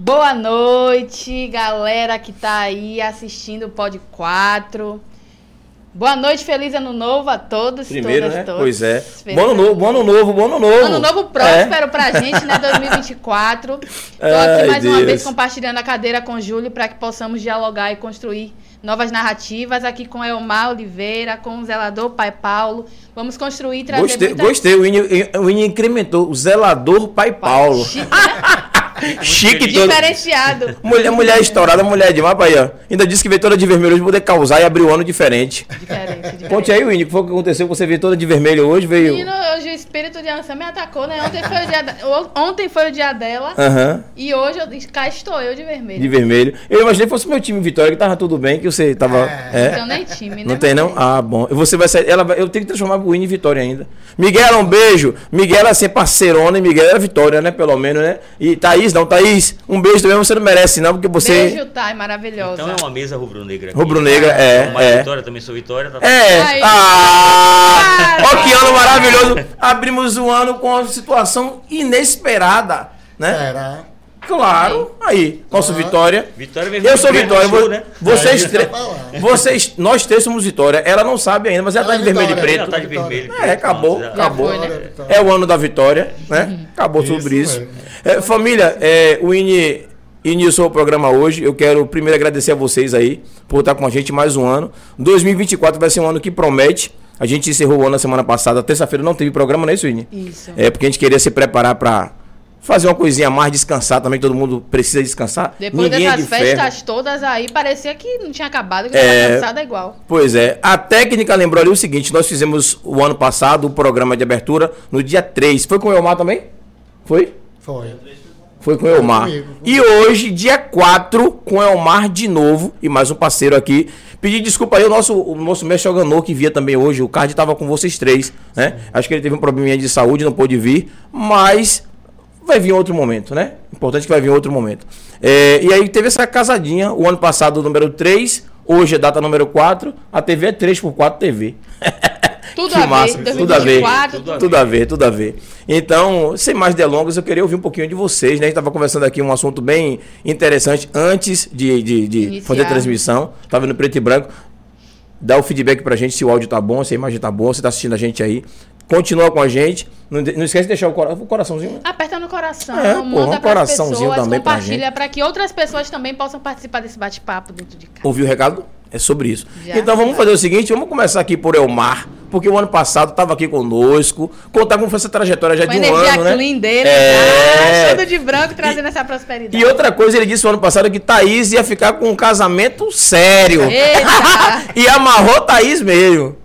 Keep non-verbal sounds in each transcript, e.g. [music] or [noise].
Boa noite, galera que tá aí assistindo o Pod 4. Boa noite, feliz ano novo a todos. Primeiro, todas, né? todos. Pois é. Feliz Bom ano novo, bom ano novo, bom ano novo. Ano novo próspero pra gente, né? [laughs] 2024. Tô aqui mais uma Deus. vez compartilhando a cadeira com o Júlio para que possamos dialogar e construir novas narrativas. Aqui com Elmar Oliveira, com o zelador Pai Paulo. Vamos construir e É, trazer gostei, muita... gostei. O Winnie incrementou. O zelador Pai Paulo. Chique, né? [laughs] Chique todo. Diferenciado. Mulher, mulher estourada, mulher demais, pai. ó. Ainda disse que veio toda de vermelho hoje pra poder causar e abrir o ano diferente. Diferente, diferente. Conte aí, Winnie, o que foi que aconteceu? Você veio toda de vermelho hoje, veio. Menino, hoje o espírito de Ansa me atacou, né? Ontem foi o dia, da- Ontem foi o dia dela. Aham. E hoje eu, cá estou eu de vermelho. De vermelho. Eu imaginei que fosse meu time Vitória, que tava tudo bem, que você tava. Não É. tenho nem time, né? Não tem não? Ah, bom. Você vai sair. Ela vai- eu tenho que transformar o Winnie em Vitória ainda. Miguel, um beijo. Miguel, assim, é parceirona e Miguel é Vitória, né? Pelo menos, né? E Thaís, não, Thaís, um beijo também, você não merece, não, porque você. Beijo, Thay, maravilhosa. Então é uma mesa rubro-negra. Rubro-negra, é, uma é. Vitória, também sou Vitória. Tá É. Aí. Ah! Ó, que ano maravilhoso. Abrimos o ano com uma situação inesperada, né? Será? Claro. Aí, nosso Ah. Vitória. Vitória vem Eu sou Vitória. show, né? Vocês, três- falar. vocês, nós três somos Vitória. Ela não sabe ainda, mas ela, Ela tá é de vermelho e Vitória. preto. Já tá de vermelho. É, acabou, Já- acabou. foi, né? Vitória, Vitória. É o ano da vitória, né? Acabou Isso sobre isso. É, família, é, o INE iniciou o programa hoje. Eu quero primeiro agradecer a vocês aí por estar com a gente mais um ano. 2024 vai ser um ano que promete. A gente encerrou o ano na semana passada. Terça-feira não teve programa, não é isso? Isso. É porque a gente queria se preparar para fazer uma coisinha a mais, descansar também. Todo mundo precisa descansar. Depois Ninguém é dessas de ferro. festas todas aí, parecia que não tinha acabado, que É. tava cansada igual. Pois é. A técnica lembrou ali o seguinte: nós fizemos o ano passado o programa de abertura no dia 3. Foi com o Elmar também? Foi? Foi. Foi com o Elmar. comigo. E hoje, dia 4, com o Elmar de novo e mais um parceiro aqui. Pedir desculpa aí, o nosso, o nosso mestre Oganô, que via também hoje. O Card estava com vocês três, né? Acho que ele teve um probleminha de saúde, não pôde vir, mas vai vir outro momento, né? Importante que vai vir outro momento. É, e aí teve essa casadinha, o ano passado, o número 3, hoje é data número 4, a TV é 3x4 TV. [laughs] Tudo Que a massa, ver. tudo a ver. 2024, Tudo a ver, tudo a ver. Então, sem mais delongas, eu queria ouvir um pouquinho de vocês, né? A gente estava conversando aqui um assunto bem interessante antes de, de, de fazer a transmissão. Tava no preto e branco. Dá o feedback pra gente se o áudio tá bom, se a imagem tá boa, se tá assistindo a gente aí. Continua com a gente. Não, não esquece de deixar o, cora- o coraçãozinho. Aperta no coração, É, pô, manda um coraçãozinho pessoas, também compartilha para que outras pessoas também possam participar desse bate-papo dentro de casa. Ouviu o recado? É sobre isso. Já. Então vamos fazer o seguinte, vamos começar aqui por Elmar, porque o ano passado estava aqui conosco, contar como foi essa trajetória já de um ano, né? clean dele, É. todo de branco, trazendo essa prosperidade. E outra coisa, ele disse no ano passado que Thaís ia ficar com um casamento sério. [laughs] E amarrou Thaís mesmo.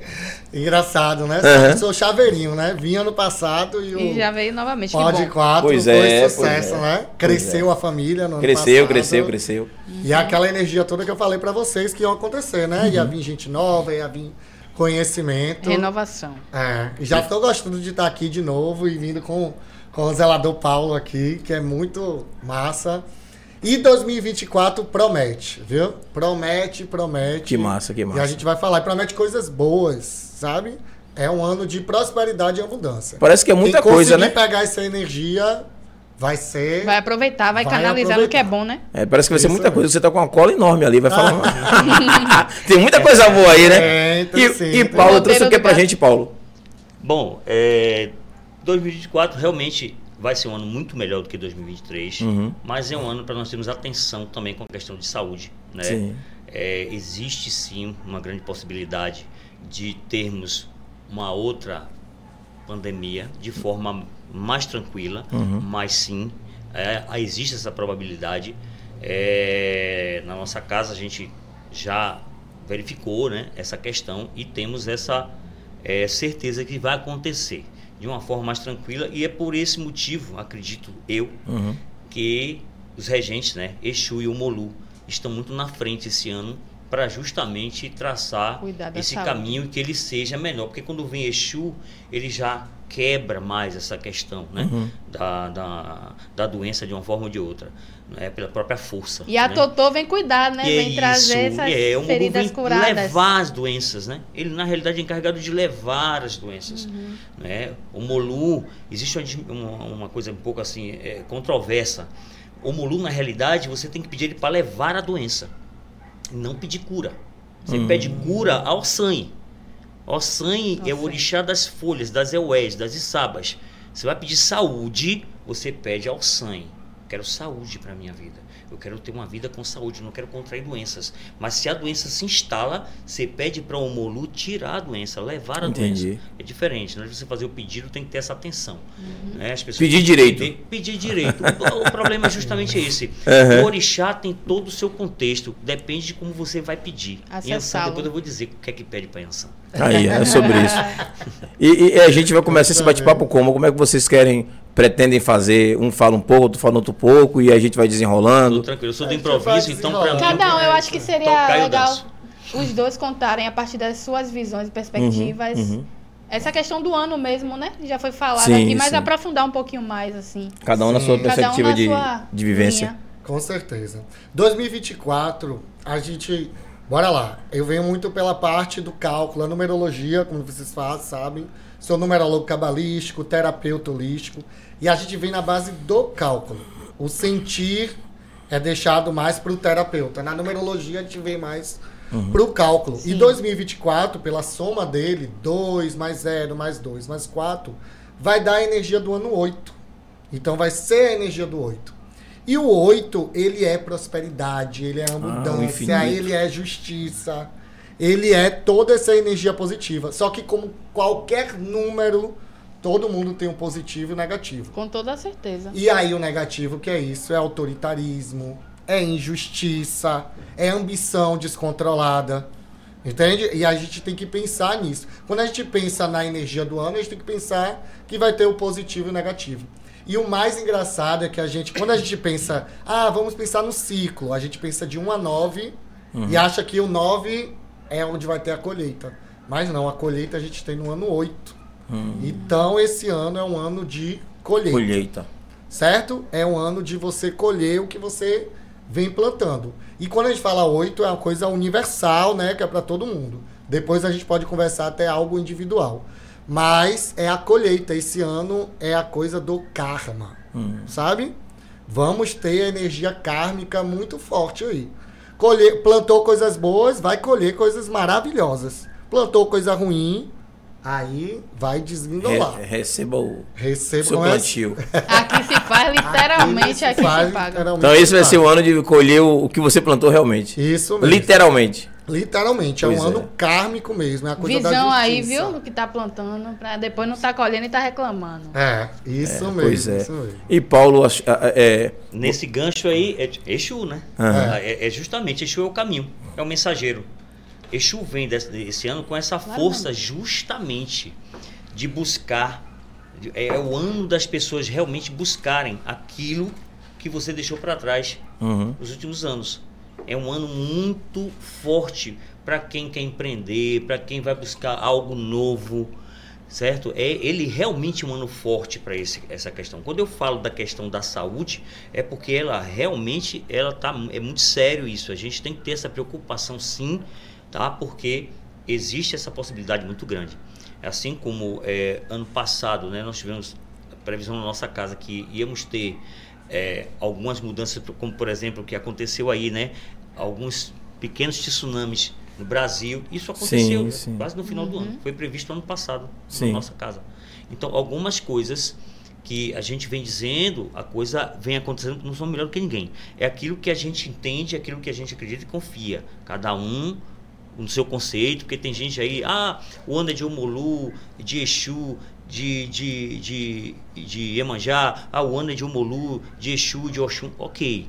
Engraçado, né? Eu sou chaveirinho, né? Vim ano passado e o E já veio novamente, que Pod bom. 4 Pois foi é, sucesso, pois é. né? Cresceu a família no ano Cresceu, passado. cresceu, cresceu. E aquela energia toda que eu falei pra vocês que ia acontecer, né? Uhum. Ia vir gente nova, ia vir conhecimento. Renovação. É, e já tô gostando de estar aqui de novo e vindo com, com o zelador Paulo aqui, que é muito massa. E 2024 promete, viu? Promete, promete. Que massa, que E a massa. gente vai falar, e promete coisas boas, sabe? É um ano de prosperidade e abundância. Parece que é muita coisa, né? pegar essa energia vai ser. Vai aproveitar, vai, Vai canalizar no que é bom, né? É, parece que vai ser Isso muita mesmo. coisa. Você tá com uma cola enorme ali, vai falar. [laughs] Tem muita coisa boa aí, né? É, então e, sim, e Paulo, trouxe o que pra gente, Paulo? Bom, é, 2024 realmente vai ser um ano muito melhor do que 2023, Uhum. mas é um ano para nós termos atenção também com a questão de saúde. Né? Sim. É, existe sim uma grande possibilidade de termos uma outra pandemia de forma mais tranquila, Uhum. mas sim, é, existe essa probabilidade. É, na nossa casa a gente já verificou né, essa questão e temos essa é, certeza que vai acontecer de uma forma mais tranquila e é por esse motivo, acredito eu, Uhum. que os regentes, né, Exu e o Molu, estão muito na frente esse ano para justamente traçar esse saúde. caminho e que ele seja menor, porque quando vem Exu, ele já quebra mais essa questão né, Uhum. da, da, da doença de uma forma ou de outra, né, pela própria força. E a né? Totô vem cuidar, né? E é vem trazer isso, essas é, o Molu feridas vem curadas. levar as doenças, né? Ele, na realidade, é encarregado de levar as doenças. Uhum. Né? O Molu, existe uma, uma, coisa um pouco assim, é, controversa. Omolu, na realidade, você tem que pedir ele para levar a doença. E não pedir cura. Você Hum. pede cura ao sangue. Ao sangue é o orixá das folhas, das eués, das içabas. Você vai pedir saúde, você pede ao sangue. Quero saúde para minha vida. Eu quero ter uma vida com saúde, não quero contrair doenças. Mas se a doença se instala, você pede para o Omolu tirar a doença, levar a Entendi. doença. É diferente. Na hora de você fazer o pedido, tem que ter essa atenção. né? As pessoas Pedir direito. entender- Pedir direito. O, o problema é justamente esse. Uhum. O orixá tem todo o seu contexto. Depende de como você vai pedir. Acessá-lo. depois eu vou dizer o que é que pede para Ansan. Aí, é sobre isso. E, e a gente vai começar esse bate-papo como? Como é que vocês querem, pretendem fazer? Um fala um pouco, outro fala outro pouco, e a gente vai desenrolando. tranquilo. Eu sou do improviso, então para mim. Cada um, eu acho que seria Tocar eu legal os dois contarem a partir das suas visões e perspectivas. uhum. Essa questão do ano mesmo, né? Já foi falado Sim, aqui, mas sim. aprofundar um pouquinho mais, assim. Cada um na Sim. sua Cada um perspectiva na de, sua de vivência. linha. Com certeza. 2024, a gente. Bora lá. Eu venho muito pela parte do cálculo, a numerologia, como vocês fazem, sabem. Sou numerólogo cabalístico, terapeuta holístico. E a gente vem na base do cálculo. O sentir é deixado mais para o terapeuta. Na numerologia, a gente vem mais para o cálculo. E 2024, pela soma dele, 2 mais 0 mais 2 mais 4, vai dar a energia do ano 8. Então vai ser a energia do 8. E o 8, ele é prosperidade, ele é abundância, infinito. ele é justiça, ele é toda essa energia positiva. Só que como qualquer número, todo mundo tem um positivo e um negativo. Com toda certeza. E aí o negativo que é isso? É autoritarismo, é injustiça, é ambição descontrolada. Entende? E a gente tem que pensar nisso. Quando a gente pensa na energia do ano, a gente tem que pensar que vai ter o positivo e o negativo. E o mais engraçado é que a gente, quando a gente pensa, ah, vamos pensar no ciclo, a gente pensa de 1 a 9 e acha que o 9 é onde vai ter a colheita. Mas não, a colheita a gente tem no ano 8. Então esse ano é um ano de colheita Colheita. certo? É um ano de você colher o que você vem plantando. E quando a gente fala oito, é uma coisa universal, né? Que é para todo mundo. Depois a gente pode conversar até algo individual. Mas é a colheita. Esse ano é a coisa do karma, sabe? Vamos ter a energia kármica muito forte aí. Colher, plantou coisas boas, vai colher coisas maravilhosas. Plantou coisa ruim, aí vai desvindolar. Re- receba o Receba seu plantio. [laughs] Aqui se faz literalmente, aqui Faz se paga. Então esse vai se ser o ano de colher o, o que você plantou realmente. Isso mesmo. Literalmente. Literalmente, é Pois um é. ano kármico mesmo, é a coisa Visão aí, viu? Do que tá plantando, pra depois não tá colhendo e tá reclamando. É, isso mesmo, Pois é. isso mesmo. E Paulo, é, Nesse gancho aí, é Exu, né? Aham. É, é justamente, Exu é o caminho, é o mensageiro. Exu vem desse, desse ano com essa Claro, força justamente de buscar. de- É, o ano das pessoas realmente buscarem aquilo que você deixou para trás uhum. nos últimos anos. É um ano muito forte para quem quer empreender, para quem vai buscar algo novo, certo? É ele realmente um ano forte para essa questão. Quando eu falo da questão da saúde, é porque ela realmente ela tá é muito sério isso. A gente tem que ter essa preocupação sim, tá? Porque existe essa possibilidade muito grande. Assim como é, ano passado, né, nós tivemos previsão na nossa casa que íamos ter é, algumas mudanças, como por exemplo o que aconteceu aí, né? Alguns pequenos tsunamis no Brasil. Isso aconteceu Sim, sim. quase no final do ano. Foi previsto ano passado Sim. na nossa casa. Então, algumas coisas que a gente vem dizendo, a coisa vem acontecendo, não são melhor do que ninguém. É aquilo que a gente entende, é aquilo que a gente acredita e confia. Cada um no seu conceito, porque tem gente aí, ah, o ano é de Omolu, de Exu, de, de, de, de Iemanjá, ah, o ano é de Omolu, de Exu, de Oxum. Ok,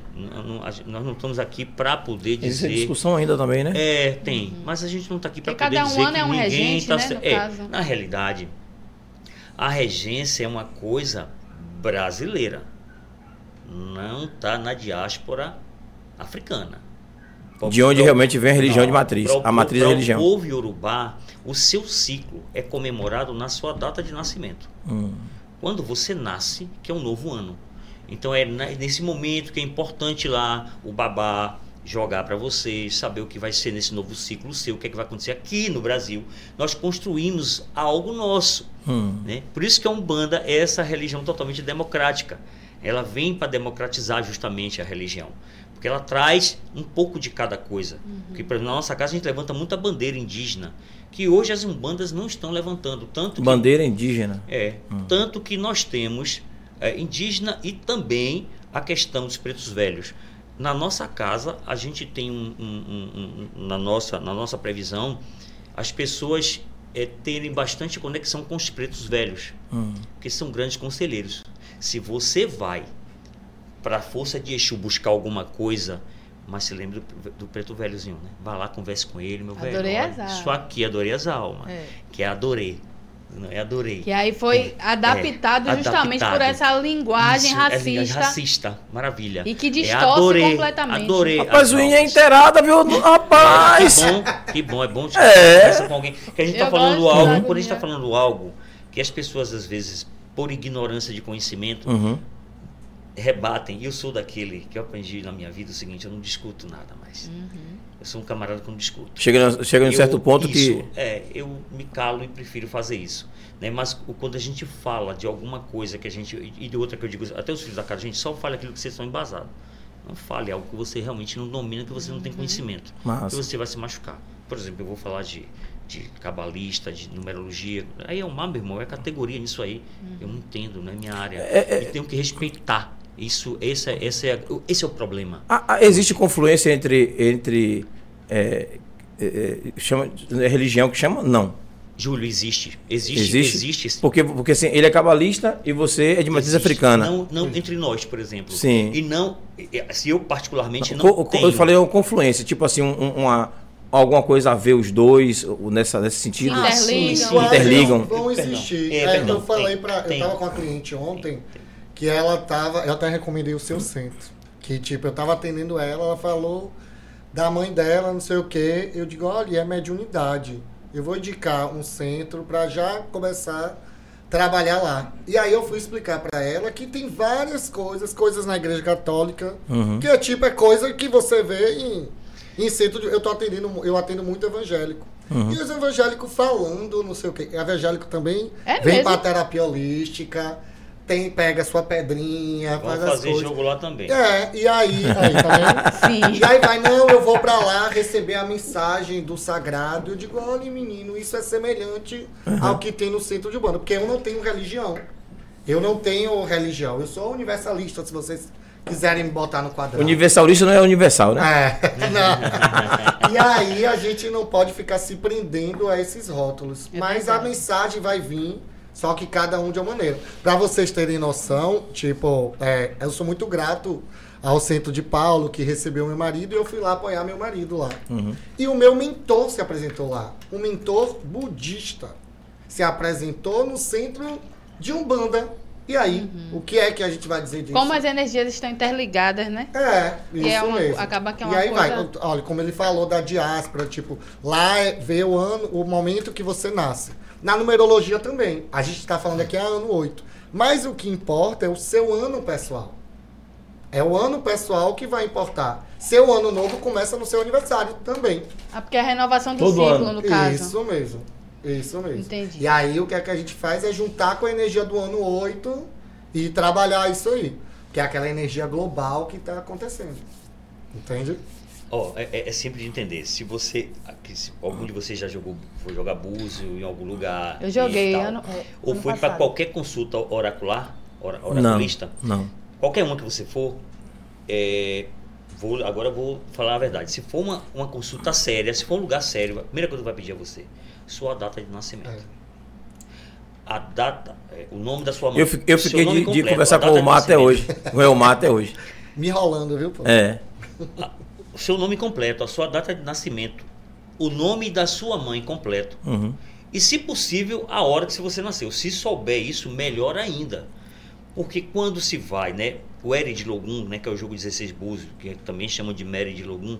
nós não estamos aqui para poder Existe dizer... discussão ainda também, né? É, tem. Mas a gente não está aqui para poder um dizer ano que é um ninguém regente, tá né, é, caso. Na realidade, a regência é uma coisa brasileira. Não está na diáspora africana. De onde realmente vem a religião de matriz. A matriz da pra religião. O povo iorubá, o seu ciclo é comemorado na sua data de nascimento. Hum. Quando você nasce, que é um novo ano. Então é nesse momento que é importante lá o babá jogar para vocês, saber o que vai ser nesse novo ciclo seu, o que é que vai acontecer aqui no Brasil. Nós construímos algo nosso. Hum. Né? Por isso que a Umbanda é essa religião totalmente democrática. ela vem para democratizar justamente a religião. Porque ela traz um pouco de cada coisa. Porque, por exemplo, na nossa casa a gente levanta muita bandeira indígena, que hoje as umbandas não estão levantando. Tanto que- Bandeira indígena. é, Hum. tanto que nós temos é, indígena e também a questão dos pretos velhos. Na nossa casa, a gente tem um, um- um- um- na, nossa, na nossa previsão, as pessoas é, terem bastante conexão com os pretos velhos, Hum. que são grandes conselheiros. Se você vai para a força de Exu buscar alguma coisa, mas se lembre do, do preto velhozinho, né? Vá lá, converse com ele, meu velho. Adorei as almas. Isso aqui, adorei as almas. É. Que é adorei. Não é adorei. Que aí foi adaptado É, justamente por adaptado. essa linguagem Isso, é linguagem racista. racista, maravilha. E que É, distorce adorei, completamente. Adorei. Rapaz, o é inteirada, viu? Rapaz! Que bom, que bom, é bom de É. com alguém. Que a gente Eu tá falando algo, quando a gente tá falando algo que as pessoas às vezes, por ignorância de conhecimento, Uhum. Rebatem. E eu sou daquele que eu aprendi na minha vida o seguinte, eu não discuto nada mais. Uhum. Eu sou um camarada que não discuto. Chega, no- chega num Eu- certo ponto isso, que. É, eu me calo e prefiro fazer isso. Né? Mas o- quando a gente fala de alguma coisa que a gente. E de outra que eu digo, até os filhos da casa, a gente só fala aquilo que vocês estão embasados. Não fale algo que você realmente não domina, que você não tem conhecimento. Massa. Que você vai se machucar. Por exemplo, eu vou falar de, de cabalista, de numerologia. Aí é uma, meu irmão, é categoria nisso aí. Eu não entendo, não é minha área. E tenho que respeitar. Isso, esse, é, esse, é, esse é o problema. Ah, ah, existe confluência entre. entre é, é, é, chama, é religião que chama? Não. Júlio, existe. Existe, Existe? existe, esse Porque, porque assim, ele é cabalista e você é de matriz Existe. africana. Não, não entre nós, por exemplo. Sim. E não, se eu particularmente não Co- co- tenho. eu falei uma confluência, tipo assim, um- um- uma, alguma coisa a ver os dois nessa, nesse sentido. Sim, Interligam. sim. Quais Interligam. Vão existir. É, É, perdão. eu falei Tem, pra. Eu tem. tava com a cliente ontem que ela tava. Eu até recomendei o seu centro. Que tipo, eu tava atendendo ela, ela falou da mãe dela, não sei o quê. Eu digo, olha, é mediunidade. Eu vou indicar um centro pra já começar a trabalhar lá. E aí eu fui explicar pra ela que tem várias coisas, coisas na igreja católica, Uhum. que é tipo, é coisa que você vê em, em centro de, Eu tô atendendo, eu atendo muito evangélico. Uhum. E os evangélicos falando, não sei o quê. Evangélico também É vem mesmo? pra terapia holística, tem, pega sua pedrinha, Vamos faz as fazer coisas. jogo lá também. É, e aí, aí, tá vendo? Sim. E aí vai, não, eu vou pra lá receber a mensagem do sagrado. Eu digo, olha, menino, isso é semelhante ao que tem no centro de Urbana, porque eu não tenho religião. Eu não tenho religião. Eu sou universalista, se vocês quiserem me botar no quadrado. Universalista não é universal, né? É, [laughs] não. E aí a gente não pode ficar se prendendo a esses rótulos. É Mas a mensagem vai vir, só que cada um de uma maneira. Pra vocês terem noção, tipo, é, eu sou muito grato ao centro de Paulo que recebeu meu marido e eu fui lá apoiar meu marido lá. E o meu mentor se apresentou lá. Um mentor budista se apresentou no centro de Umbanda. E aí, o que é que a gente vai dizer disso? Como as energias estão interligadas, né? É, isso E é uma- mesmo. acaba que é e uma aí vai, coisa- olha, como ele falou da diáspora, tipo, lá é ver o ano, o momento que você nasce. Na numerologia também. A gente está falando aqui é ano 8. Mas o que importa é o seu ano pessoal. É o ano pessoal que vai importar. Seu ano novo começa no seu aniversário também. Ah, porque é a renovação do Todo ciclo, ano. no caso. Isso mesmo. Isso mesmo. Entendi. E aí o que, é que a gente faz é juntar com a energia do ano 8 e trabalhar isso aí. Que é aquela energia global que está acontecendo. Entende? Ó, é, é- é simples de entender. Se você. se algum de vocês já jogou, foi jogar búzio em algum lugar. Eu joguei tal, ano- é, Ou ano foi para qualquer consulta oracular, ora- Não, oraculista, não. qualquer uma que você for, é, vou, agora eu vou falar a verdade. Se for uma, uma consulta séria, se for um lugar sério, a primeira coisa que vai pedir a você, sua data de nascimento. É. A data, é, o nome da sua mãe. Eu, eu seu fiquei nome de, de completo, conversar a com o de Mar até hoje. Com o Elmar até hoje. [laughs] Me enrolando, viu, pô? É. o seu nome completo, a sua data de nascimento, o nome da sua mãe completo. Uhum. E, se possível, a hora que você nasceu. Se souber isso, melhor ainda. Porque quando se vai, né? O Eri de Logum, né, que é o jogo 16 Búzios, que também chamam de Mary de Logum,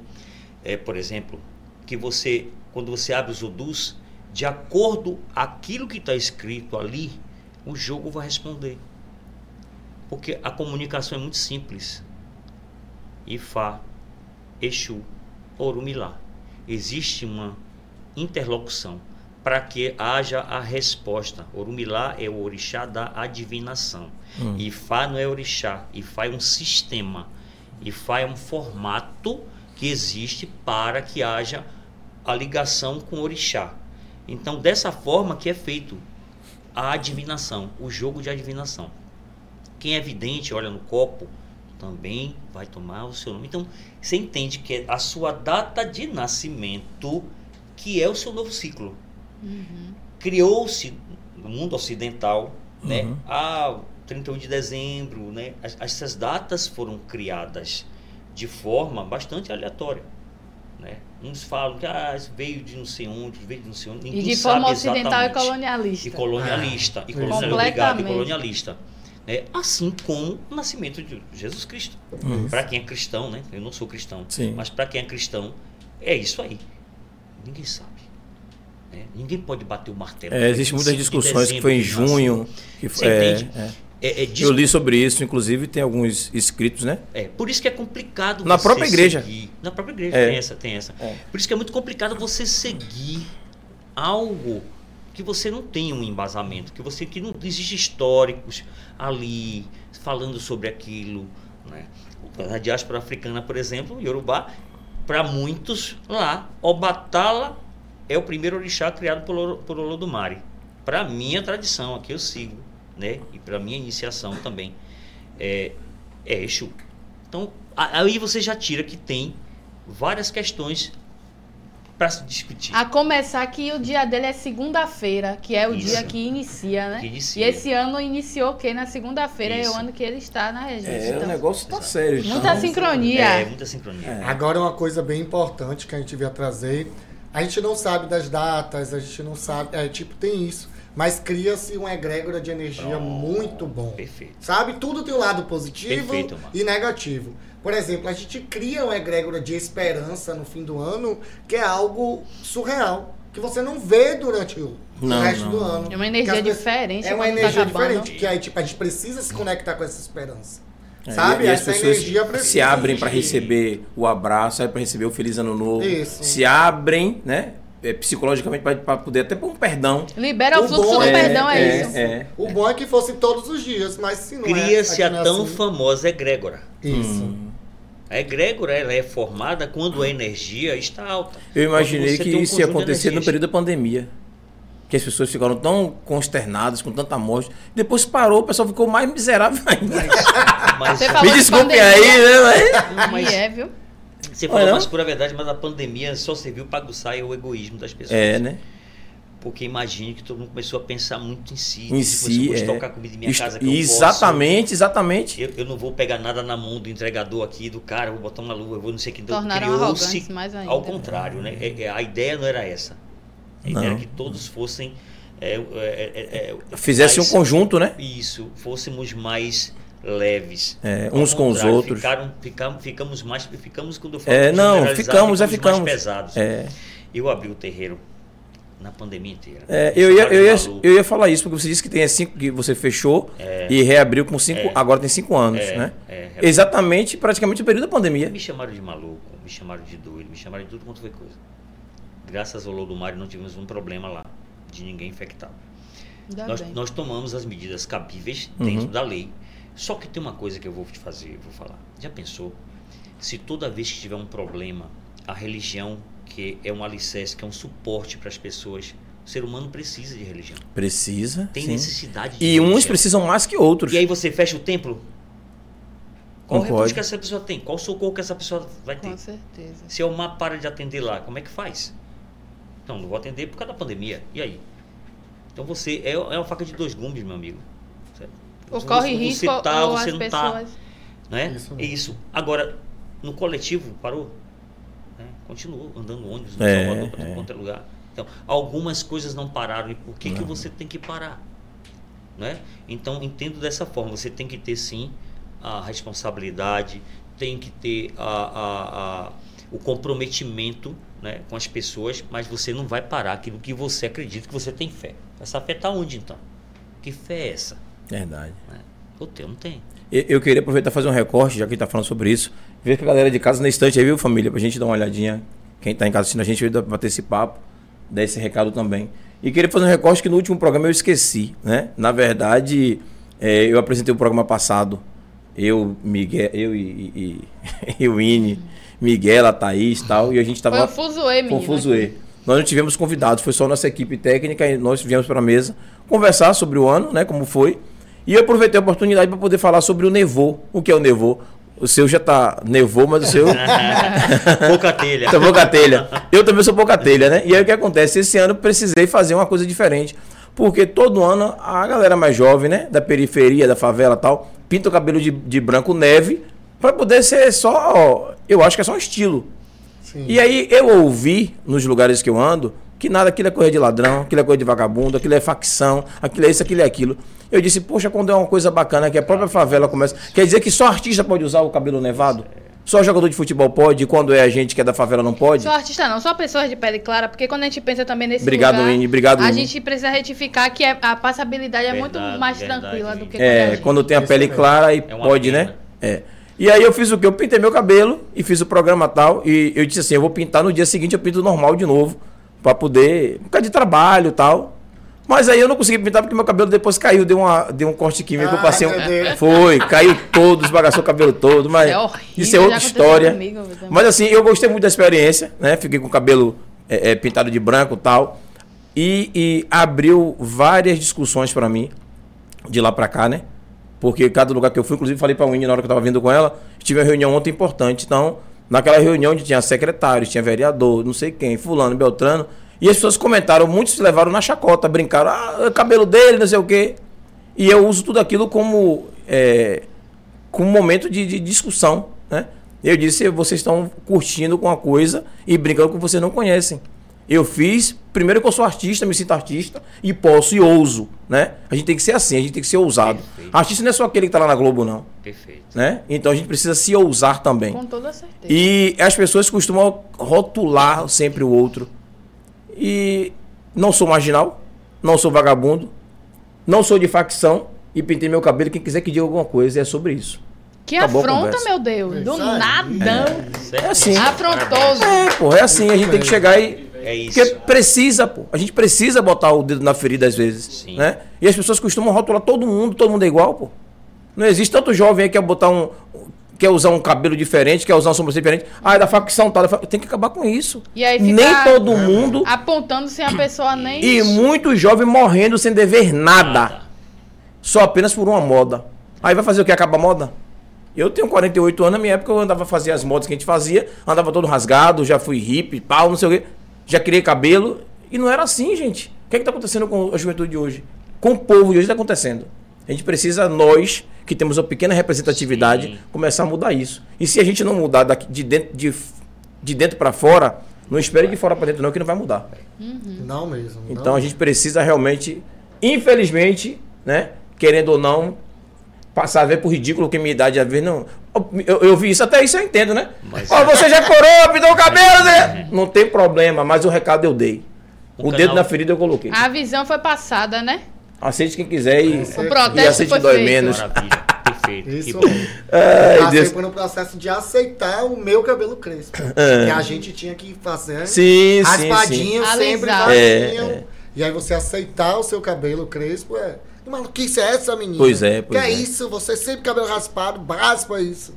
é, por exemplo, que você, quando você abre os odus, de acordo aquilo que está escrito ali, o jogo vai responder. Porque a comunicação é muito simples. Ifá, Exu, Orumilá. Existe uma interlocução. para que haja a resposta. Orumilá é o orixá da adivinação. Hum. Ifá não é orixá, Ifá é um sistema. Ifá é um formato que existe para que haja a ligação com o orixá. Então, dessa forma que é feito a adivinação, o jogo de adivinação. Quem é vidente, olha no copo, também vai tomar o seu nome. Então, você entende que é a sua data de nascimento que é o seu novo ciclo. Criou-se no mundo ocidental, né? Uhum. Ah, 31 de dezembro, né? As- Essas datas foram criadas de forma bastante aleatória, né? Uns falam que ah, isso veio de não sei onde, veio de não sei onde. E ninguém de forma sabe ocidental e exatamente. colonialista. E colonialista. E Isso. colonialista. Obrigado, e Completamente. colonialista. Né? Assim como o nascimento de Jesus Cristo. Uhum. Para quem é cristão, né? Eu não sou cristão. Sim. Mas para quem é cristão, é isso aí. Ninguém sabe. né? Ninguém pode bater o martelo. É, Existem muitas 25 de discussões que dezembro foi em junho. Que foi, Você é, entende? é. É, é, Eu li sobre isso, inclusive tem alguns escritos, né? é, por isso que é complicado Na você própria igreja. seguir- Na própria igreja, É. tem essa, tem essa. É. Por isso que é muito complicado você seguir algo que você não tem um embasamento, que você que não existe históricos ali falando sobre aquilo, né? Na diáspora africana, por exemplo, Yorubá, para muitos lá, Obatala é o primeiro orixá criado por, por Olodumare. Para minha tradição, aqui eu sigo, né? E para minha iniciação também é, é Exu. Então, aí você já tira que tem várias questões para se discutir. A começar que o dia dele é segunda-feira, que é o Isso. dia que inicia, né? Que inicia. E esse ano iniciou o quê? Na segunda-feira é o ano que ele está na regência. É, o então, negócio tá Exato. sério. Então. Muita sincronia. É, muita sincronia. É. Agora uma coisa bem importante que a gente devia trazer. A gente não sabe das datas, a gente não sabe. É, tipo, tem isso. Mas cria-se uma egrégora de energia Pronto. muito bom. Perfeito. Sabe? Tudo tem um lado positivo Perfeito, e negativo. Por exemplo, a gente cria uma egrégora de esperança no fim do ano, que é algo surreal. Que você não vê durante o, o Não, resto não, do não. ano. É uma energia diferente É uma tá energia acabando. diferente. Que aí, tipo, a gente precisa se conectar com essa esperança. É, Sabe? e, as essa pessoas energia precisa se abrem para receber o abraço, para receber o feliz ano novo. Isso. Se abrem, né? É, psicologicamente para poder até pôr um perdão. Libera o O fluxo bom do é- perdão, é, é, isso. é. O bom é que fosse todos os dias, mas se não é. Cria-se a é tão assim. famosa egrégora. Isso. A egrégora ela é formada quando a energia está alta. Eu imaginei que um isso ia acontecer no período da pandemia. Que as pessoas ficaram tão consternadas com tanta morte. Depois parou, o pessoal ficou mais miserável ainda. Mas, Você falou Me de desculpe pandemia. aí, né? mas- Não, mas- E é, viu? Você falou mais pura verdade, mas a pandemia só serviu para aguçar o egoísmo das pessoas. É, né? Porque imagine que todo mundo começou a pensar muito em si. Em tipo, si, se eu é. estocar comida em minha Ist- casa que eu exatamente, exatamente. posso, eu, eu não vou pegar nada na mão do entregador aqui, do cara, vou botar uma luva, eu vou não sei o que. Então, criou-se. Ao contrário, né? É- é- a ideia não era essa. A ideia Não. era que todos fossem... é, é, é, é, Fizesse um mais- conjunto, né? Isso, fôssemos mais leves. É, uns com os outros. Ficaram, ficamos, ficamos mais... Ficamos quando eu falo É, não, ficamos, é, ficamos. mais pesados. É, Eu abri o terreiro na pandemia inteira. é, eu, ia, eu, ia, eu ia falar isso, porque você disse que tem é cinco que você fechou e reabriu com cinco. É. Agora tem cinco anos, É, né? é, é. Exatamente, praticamente o período da pandemia. Me chamaram de maluco, me chamaram de doido, me chamaram de tudo quanto foi coisa. Graças ao Lodomário não tivemos um problema lá, de ninguém infectado. Nós, nós tomamos as medidas cabíveis Uhum. dentro da lei. Só que tem uma coisa que eu vou te fazer, vou falar. Já pensou? Se toda vez que tiver um problema, a religião, que é um alicerce, que é um suporte para as pessoas, o ser humano precisa de religião. Precisa. Tem sim. necessidade de E uns religião. precisam mais que outros. E aí você fecha o templo? Qual o Concordo. recurso que essa pessoa tem? Qual o socorro que essa pessoa vai ter? Com certeza. Se o mar para de atender lá, como é que faz? Não, não vou atender por causa da pandemia. E aí? Então você é, é uma faca de dois gumes, meu amigo. Certo? Ou Você- corre você risco tá, ou você as não tá. pessoas... Não é? Isso é mesmo. isso. Agora, no coletivo, parou? Né? Continuou andando ônibus no É, Salvador para é. é lugar. Então, algumas coisas não pararam. E por que, que você tem que parar? Né? Então, entendo dessa forma. Você tem que ter, sim, a responsabilidade, tem que ter a, a- a- o comprometimento né, com as pessoas, mas você não vai parar aquilo que você acredita que você tem fé. Essa fé está onde, então? Que fé é essa? Verdade. Né? O teu não tem. Eu, eu queria aproveitar e fazer um recorte, já que está falando sobre isso. Ver com a galera de casa na estante aí, viu, família? Pra gente dar uma olhadinha. Quem está em casa assistindo a gente, vai bater esse papo, dar esse recado também. E queria fazer um recorte que no último programa eu esqueci, né? Na verdade, é, eu apresentei o programa passado. Eu, Miguel, eu e, e, e [laughs] o Ine, Miguel, a Thaís e tal, e a gente tava. Foi o Fuzuê, menino. Foi o Fuzuê. Nós não tivemos convidados, foi só nossa equipe técnica e nós viemos para a mesa conversar sobre o ano, né? Como foi. E eu aproveitei a oportunidade para poder falar sobre o Nevô. O que é o Nevô? O seu já tá nevou, mas o seu. [laughs] pouca telha. Tá pouca telha. Eu também sou pouca telha, né? E aí o que acontece? Esse ano eu precisei fazer uma coisa diferente. Porque todo ano a galera mais jovem, né? Da periferia, da favela tal, pinta o cabelo de, de branco neve para poder ser só. Eu acho que é só um estilo. Sim. E aí eu ouvi nos lugares que eu ando que nada aquilo é coisa de ladrão, aquilo é coisa de vagabundo, aquilo é facção, aquilo é isso, aquilo é aquilo. Eu disse, poxa, quando é uma coisa bacana que a própria favela começa. Quer dizer que só artista pode usar o cabelo nevado? Só jogador de futebol pode, quando é a gente que é da favela não pode? Só artista não, só pessoas de pele clara, porque quando a gente pensa também nesse obrigado, lugar, Winnie, obrigado, a gente precisa retificar que é- a passabilidade é Verdade, muito mais verdade, tranquila do que É, quando a gente... quando tem a pele clara aí É pode, pena. né? É. E aí eu fiz o quê? Eu pintei meu cabelo e fiz o programa tal. E eu disse assim, eu vou pintar no dia seguinte, eu pinto normal de novo. Pra poder. Por causa de trabalho e tal. Mas aí eu não consegui pintar porque meu cabelo depois caiu, deu, uma, deu um corte químico, eu Ah, passei um. Deus. Foi, caiu todo, esbagaçou o cabelo todo. Mas É horrível, isso é outra história. comigo mas assim, eu gostei muito da experiência, né? Fiquei com o cabelo é, é, pintado de branco e tal. E, e abriu várias discussões pra mim, de lá pra cá, né? Porque cada lugar que eu fui, inclusive falei pra Winnie na hora que eu tava vindo com ela, tive uma reunião ontem importante. Então, naquela reunião onde tinha secretários, tinha vereador, não sei quem, fulano, Beltrano. E as pessoas comentaram, muitos se levaram na chacota, brincaram, ah, é cabelo dele, não sei o quê. E eu uso tudo aquilo como, é, como momento de, de discussão, né? Eu disse, vocês estão curtindo com a coisa e brincando com que vocês não conhecem. Eu fiz, primeiro que eu sou artista, me sinto artista, e posso e ouso, né? A gente tem que ser assim, a gente tem que ser ousado. Perfeito. Artista não é só aquele que tá lá na Globo, não, Perfeito. né? Então a gente precisa se ousar também. Com toda certeza. E as pessoas costumam rotular sempre o outro. E não sou marginal, não sou vagabundo, não sou de facção e pintei meu cabelo. Quem quiser que diga alguma coisa é sobre isso. Que Acabou a afronta, meu Deus. Do nadão. É assim. Afrontoso. É, pô, é assim. A gente tem que chegar e. É isso. Porque precisa, pô. A gente precisa botar o dedo na ferida às vezes. Sim. Né? E as pessoas costumam rotular todo mundo, todo mundo é igual, pô. Não existe tanto jovem aí que quer botar um. Quer usar um cabelo diferente, quer usar uma sobrancelha diferente. Ah, é da facção tal. da fa- Tem que acabar com isso. E aí fica Nem todo mundo. apontando sem a pessoa [clears throat] nem... E muitos jovens morrendo sem dever nada. Nada. Só apenas por uma moda. Aí vai fazer o que? Acaba a moda? Eu tenho 48 anos, na minha época eu andava fazer as modas que a gente fazia, andava todo rasgado, já fui hippie, pau, não sei o quê. Já criei cabelo. E não era assim, gente. O que é que tá acontecendo com a juventude de hoje? Com o povo de hoje está acontecendo. A gente precisa, nós, que temos uma pequena representatividade, Sim. começar a mudar isso. E se a gente não mudar daqui, de dentro, de, de dentro para fora, não espere de fora para dentro, não, que não vai mudar. Não mesmo. Então não. a gente precisa realmente, infelizmente, né? Querendo ou não, passar a ver por ridículo que minha idade às vezes não. Eu, eu vi isso, até isso eu entendo, né? Mas- Ó, você já corou, pintou o cabelo, né? Não tem problema, mas o recado eu dei. Um o canal- dedo na ferida eu coloquei. A visão foi passada, né? Aceite quem quiser e, O e protesto aceite foi dói feito. menos. Maravilha. Perfeito. que Isso bom. mesmo. Ai, Passei Deus. por um processo de aceitar o meu cabelo crespo. Que a gente tinha que fazer. É. Sim, sim, sim. Raspadinho sempre. É, é. E aí você aceitar o seu cabelo crespo é. Que maluquice é essa, menina? Pois é, pois Que é é. isso? Você sempre cabelo raspado, raspa isso.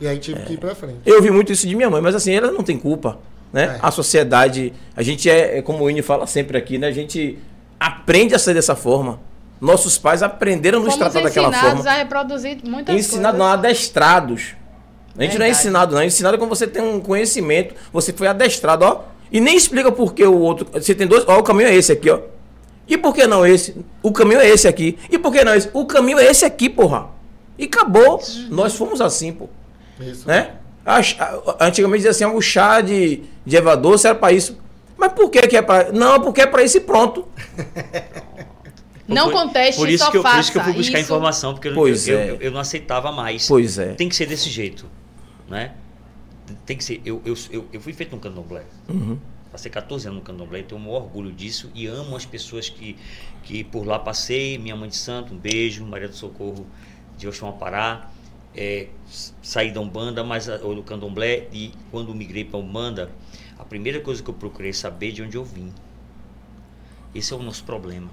E aí tive que ir pra frente. Eu ouvi muito isso de minha mãe, mas assim, ela não tem culpa, né? É. A sociedade, a gente é, é como o Ine fala sempre aqui, né? A gente aprende a ser dessa forma. Nossos pais aprenderam a nos Fomos tratar daquela ensinados forma. a reproduzir muitas Ensinado coisas. não, adestrados. A gente não é Verdade. ensinado, não. É ensinado quando você tem um conhecimento, você foi adestrado, ó. E nem explica por que o outro. Você tem dois. Ó, o caminho é esse aqui, ó. E por que não esse? O caminho é esse aqui. E por que não esse? O caminho é esse aqui, porra. E acabou. Nós fomos assim, pô. Isso. Né? A ch- a- Antigamente dizia assim, o chá de, de Evador era para isso. Mas por que, que é para. Não, porque é para isso e pronto. Não Por- conteste, por isso só que eu, faça. Por isso que eu fui buscar Isso- informação, porque eu, Pois eu, é. eu, eu não aceitava mais. Pois é. Tem que ser desse jeito, né? Tem que ser. Eu, eu, eu, eu fui feito no candomblé. Uhum. Passei 14 anos no candomblé, tenho um maior orgulho disso e amo as pessoas que, que por lá passei. Minha mãe de santo, um beijo. Maria do Socorro de Oxuapará. É, s- saí da Umbanda, mas ou do candomblé. E quando migrei para Umbanda, a primeira coisa que eu procurei saber é de onde eu vim. Esse é o nosso problema.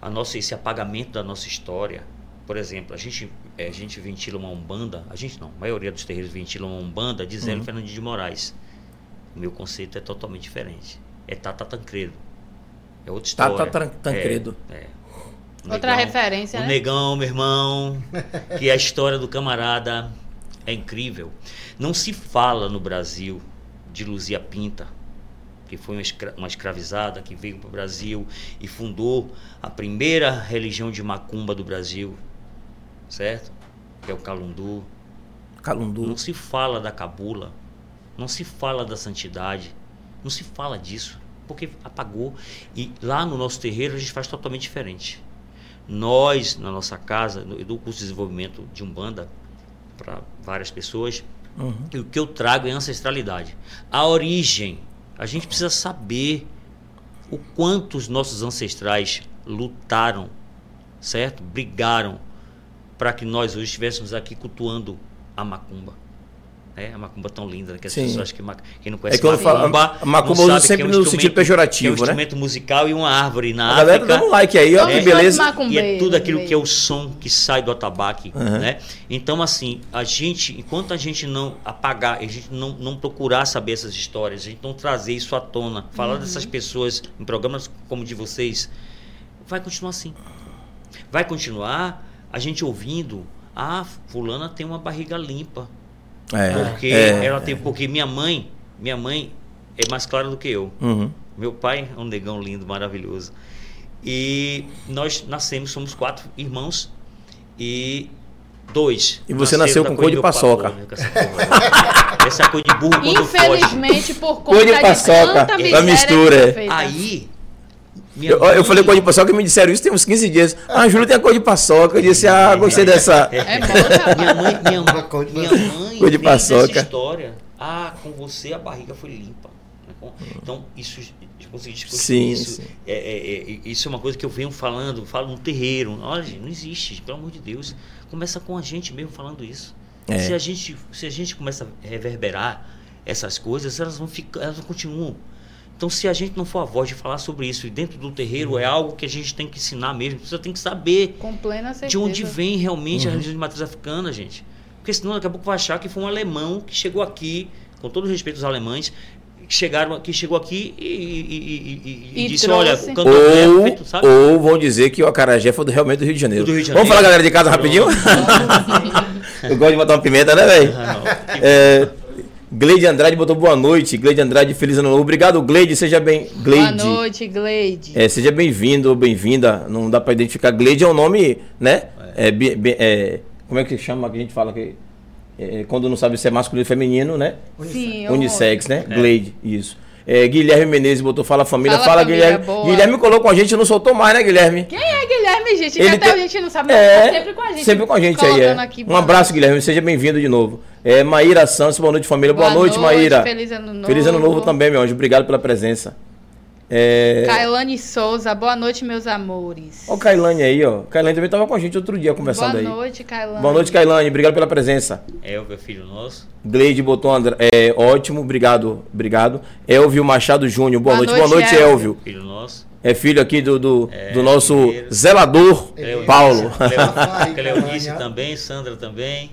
A nossa, esse apagamento da nossa história. Por exemplo, a gente, eh, a gente ventila uma Umbanda, a gente não, a maioria dos terreiros ventila uma Umbanda de Zélio Fernandes de Moraes. O meu conceito é totalmente diferente. É Tata Tancredo. É outra Tata história. Tran- Tancredo. É, é. O Outra referência, o né? negão, meu irmão, [laughs] que a história do camarada é incrível. Não se fala no Brasil de Luzia Pinta, que foi uma, escra- uma escravizada que veio para o Brasil e fundou a primeira religião de macumba do Brasil, certo? Que é o Calundu. Calundu. Não se fala da cabula, não se fala da santidade, não se fala disso, porque apagou. E lá no nosso terreiro a gente faz totalmente diferente. Nós, na nossa casa, no- eu dou curso de desenvolvimento de Umbanda para várias pessoas, Uhum. e o que eu trago é ancestralidade. A origem. A gente precisa saber o quanto os nossos ancestrais lutaram, certo? Brigaram para que nós hoje estivéssemos aqui cultuando a macumba. É, a macumba tão linda, né? que as Sim. pessoas que quem não conhece É que eu falo- macumba, a macumba não usa sabe que sempre é um no instrumento- sentido pejorativo, que é um né? instrumento musical e uma árvore na A galera tá África. dando like aí, ó, Somos que beleza. E é tudo aquilo que é o som que sai do atabaque, Uhum. né? Então, assim, a gente, enquanto a gente não apagar, a gente não, não procurar saber essas histórias, a gente não trazer isso à tona, falar dessas pessoas em programas como o de vocês, vai continuar assim. Vai continuar a gente ouvindo, ah, fulana tem uma barriga limpa. É, Porque é, ela tem, porque minha mãe, minha mãe é mais clara do que eu. Uhum. Meu pai é um negão lindo, maravilhoso. E nós nascemos, somos quatro irmãos e dois. E você nasceu da com cor cor de paçoca. Essa porra. Essa cor de burro quando foge. Infelizmente, por Cor conta de paçoca, tanta a miséria mistura, é. Aí. Eu, eu mãe- falei cor de paçoca e me disseram isso tem uns 15 dias. Ah, a Júlia tem a cor de paçoca. Eu disse, ah, gostei dessa. É Minha mãe, minha, de minha mãe Cor de paçoca. história. Ah, com você a barriga foi limpa. né? Então, isso consegui discutir Sim, isso. sim. É, é, é, isso é uma coisa que eu venho falando, falo no terreiro. Olha, não existe, pelo amor de Deus. Começa com a gente mesmo falando isso. É. Se, a gente, se a gente começa a reverberar essas coisas, elas vão ficar, elas continuam. Então, se a gente não for a voz de falar sobre isso e dentro do terreiro, é algo que a gente tem que ensinar mesmo. Você tem que saber Com plena certeza. de onde vem realmente Uhum. a religião de matriz africana, gente. Porque senão daqui a pouco vai achar que foi um alemão que chegou aqui, com todo o respeito aos alemães, que chegaram, que chegou aqui e, e- e- e- disse, trouxe. olha, o cantor é Ou, feito, sabe? ou vão dizer que o Acarajé foi do- realmente do Rio de Janeiro. Do Rio de Vamos Janeiro. falar, galera de casa, rapidinho? [laughs] Eu gosto de botar uma pimenta, né, velho? Não. É, Gleide Andrade botou boa noite. Gleide Andrade, feliz ano novo. Obrigado, Gleide. Seja bem. Boa Gleide. noite, Gleide. É, seja bem-vindo ou bem-vinda. Não dá pra identificar. Gleide é um nome, né? É, bi- é, como é que chama que a gente fala que é, quando não sabe se é masculino ou feminino, né? Sim, Unissex, né? É. Glade, isso. É, Guilherme Menezes botou Fala Família. Fala, Fala, família, Guilherme. boa. Guilherme colou com a gente, não soltou mais, né, Guilherme? Quem é Guilherme, gente? Que Ele até tem- a gente não sabe, mas É, tá sempre com a gente. Sempre com a gente aí, é. aqui, Um abraço. Guilherme. Seja bem-vindo de novo. É, Maíra Santos, boa noite, família. Boa, Boa noite, noite, Maíra. feliz ano novo. Feliz ano novo também, meu anjo. Obrigado pela presença. É... Kailane Souza, boa noite, meus amores. Ó o Kailane aí, ó. Kailane também tava com a gente outro dia conversando boa aí. noite, Kailane. Boa noite, Kailane. Obrigado pela presença. É o meu filho nosso. Gleide botou André. É, ótimo, obrigado, obrigado. Elvio Machado Júnior, boa, Boa noite. Boa noite, noite, Elvio. Filho nosso. É filho aqui do, do, É, do nosso mineiro. zelador, Cleo- Paulo. Cleonice [laughs] também, Sandra também.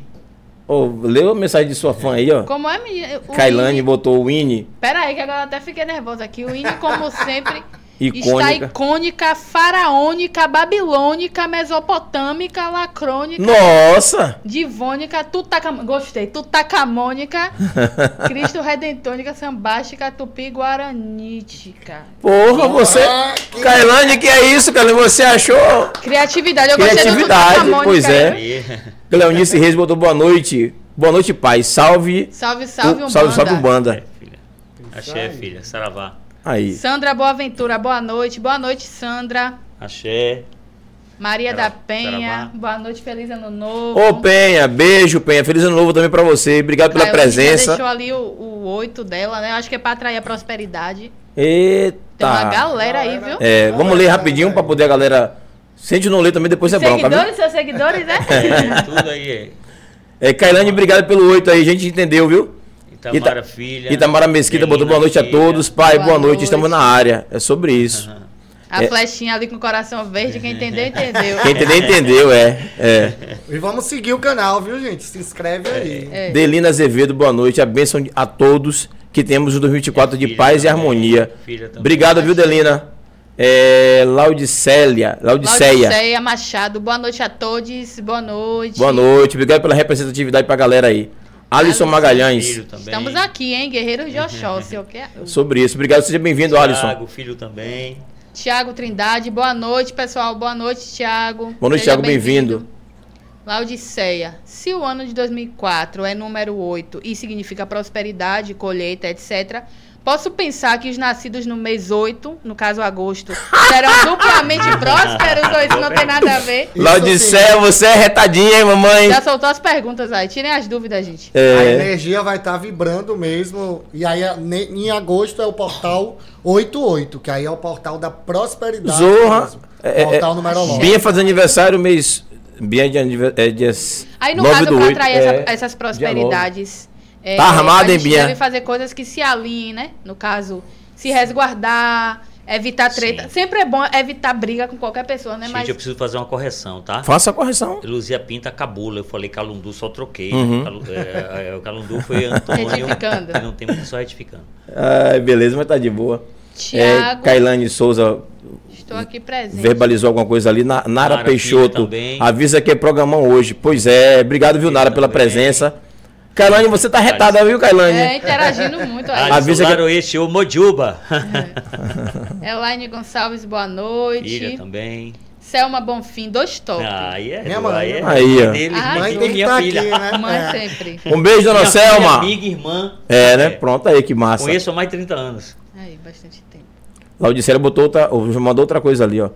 Ô, leu a mensagem de sua fã aí, ó. Como é, menina? Kailane Winnie- botou o Winnie. Pera aí, que agora eu até fiquei nervosa aqui. O Winnie, como sempre, [laughs] está Icônica. icônica, faraônica, babilônica, mesopotâmica, lacrônica, Nossa! divônica, tutacam... gostei, tutacamônica, [laughs] Cristo redentônica, sambástica, tupi, guaranítica. Porra, você. Ah, que- é isso, Kailane? Você achou? Criatividade, eu gostei do Criatividade, tutacamônica. pois é. Cleonice Reis botou boa noite. Boa noite, pai. Salve. Salve, salve, um salve, salve, Umbanda. é, filha. Axé, filha. Saravá. Aí. Sandra Boaventura, boa noite. Boa noite, Sandra. Axé. Maria Sara- da Penha, boa noite, feliz ano novo. Ô, Penha, beijo, Penha. Feliz ano novo também pra você. Obrigado pela já presença. deixou ali o, o 8 dela, né? Acho que é pra atrair a prosperidade. Eita. Tem uma galera aí, viu? É, vamos ler rapidinho pra poder a galera. Se a gente não ler também, depois é viu? seguidores, seus seguidores, né? É, [laughs] tudo aí. É. É, Kailane, obrigado pelo oito aí, a gente entendeu, viu? Itamara Ita- Filha. Itamara Mesquita botou boa noite a Filha. todos. Pai, boa, Boa noite. noite. estamos na área. É sobre isso. Aham. A É. flechinha ali com o coração verde, quem entendeu, entendeu. Quem entendeu, entendeu, é. é. E vamos seguir o canal, viu, gente? Se inscreve aí. É. Delina Azevedo, boa noite. A bênção a todos que temos o 2024 de paz e também, harmonia. filha também. Obrigado, viu, Delina? É, Laudicélia, Laudiceia. Laudiceia Machado, boa noite a todos, boa noite. Boa noite. Obrigado pela representatividade pra galera aí. Alisson Alisson Magalhães. Estamos aqui, hein, Guerreiros de Oxóssi. Sobre isso. Obrigado, seja bem-vindo, Alisson. Tiago, filho também. Tiago Trindade, boa noite, pessoal. Boa noite, Tiago. Boa noite, Seja Thiago, bem-vindo. Laudiceia, se o ano de 2004 é número 8 e significa prosperidade, colheita, etc., posso pensar que os nascidos no mês 8, no caso agosto, serão duplamente [laughs] prósperos ou isso não tem nada a ver? Laudicéia, você é retadinha, hein, mamãe? Já soltou as perguntas aí, tirem as dúvidas, gente. A É, energia vai estar vibrando mesmo. E aí, a- em agosto, é o portal 88, que aí é o portal da prosperidade. Zorra. É, é, portal é, numerológico. Binha faz aniversário mês. Binha de aniversário. É dias Aí, no 9 caso, para 8, atrair é, essa- essas prosperidades. É, Tá armado, hein, Bia? deve fazer coisas que se alinhem, né? No caso, se resguardar, evitar treta. Sim. Sempre é bom evitar briga com qualquer pessoa, né? Gente, Mas eu preciso fazer uma correção, tá? Faça a correção. Luzia Pinta Cabula, eu falei Calundu, só troquei. Uhum. Calu- é, é, o Calundu foi Antônio. Retificando. Não tem muito só retificando. Ai, beleza, mas tá de boa. É, Tiago, Kailane Souza estou aqui presente. verbalizou alguma coisa ali. Na- Nara, Nara Peixoto também. avisa que é programão hoje. Pois é, obrigado, viu, Nara, pela também. presença. Kailane, você tá retada, viu, Kailane? É, interagindo muito aí. Avisa que- Laroeste, o Mojuba. Elaine Gonçalves, boa noite. Filha também. Selma Bonfim, dois toques. Ah, aí é. Minha mãe, aí é. né? Aí, dele, Ah, Mãe tem que estar aqui, filha. né? Mãe É. sempre. Um beijo, dona Minha filha, Selma. amiga, irmã. É, né? Pronto aí, que massa. Conheço há mais de 30 anos. Aí, bastante tempo. Laudicélia botou outra, ou mandou outra coisa ali, ó.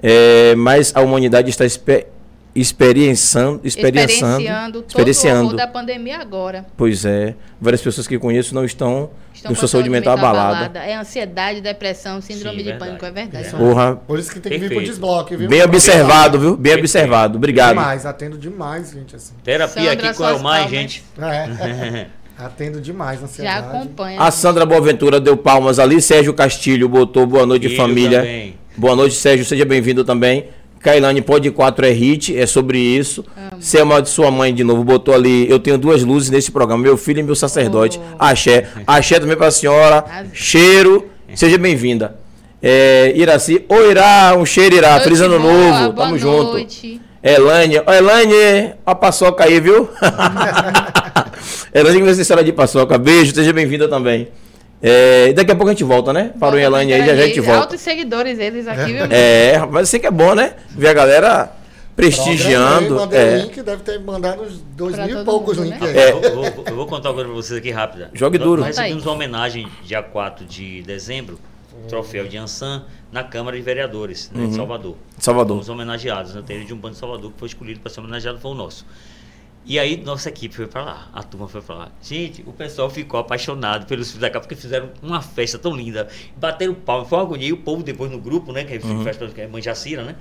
É, mas a humanidade está espe- experienciando, experienciando, Experienciando todo o experienciando. horror da pandemia agora. Pois é, várias pessoas que conheço não estão, Estão com sua saúde mental abalada. É ansiedade, depressão, síndrome Sim, de verdade. pânico, é verdade. É. Porra, Por isso que tem que vir pro desbloque, viu? bem observado, viu? Bem Perfeito. observado. Obrigado. Demais, atendo demais, gente, assim. Terapia Sandra, aqui com o palmas. gente. [laughs] É. Atendo demais na Já ansiedade. acompanha. A Sandra Boaventura deu palmas ali. Sérgio Castilho botou boa noite, Filho família. também. Boa noite, Sérgio. Seja bem-vindo também. Kailane, pode 4 é hit, é sobre isso. Selma de sua mãe de novo botou ali. Eu tenho duas luzes nesse programa, meu filho e meu sacerdote. Oh. Axé. Axé também pra senhora. Arrasou. Cheiro. Seja bem-vinda. É, Iraci. Oi, Irá. Um cheiro, Irá. Feliz ano boa, novo. boa Tamo junto. noite. Elane. Ó, Elane. A paçoca aí, viu? [laughs] Elane, que vai ser senhora de paçoca. Beijo, seja bem-vinda também. É, daqui a pouco a gente volta, né? Para o Elane aí, já, a gente volta. Altos seguidores eles aqui, viu? É, mas sei que é bom, né? Ver a galera prestigiando. Mandei o É, link, deve ter mandado uns dois Pra mil e poucos mundo, links né? aí. É. Eu, vou, eu vou contar uma coisa pra vocês aqui rápida. Jogue duro. Nós aí. recebemos uma homenagem dia 4 de dezembro, troféu de Ansan, na Câmara de Vereadores né, Uhum. de Salvador. Salvador. Fomos homenageados, né? Teve de um bando de Salvador que foi escolhido para ser homenageado, foi o nosso. E aí nossa equipe foi para lá, a turma foi para lá. Gente, o pessoal ficou apaixonado pelos filhos da casa, porque fizeram uma festa tão linda, bateram palma, foi uma agonia, e o povo depois no grupo, né, que é Uhum. festa que é Manjacira, né,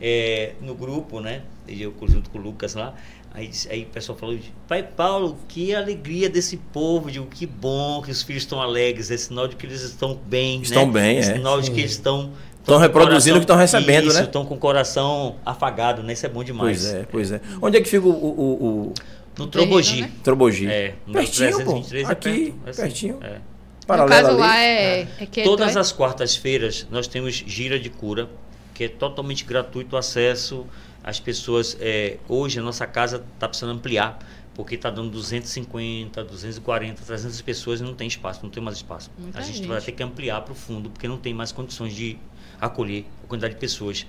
é, no grupo, né, eu junto com o Lucas lá, aí, aí o pessoal falou, pai Paulo, que alegria desse povo, digo, que bom que os filhos estão alegres, é sinal de que eles estão bem, Estão né? bem, é. é. sinal de que eles estão... Estão reproduzindo o que estão recebendo, isso, né? Estão com o coração afagado, né? Isso é bom demais. Pois é, pois é. Onde é que fica o, o, o, No No Trobogi. né? Trobogi? É, no pertinho, pô. 323 é Aqui, perto, é assim, pertinho. é. No Paralelo caso ali. lá é, é Todas é- as quartas-feiras nós temos gira de cura, que é totalmente gratuito o acesso. As pessoas. é, hoje a nossa casa está precisando ampliar, porque está dando 250, 240, 300 pessoas e não tem espaço, não tem mais espaço. Muita a gente, gente. vai ter que ampliar para o fundo, porque não tem mais condições de acolher a quantidade de pessoas.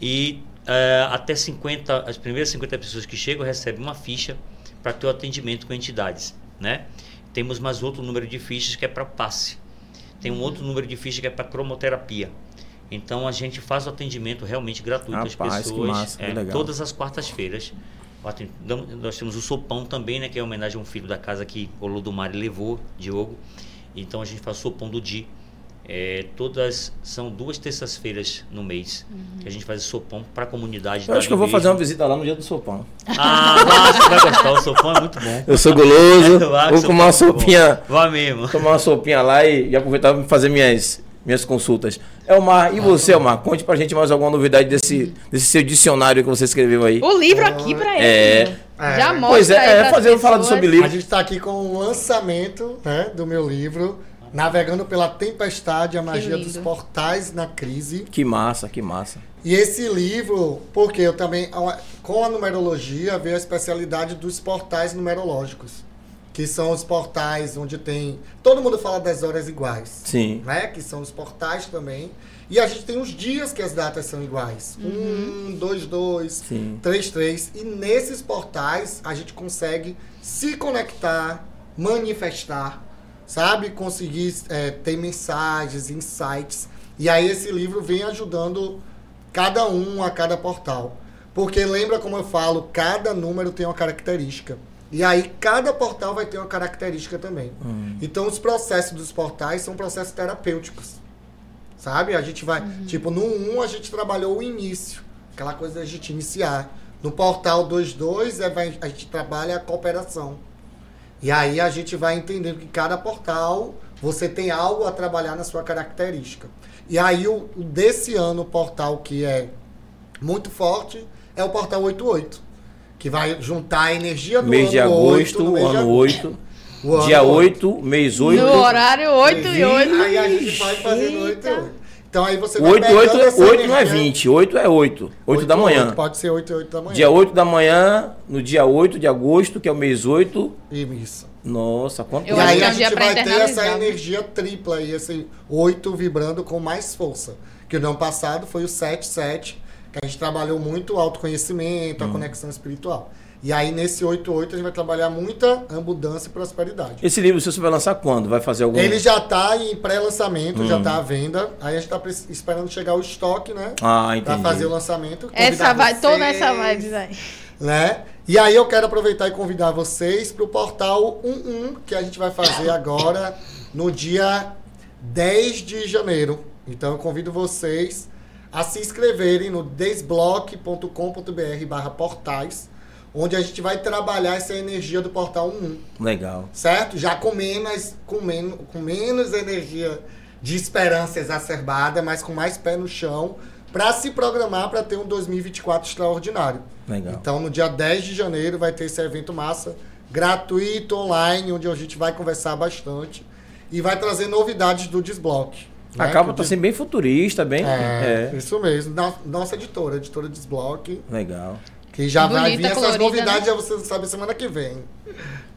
E é, até 50, as primeiras 50 pessoas que chegam recebem uma ficha para ter o atendimento com entidades, né? Temos mais outro número de fichas que é para passe. Tem um outro número de fichas que é para cromoterapia. Então a gente faz o atendimento realmente gratuito às Rapaz, que pessoas. massa, é. Todas as quartas-feiras. Nós temos o sopão também, né? Que é em homenagem a um filho da casa que o Lodumare levou, Diogo. Então a gente faz o sopão do Di. É, todas são duas terças-feiras no mês que a gente faz esse sopão para a comunidade. Eu acho que eu vou mesmo. fazer uma visita lá no dia do sopão. Ah, você vai gostar. O sopão é muito bom. Eu sou guloso, [laughs] Eu acho vou que comer uma o é sopinha. Vá mesmo. tomar uma sopinha lá e, e aproveitar para fazer minhas minhas consultas. Elmar, e você, Elmar? Conte pra gente mais alguma novidade desse, desse seu dicionário que você escreveu aí. O livro aqui pra ele. É. Já É. mostra Pois é, é pras fazendo falando sobre A livro. gente está aqui com o lançamento né, do meu livro, Navegando pela Tempestade, a Magia dos Portais na Crise. Que massa, que massa. E esse livro, porque eu também, com a numerologia, veio a especialidade dos portais numerológicos, que são os portais onde tem. Todo mundo fala das horas iguais, Sim. né? Que são os portais também. E a gente tem os dias que as datas são iguais. Um, dois, dois, Sim. três, três. E nesses portais a gente consegue se conectar, manifestar, sabe? Conseguir é, ter mensagens, insights. E aí esse livro vem ajudando cada um a cada portal. Porque lembra como eu falo, cada número tem uma característica. E aí cada portal vai ter uma característica também. Então os processos dos portais são processos terapêuticos. Sabe? A gente vai, tipo, no 1 a gente trabalhou o início, aquela coisa da gente iniciar. No portal 22 é, vai- a gente trabalha a cooperação. E aí a gente vai entendendo que cada portal você tem algo a trabalhar na sua característica. E aí o, o desse ano o portal que é muito forte é o portal 88, que vai juntar a energia do Mês ano de agosto, no mês de ano 8. O ano Dia oito. 8, mês 8. No horário 8 e 8. Aí a gente vai fazendo 8 e 8. Então aí você 8, vai 8, pegando essa 8 não é energia. 20, 8 é 8. 8 da manhã. Pode ser 8 e 8 da manhã. Dia 8 da manhã, no dia 8 de agosto, que é o mês 8. Isso. Nossa, quanto Eu e acho aí é a dia gente vai ter essa energia tripla aí, esse 8 vibrando com mais força. Que no ano passado foi o 7, 7, que a gente trabalhou muito o autoconhecimento, a Hum. conexão espiritual. E aí nesse 8, 8 a gente vai trabalhar muita abundância e prosperidade. Esse livro você vai lançar quando? Vai fazer algum. Ele já está em pré-lançamento, Hum. já está à venda. Aí a gente está esperando chegar o estoque, né? Ah, entendi. fazer o lançamento. Essa vai, toda essa vibe, vai. né? E aí eu quero aproveitar e convidar vocês para o portal 11, que a gente vai fazer agora no dia 10 de janeiro. Então eu convido vocês a se inscreverem no desblock.com.br barra portais, onde a gente vai trabalhar essa energia do portal 11 Legal. certo? Já com menos, com menos, com menos energia de esperança exacerbada, mas com mais pé no chão, para se programar para ter um 2024 extraordinário. Legal. Então, no dia 10 de janeiro vai ter esse evento massa gratuito online, onde a gente vai conversar bastante e vai trazer novidades do Desbloque. Né? o tá sendo bem futurista, bem. é, É. isso mesmo. No- Nossa editora, editora Desbloque. Legal. Que já vai Bonita, vir essas colorida, novidades, né? já vocês sabem semana que vem.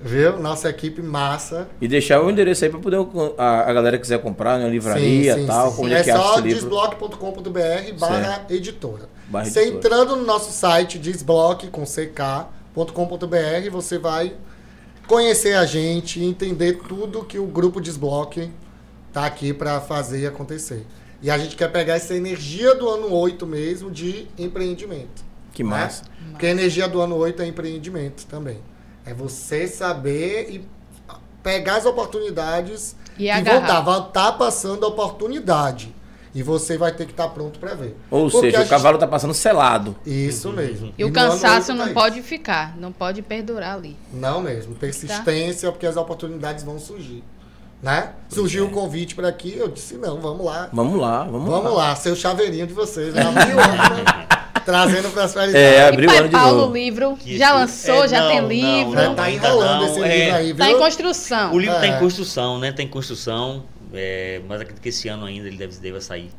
Viu? Nossa equipe massa. E deixar o endereço aí pra poder a, a galera que quiser comprar na livraria e tal. Como é, que acha só desbloque.com.br barra editora. Barra Você editora. entrando no nosso site desbloque com ck.com.br, você vai conhecer a gente e entender tudo que o grupo Desbloque tá aqui para fazer e acontecer. E a gente quer pegar essa energia do ano 8 mesmo de empreendimento. Que né? massa. Porque a energia do ano 8 é empreendimento também. É você saber e pegar as oportunidades E e, agarrar. voltar. Vai estar passando a oportunidade. E você vai ter que estar pronto para ver. Ou Porque seja, o gente- cavalo tá passando selado. Isso mesmo. E o no ano cansaço não tá pode ficar, não pode perdurar ali. isso. Não mesmo. Persistência, porque as oportunidades vão surgir. Né? Surgiu o convite para aqui, eu disse, não, vamos lá. Vamos lá, vamos, Vamos lá. lá, ser o chaveirinho de vocês. Né? [laughs] Abriu o ano, né? Trazendo prosperidade. É, E abriu o ano de Paulo, novo. o livro, Que já lançou, é, já não, tem não, livro. Não, tá ainda enrolando esse é. livro aí, viu? Tá em construção. O livro está É. em construção, né? Está em construção, é, mas acredito que esse ano ainda ele deve, deva sair.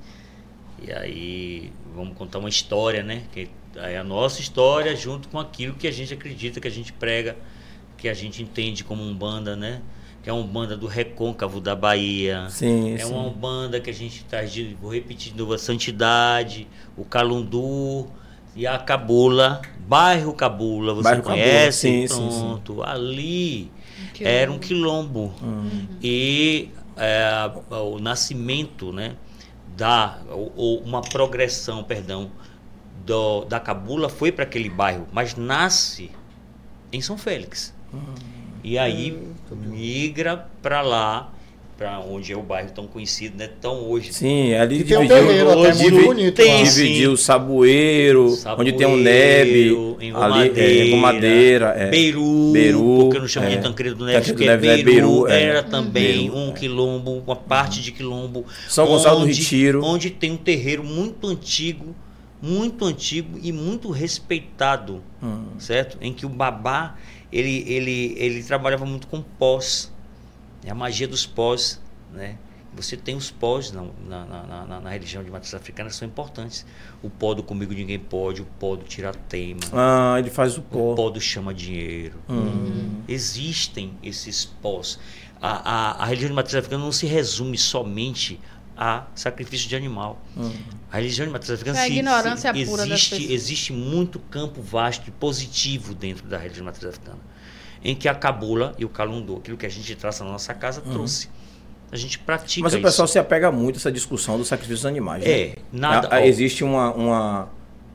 E aí vamos contar uma história, né? Que é a nossa história junto com aquilo que a gente acredita, que a gente prega, que a gente entende como um banda, né? Que é um banda do recôncavo da Bahia. Sim, É sim. uma banda que a gente traz de, vou repetir de novo, a Santidade, o Calundu e a Cabula, bairro Cabula, você Bairro Cabula, conhece? sim, sim, sim. Pronto, ali Que era um quilombo. Hum. E é, o nascimento, né, da, ou, ou uma progressão, perdão, do, da Cabula foi para aquele bairro, mas nasce em São Félix. Hum. E aí migra para lá para onde é o bairro tão conhecido, né? Tão hoje. Sim, ali E tem um dividiu, terreiro até dividiu- muito bonito. tem, dividiu o Saboeiro, onde tem um nebe, Saboeiro, em é, em Madeira, é. Beiru, Beiru, porque eu não chamo é. de Tancredo Neves, Tancredo porque é Neves é Beiru, Beiru, é. era também Beiru, um é. quilombo, uma parte de quilombo. São Gonçalo do onde- Retiro. Onde tem um terreiro muito antigo, muito antigo e muito respeitado, Hum. certo? Em que o babá, ele, ele, ele trabalhava muito com pós, né? a magia dos pós, né? Você tem os pós na, na, na, na- na religião de matriz africana que são importantes. O pó do comigo ninguém pode, o pó do tiratema, Ah, ele faz o o pó. pó do chama dinheiro. Hum. Existem esses pós. A, a, a religião de matriz africana não se resume somente a sacrifício de animal. Hum. A religião de matriz africana É a se- ignorância se- pura existe, existe muito campo vasto e positivo dentro da religião de matriz africana. Em que a cabula e o calundô, aquilo que a gente traça na nossa casa, trouxe. A gente pratica Uhum. Mas o isso. pessoal se apega muito a essa discussão do sacrifício dos animais. né? É, nada. Ah, existe uma, uma.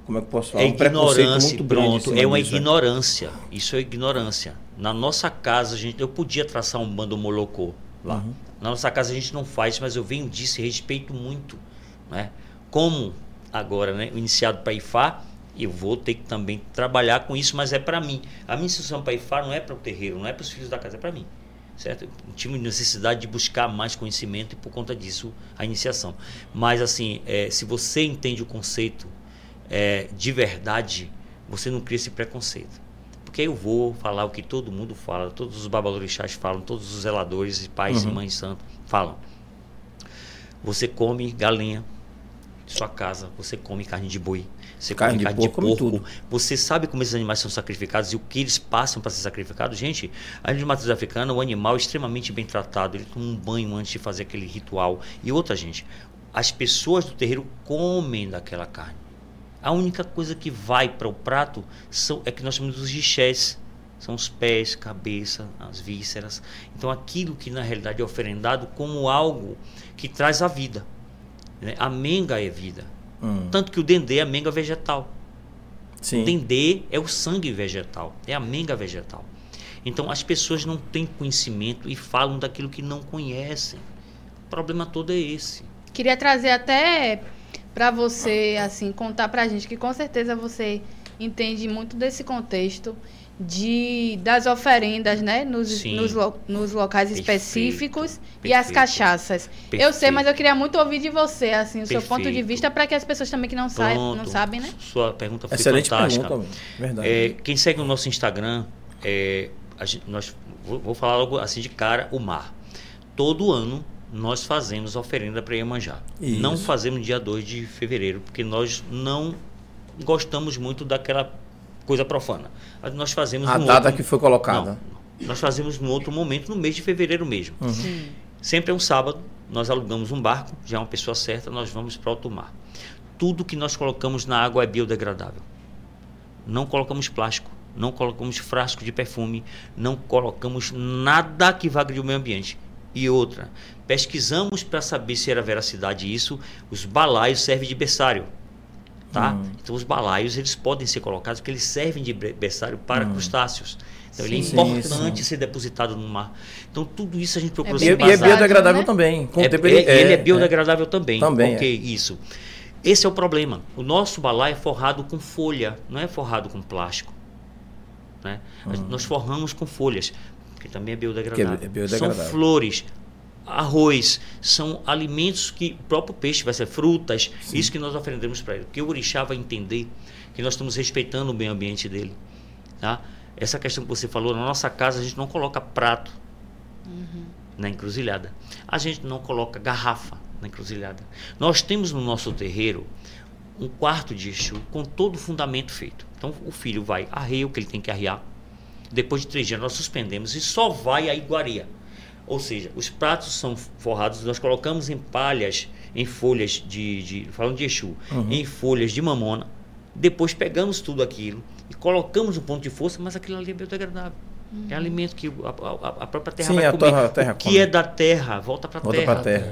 Como é que eu posso falar? É um ignorância, muito pronto. É uma disso, né? ignorância. Isso é ignorância. Na nossa casa, a gente, eu podia traçar um bando molocô lá. Uhum. Na nossa casa a gente não faz, mas eu venho disso e respeito muito. Né? Como agora, né, iniciado para IFA, eu vou ter que também trabalhar com isso, mas é para mim. A minha instrução para IFA não é para o terreiro, não é para os filhos da casa, é para mim. Certo? Eu tive necessidade de buscar mais conhecimento e por conta disso a iniciação. Mas assim, é, se você entende o conceito é, de verdade, você não cria esse preconceito. Porque eu vou falar o que todo mundo fala, todos os babalorixás falam, todos os zeladores, pais Uhum. e mães santos falam. Você come galinha sua casa, você come carne de boi, você Carne come de carne de porco, come porco. tudo. Você sabe como esses animais são sacrificados e o que eles passam para ser sacrificados? Gente, a de matriz africana, o animal é extremamente bem tratado, ele toma um banho antes de fazer aquele ritual. E outra, gente, as pessoas do terreiro comem daquela carne. A única coisa que vai para o prato são, é que nós chamamos os rixés. São os pés, cabeça, as vísceras. Então aquilo que na realidade é oferendado como algo que traz a vida. Né? A menga é vida. Hum, Tanto que o dendê é a menga vegetal. O sim. dendê é o sangue vegetal, é a menga vegetal. Então as pessoas não têm conhecimento e falam daquilo que não conhecem. O problema todo é esse. Queria trazer até para você, assim, contar pra gente que com certeza você entende muito desse contexto de das oferendas, né, nos, nos, lo- nos locais Perfeito, específicos e as perfeito. cachaças. Eu sei, Perfeito. mas eu queria muito ouvir de você, assim, o seu ponto de Perfeito. vista para que as pessoas também que não, sa não sabem, né? Sua pergunta foi Excelente fantástica. pergunta, verdade. É, quem segue o nosso Instagram, é, a gente- nós, vou, vou falar logo assim de cara, o mar. Todo ano nós fazemos oferenda para Iemanjá. Isso. Não fazemos dia 2 de fevereiro, porque nós não gostamos muito daquela coisa profana. Nós fazemos a data outro- que foi colocada. Não, nós fazemos no outro momento, no mês de fevereiro mesmo. Uhum. Sim. Sempre é um sábado, nós alugamos um barco, já é uma pessoa certa, nós vamos para alto mar. Tudo que nós colocamos na água é biodegradável. Não colocamos plástico, não colocamos frasco de perfume, não colocamos nada que vá agredir o meio ambiente. E outra, pesquisamos para saber se era veracidade isso, os balaios servem de berçário. Tá? Hum. Então os balaios eles podem ser colocados porque eles servem de berçário para crustáceos. Então ele é Sim. importante Sim, ser depositado no mar. Então tudo isso a gente procura É se E, é Embasado, biodegradável né? também. Com é, tempo é- ele é biodegradável também. Também, Ok, isso. Esse é o problema. O nosso balai é forrado com folha, não é forrado com plástico. Né? Gente- Nós forramos com folhas, que também é biodegradável. Que é biodegradável. São flores, arroz, são alimentos que o próprio peixe vai ser frutas, isso que nós oferendemos para ele. Porque o orixá vai entender que nós estamos respeitando o meio ambiente dele. Tá? Essa questão que você falou, na nossa casa a gente não coloca prato na encruzilhada. A gente não coloca garrafa na encruzilhada. Nós temos no nosso terreiro um quarto de Exu com todo o fundamento feito. Então o filho vai arreia o que ele tem que arrear. Depois de três dias nós suspendemos e só vai a iguaria. Ou seja, os pratos são forrados, nós colocamos em palhas, em folhas de, de falando de Exu, em folhas de mamona. Depois pegamos tudo aquilo e colocamos um ponto de força, mas aquilo ali é biodegradável. É alimento que a, a- a própria terra Sim, vai a comer. terra- a terra o que come. é da terra volta para a Volta terra. pra terra.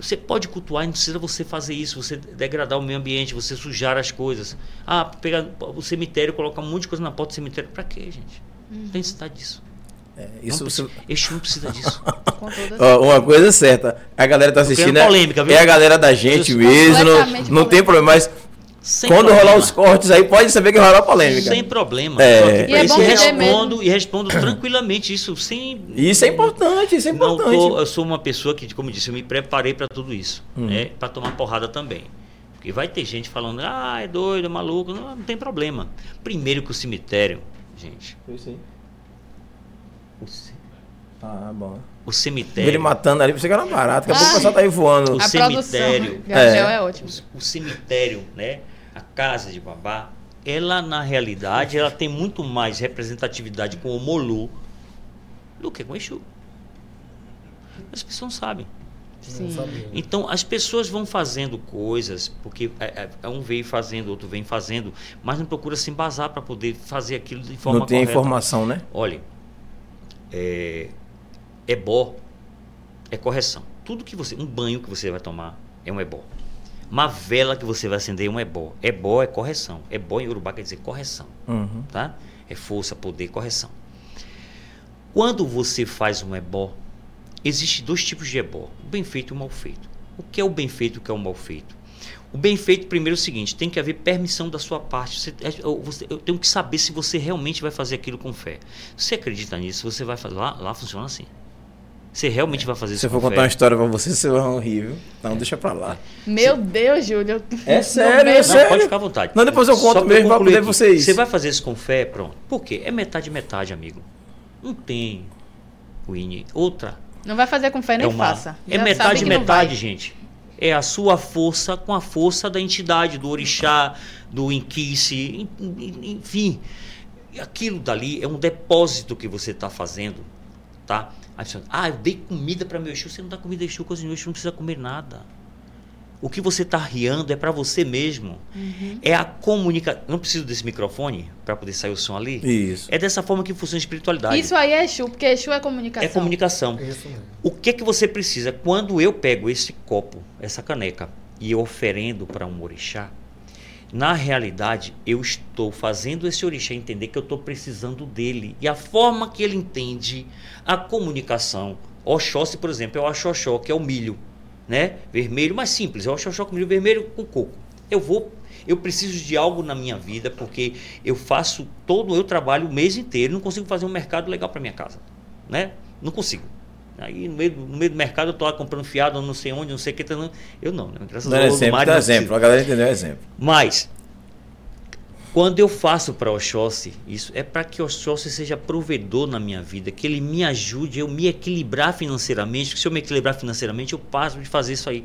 Você pode cultuar, não precisa você fazer isso, você degradar o meio ambiente, você sujar as coisas. Ah, pegar o cemitério, colocar um monte de coisa na porta do cemitério. Para quê, gente? Não tem necessidade disso. Isso, não isso- precisa, Exu não precisa disso. [laughs] Uma coisa é certa, a galera tá assistindo polêmica, é, viu? é a galera da gente Eu- mesmo, não, não tem problema, mas Sem quando problema. rolar os cortes aí, pode saber que vai rolar polêmica. Sem problema. É. E é bom e respondo, e respondo tranquilamente isso, sem. Isso é importante, isso é Não importante. tô- eu sou uma pessoa que, como eu disse, eu me preparei para tudo isso, Uhum. né? Para tomar porrada também. Porque vai ter gente falando, ah, é doido, é maluco, não, não tem problema. Primeiro que o cemitério, gente, o, ce- Ah, bom. o Ele cemitério, matando ali, você que era barato, daqui a pouco o Ai. pessoal tá aí voando. O A cemitério. Gabriel É. é, ótimo. o cemitério, né? A casa de babá, ela na realidade, ela tem muito mais representatividade com o Molu do que com o Exu. As pessoas não sabem. Não Sim. Então as pessoas vão fazendo coisas, porque é, é, um vem fazendo, outro vem fazendo, mas não procura se embasar para poder fazer aquilo de forma Não tem correta. informação, né? Olha, é, ebó é correção. Tudo que você, um banho que você vai tomar é um ebó. Uma vela que você vai acender é um ebó. Ebó é correção. Ebó em Urubá quer dizer correção, Uhum. tá? É força, poder, correção. Quando você faz um ebó, existe dois tipos de ebó: o bem feito e o mal feito. O que é o bem feito e o que é o mal feito? O bem feito, primeiro, é o seguinte: tem que haver permissão da sua parte. Você, é, eu, você- eu tenho que saber se você realmente vai fazer aquilo com fé. Se você acredita nisso, você vai fazer. Lá, lá funciona assim. Você realmente vai fazer Se isso eu for contar uma história pra você, você vai rir, viu? Não, deixa pra lá. Meu Deus, Júlio. É sério, é Não, sério. pode ficar à vontade. Não, depois eu Só conto pra mesmo pra poder aqui. vocês. Você vai fazer isso com fé, pronto. Por quê? É metade, metade, amigo. Não tem, Winnie, outra. Não vai fazer com fé nem é uma, faça. É Já metade, não metade, vai. gente. É a sua força com a força da entidade, do orixá, do inquice, en- en- enfim. Aquilo dali é um depósito que você está fazendo, tá? Aí você, ah, eu dei comida para meu Exu. Você não dá comida Exu, cozinhou Exu, não precisa comer nada. O que você está riando é para você mesmo. Uhum. É a comunicação. Não preciso desse microfone para poder sair o som ali? Isso. É dessa forma que funciona a espiritualidade. Isso aí é Exu, porque Exu é comunicação. é comunicação. Isso mesmo. O que que você precisa? Quando eu pego esse copo, essa caneca, e eu oferendo para um orixá, na realidade eu estou fazendo esse orixá entender que eu estou precisando dele. E a forma que ele entende a comunicação. Oxóssi, por exemplo, é o axoxó, que é o milho, né? Vermelho, mais simples, é o axoxó com milho vermelho com coco. Eu vou eu preciso de algo na minha vida porque eu faço todo eu trabalho o mês inteiro, não consigo fazer um mercado legal para minha casa, né? Não consigo. Aí no meio, do- no meio do mercado eu tô lá comprando fiado, não sei onde, não sei o que, tá, não- eu não, né? Graças Dando a Deus, exemplo, Mário, dá não exemplo. A galera entendeu o exemplo. Mas, quando eu faço para Oxóssi, isso é para que Oxóssi seja provedor na minha vida, que ele me ajude a eu me equilibrar financeiramente, que se eu me equilibrar financeiramente, eu passo de fazer isso aí.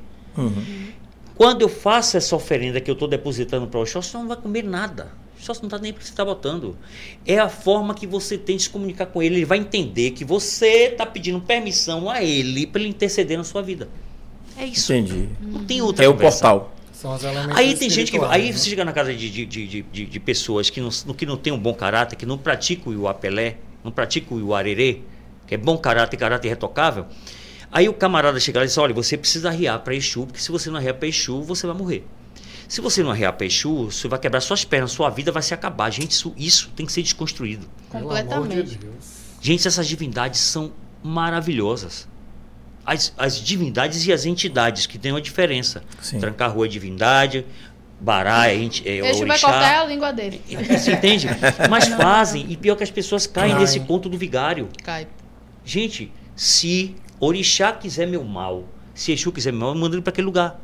Quando eu faço essa oferenda que eu estou depositando para o Oxóssi, não vai comer nada. O Oxóssi não está nem para que você está botando. É a forma que você tem de se comunicar com ele. Ele vai entender que você está pedindo permissão a ele para ele interceder na sua vida. É isso. Entendi. Não tem outra É o conversa. portal. São os elementos Aí tem gente que. Aí né? você chega na casa de, de, de, de, de- pessoas que não, que não tem um bom caráter, que não praticam o apelé, não praticam o arerê, que é bom caráter, caráter retocável. Aí o camarada chega lá e diz: olha, você precisa arriar para Exu, porque se você não arriar para Exu, você vai morrer. Se você não arriar para Exu, você vai quebrar suas pernas, sua vida vai se acabar. Gente, isso, isso tem que ser desconstruído. De Completamente. Gente, essas divindades são maravilhosas. As, as divindades e as entidades, que tem uma diferença. Sim. Trancar-rua é divindade, Bará é, enti- é Exu vai orixá. cortar a língua dele. Você entende? Mas [laughs] fazem, e pior que as pessoas caem Caem. nesse conto do vigário. Cai. Gente, se Orixá quiser meu mal, se Exu quiser meu mal, eu mando ele pra aquele lugar.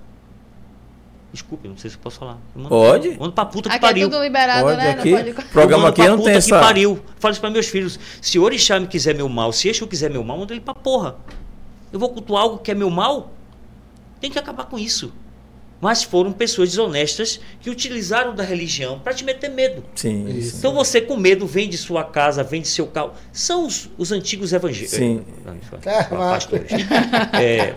Desculpe, não sei se eu posso falar. Eu mando- Pode? Mando pra puta que Aqui é pariu. tudo liberado, Pode, né? aqui. Não pode... O programa aqui pra não puta tem que essa. pariu. Falo isso pra meus filhos. Se Orixá me quiser meu mal, se Exu quiser meu mal, manda ele pra porra. Eu vou cultuar algo que é meu mal? Tem que acabar com isso. Mas foram pessoas desonestas que utilizaram da religião pra te meter medo. Sim. Isso. Então você com medo vende sua casa, vende seu carro. São os, os antigos evangélicos. Sim. pastores. É,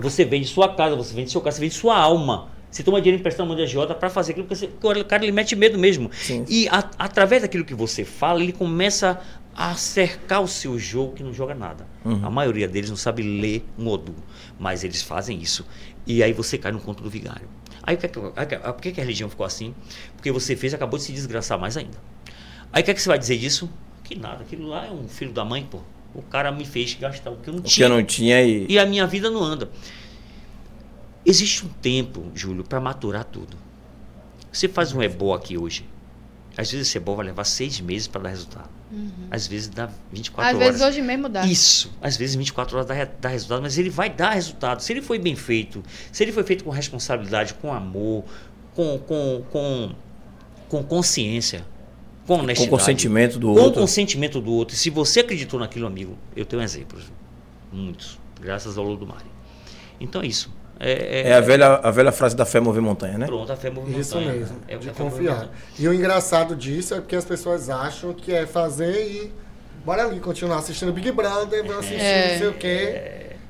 você vende sua casa, você vende seu carro, você vende sua alma. Você toma dinheiro emprestado na mão de agiota para fazer aquilo que você, o cara ele mete medo mesmo. Sim. E a- através daquilo que você fala, ele começa a cercar o seu jogo que não joga nada. Uhum. A maioria deles não sabe ler um Odu, mas eles fazem isso. E aí você cai no conto do vigário. Aí o que que, por que que a religião ficou assim? Porque você fez e acabou de se desgraçar mais ainda. Aí o que é que você vai dizer disso? Que nada, aquilo lá é um filho da mãe, pô. O cara me fez gastar o que eu não O que tinha. eu não tinha e. E a minha vida não anda. Existe um tempo, Júlio, para maturar tudo. Você faz um ebó aqui hoje. Às vezes esse ebó vai levar seis meses para dar resultado. Às vezes dá 24 Às horas. vezes hoje mesmo dá. Isso, às vezes 24 horas dá, dá resultado, mas ele vai dar resultado. Se ele foi bem feito, se ele foi feito com responsabilidade, com amor, com, com, com, com consciência, com Com honestidade. consentimento do com outro. consentimento do outro. E se você acreditou naquilo, amigo, eu tenho exemplos. Muitos. Graças ao Lodomari. Então é isso. É, É a velha, a velha frase da fé mover montanha, né? Pronto, a fé move Isso montanha. mesmo, É o de confiar. E o engraçado disso é porque as pessoas acham que é fazer e bora ali continuar assistindo Big Brother, vou assistir É. não sei o quê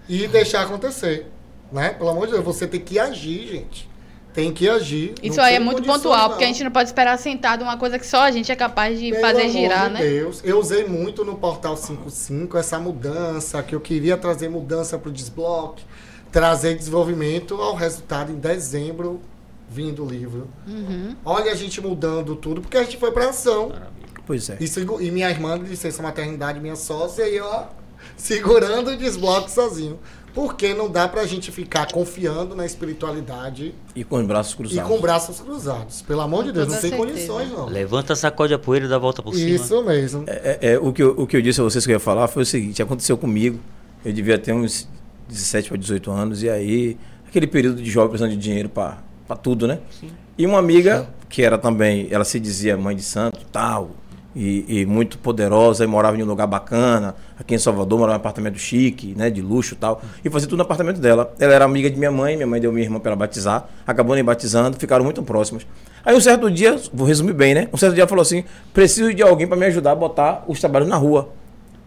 e deixar acontecer. Né? Pelo amor de Deus, você tem que agir, gente. Tem que agir. Isso Não aí é muito pontual, porque a não. gente não pode esperar sentado uma coisa que só a gente é capaz de Pelo fazer amor girar, de né? Deus. Eu usei muito no Portal 55 essa mudança, que eu queria trazer mudança para o desbloque, trazer desenvolvimento ao resultado em dezembro, vindo o livro. Uhum. Olha a gente mudando tudo, porque a gente foi para ação. Pois é. E, e minha irmã de licença maternidade, minha sócia, e eu ó, segurando o desbloque sozinho. Porque não dá pra gente ficar confiando na espiritualidade E com os braços e cruzados. com braços cruzados. Pelo amor de Deus, não tem certeza. condições, não. Levanta, sacode a poeira e dá a volta por cima. Isso mesmo. É, é, o, que eu, o que eu disse a vocês que eu ia falar foi o seguinte: aconteceu comigo. Eu devia ter uns 17 para 18 anos, e aí, aquele período de jovem precisando de dinheiro para tudo, né? E uma amiga, que era também, ela se dizia mãe de santo tal, e, e muito poderosa, e morava em um lugar bacana, aqui em Salvador, morava em um apartamento chique, né, de luxo tal, e fazia tudo no apartamento dela. Ela era amiga de minha mãe, minha mãe deu minha irmã para ela batizar, acabou nem batizando, ficaram muito próximas. Aí um certo dia, vou resumir bem, né? Um certo dia ela falou assim: preciso de alguém para me ajudar a botar os trabalhos na rua.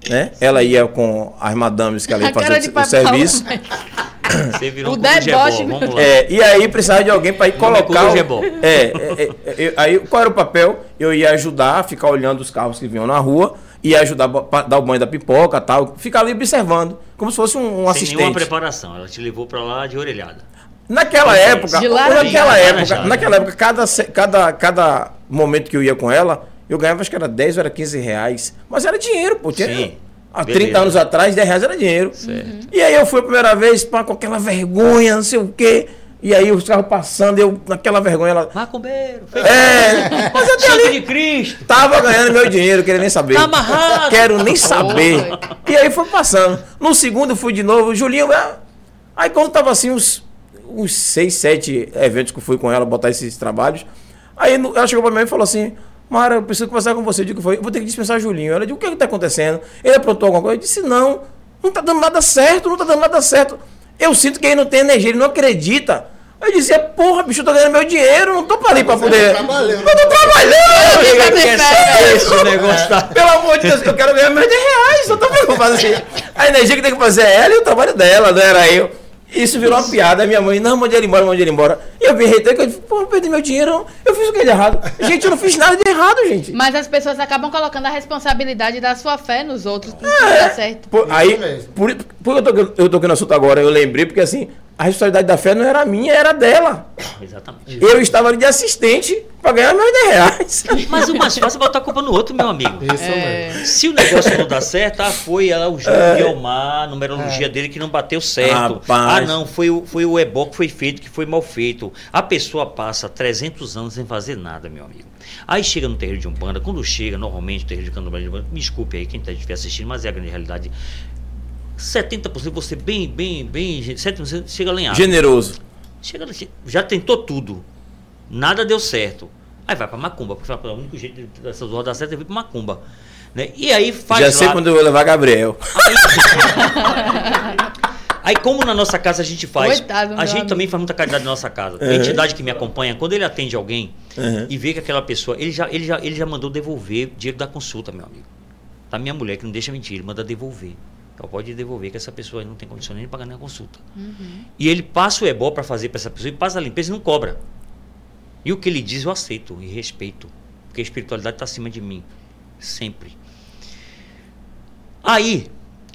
Né? Ela ia com as madames que ela ia A cara fazer o, serviço. [laughs] Você virou O um deboche- vamos lá. É, e aí precisava de alguém para ir colocar. o- é, é, é, é, aí qual era o papel? Eu ia ajudar a ficar olhando os carros que vinham na rua, ia ajudar a dar o banho da pipoca tal, ficar ali observando, como se fosse um, um Sem nenhuma assistente. preparação. Ela te levou pra lá de orelhada. Naquela época, naquela época, naquela época, cada, cada, cada momento que eu ia com ela, eu ganhava acho que era 10 ou era 15 reais. Mas era dinheiro, pô. Tinha, Sim. há Beleza. 30 anos atrás, 10 reais era dinheiro. Certo. E aí eu fui a primeira vez pá, com aquela vergonha, não sei o quê. E aí os carros passando, eu naquela vergonha, ela. Macumbeiro, É, mas tenho sangue de Cristo. Tava ganhando meu dinheiro, queria nem saber. Tá amarrado. Quero nem saber. Oi. E aí foi passando. No segundo fui de novo, Julinho. ah. Aí quando tava assim, uns, uns seis, sete eventos que eu fui com ela botar esses trabalhos. Aí ela chegou pra mim e falou assim: Mara, eu preciso conversar com você. Eu digo que foi, eu vou ter que dispensar Julinho. Ela disse: O que é que tá acontecendo? Ele aprontou alguma coisa? Eu disse: Não, não tá dando nada certo, não tá dando nada certo. Eu sinto que ele não tem energia, ele não acredita. Eu dizia, porra, bicho, eu tô ganhando meu dinheiro, não tô pra ali pra poder. tá trabalhando. Eu tô trabalhando, o negócio tá... Pelo amor de Deus, eu quero ganhar meus 10 reais. Eu tô fazer assim. A energia que tem que fazer é ela e o trabalho dela, não era eu. Isso virou uma piada. Minha mãe, não, mande ele embora, mande ele embora. E eu vi reiter que eu disse, pô, eu perdi meu dinheiro. Eu fiz o que de errado? Gente, eu não fiz nada de errado, gente. Mas as pessoas acabam colocando a responsabilidade da sua fé nos outros pra tudo dar certo. Por, aí, por, por eu, tô, eu tô aqui no assunto agora, eu lembrei, porque assim, a responsabilidade da fé não era minha, era dela. Exatamente. Eu estava ali de assistente pra ganhar meus 10 reais. Mas o mais fácil é botar a culpa no outro, meu amigo. Isso É. mesmo. Se o negócio não dá certo, ah, foi ela, o de Elmar, a numerologia dele que não bateu certo. Rapaz. Ah, não, foi o, foi o ebó que foi feito, que foi mal feito. A pessoa passa 300 anos sem fazer nada, meu amigo. Aí chega no terreiro de Umbanda, quando chega, normalmente, no terreiro de Candomblé de Umbanda, me desculpe aí quem estiver assistindo, mas é a grande realidade. 70% você bem, bem, bem, 70% chega lenhado. Generoso. Chega, já tentou tudo. Nada deu certo. Aí vai pra Macumba, porque fala, "Pô, o único jeito de- dessas horas dar certo é vir pra Macumba. Né? E aí faz Já lá. sei quando eu vou levar Gabriel. [laughs] Aí, como na nossa casa a gente faz. Coitado, a gente amigo. também faz muita caridade na nossa casa. A Uhum. entidade que me acompanha, quando ele atende alguém Uhum. e vê que aquela pessoa. Ele já, ele, já, ele já mandou devolver o dinheiro da consulta, meu amigo. Tá minha mulher que não deixa mentir, ele manda devolver. Ela pode devolver que essa pessoa não tem condição nem de pagar nem a consulta. E ele passa o ebó para fazer para essa pessoa e passa a limpeza e não cobra. E o que ele diz eu aceito e respeito. Porque a espiritualidade está acima de mim. Sempre. Aí,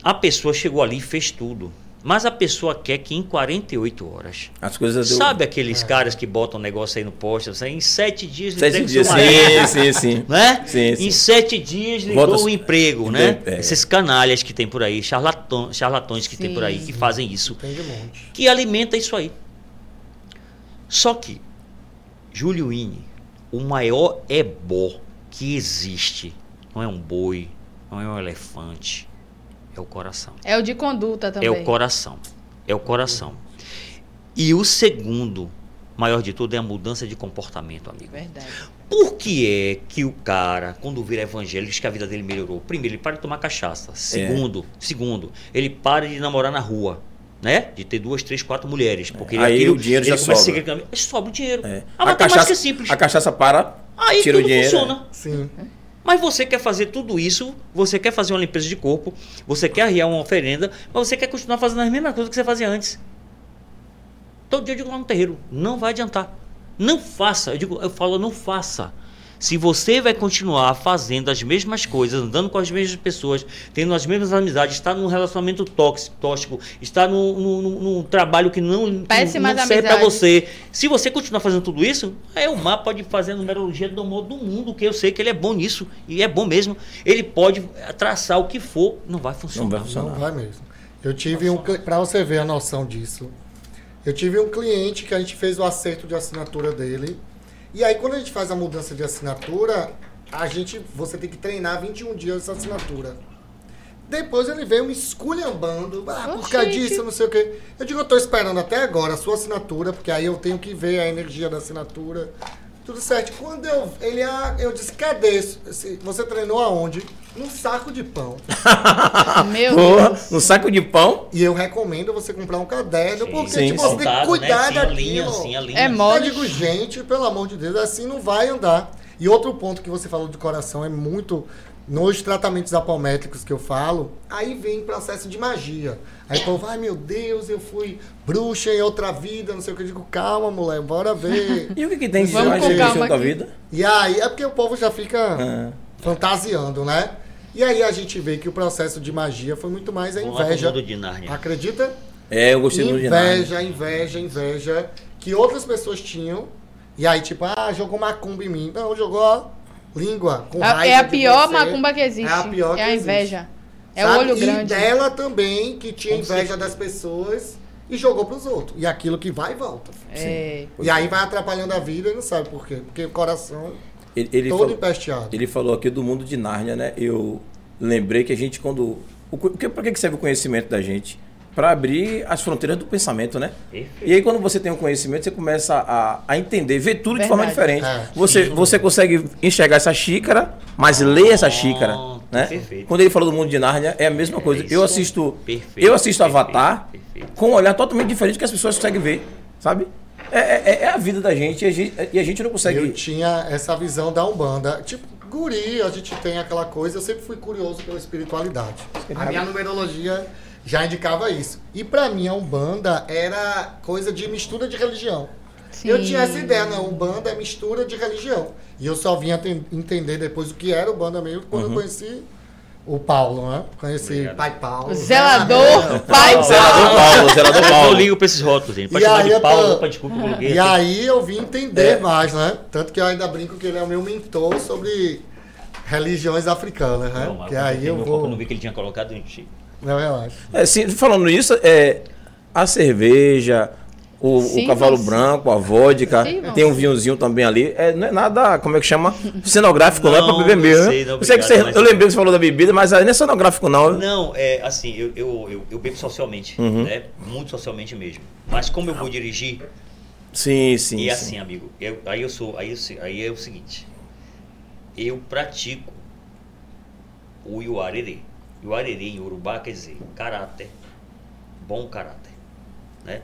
a pessoa chegou ali e fez tudo. Mas a pessoa quer que em 48 horas. As coisas deu... Sabe aqueles caras que botam um negócio aí no poste, assim, em sete dias Sete dias, sim, sim, sim. né? Sim, sim. Em sete dias lhe Volta- o emprego, né? É. Esses canalhas que tem por aí, charlatão, charlatões que tem por aí, Sim. que fazem isso, que alimenta isso aí. Só que, Júlio Ine, o maior ebó que existe não é um boi, não é um elefante, é o coração. É o de conduta também. É o coração. É o coração. E o segundo, maior de tudo, é a mudança de comportamento, amigo. Verdade. Por que é que o cara, quando vira evangélico, diz que a vida dele melhorou? Primeiro, ele para de tomar cachaça. Segundo, segundo, ele para de namorar na rua. Né? De ter duas, três, quatro mulheres. Porque Aí aquilo- o dinheiro ele já começa a sobra. seguir. Sobra o dinheiro. É. A matemática é simples. A cachaça para, Aí tira o tudo dinheiro. funciona. Sim. Mas você quer fazer tudo isso, você quer fazer uma limpeza de corpo, você quer arriar uma oferenda, mas você quer continuar fazendo as mesmas coisas que você fazia antes. Todo dia eu digo lá no terreiro, não vai adiantar. Não faça. Eu digo, eu falo, não faça. Se você vai continuar fazendo as mesmas coisas, andando com as mesmas pessoas, tendo as mesmas amizades, está num relacionamento tóxico, tóxico está num, num- num- num trabalho que não, não serve para você. Se você continuar fazendo tudo isso, aí o mar pode fazer a numerologia do amor do mundo, que eu sei que ele é bom nisso, e é bom mesmo. Ele pode traçar o que for, não vai funcionar. Não vai Não funcionar. vai mesmo. Eu tive um. Para você ver a noção disso, eu tive um cliente que a gente fez o acerto de assinatura dele. E aí, quando a gente faz a mudança de assinatura, a gente. Você tem que treinar 21 dias essa assinatura. Depois ele veio me esculhambando. Ah, por causa disso, não sei o quê. Eu digo, eu tô esperando até agora a sua assinatura, porque aí eu tenho que ver a energia da assinatura. Tudo certo. Quando eu. Ele, ah, eu disse, cadê? Você treinou aonde? Num saco de pão. [laughs] Meu Porra, Deus. um saco de pão. E eu recomendo você comprar um caderno, porque Sim, tipo, você tem que cuidar né? Sim, a linha, daquilo. sim, a linha. É Eu mole. digo, gente, pelo amor de Deus, assim não vai andar. E outro ponto que você falou do coração é muito. Nos tratamentos apométricos que eu falo, aí vem processo de magia. Aí o povo, ai meu Deus, eu fui bruxa em outra vida, não sei o que. Eu digo, calma, mulher, bora ver. [laughs] E o que, que tem de calma tua aqui. vida? E aí, é porque o povo já fica Ah. fantasiando, né? E aí a gente vê que o processo de magia foi muito mais a inveja. Acredita? É, eu gostei muito de. Inveja, inveja, inveja que outras pessoas tinham. E aí, tipo, ah, jogou macumba em mim. Não, jogou língua. Com A- raiva É a de pior você. macumba que existe. É a pior É a que inveja. É Sabe? o olho e grande. dela também, que tinha Com inveja certeza. das pessoas e jogou pros outros. E aquilo que vai e volta. É. E aí vai atrapalhando a vida e não sabe por quê. Porque o coração Ele, ele todo falou, empesteado. ele falou aqui do mundo de Nárnia, né? Eu lembrei que a gente, quando. O, que, pra que que serve o conhecimento da gente? Para abrir as fronteiras do pensamento, né? Perfeito. E aí, quando você tem o conhecimento, você começa a, a entender, ver tudo de forma Verdade. diferente. É. Você, você consegue enxergar essa xícara, mas ler essa xícara. Pronto, Né? perfeito. Quando ele falou do mundo de Nárnia, é a mesma É coisa. isso. Eu assisto, Perfeito, eu assisto perfeito, Avatar perfeito. com um olhar totalmente diferente que as pessoas conseguem ver, sabe? É, é- é a vida da gente e a gente, e a gente não consegue. Eu tinha essa visão da Umbanda. Tipo, guri, a gente tem aquela coisa, eu sempre fui curioso pela espiritualidade. A minha numerologia já indicava isso. E pra mim a Umbanda era coisa de mistura de religião. Eu Sim. tinha essa ideia, não, Umbanda é mistura de religião. E eu só vinha ten- entender depois o que era Umbanda mesmo quando eu conheci o Paulo, né? Conheci Obrigado. Pai Paulo. Zelador, pai Zelador Paulo, zelador Eu Paulo. ligo pra esses rótulos, gente. Pode E chamar aí de eu Paulo, tô- opa, desculpa, eu coloquei E aí eu vim entender É. mais, né? Tanto que eu ainda brinco que ele é o meu mentor sobre religiões africanas, né? Não, mas que eu aí eu vou. não vi que ele tinha colocado em Chico. Não, relaxa. É, sim, falando nisso, é, a cerveja, o, o Sim, cavalo vamos. branco, a vodka, Sim, tem um vinhozinho também ali. É, não é nada, como é que chama? Cenográfico, não, é Não, pra beber não mesmo. sei, né? não, Eu, sei que obrigado, você- mas- eu lembrei que você falou da bebida, mas aí não é cenográfico, não. Não, é assim, eu, eu, eu, eu bebo socialmente, Uhum. né? Muito socialmente mesmo. Mas como eu vou dirigir, Sim, sim. e sim. assim, amigo, eu- aí eu sou, aí, eu aí é o seguinte, eu pratico o Iuarerê. Iuarerê em Urubá quer dizer caráter, bom caráter, né?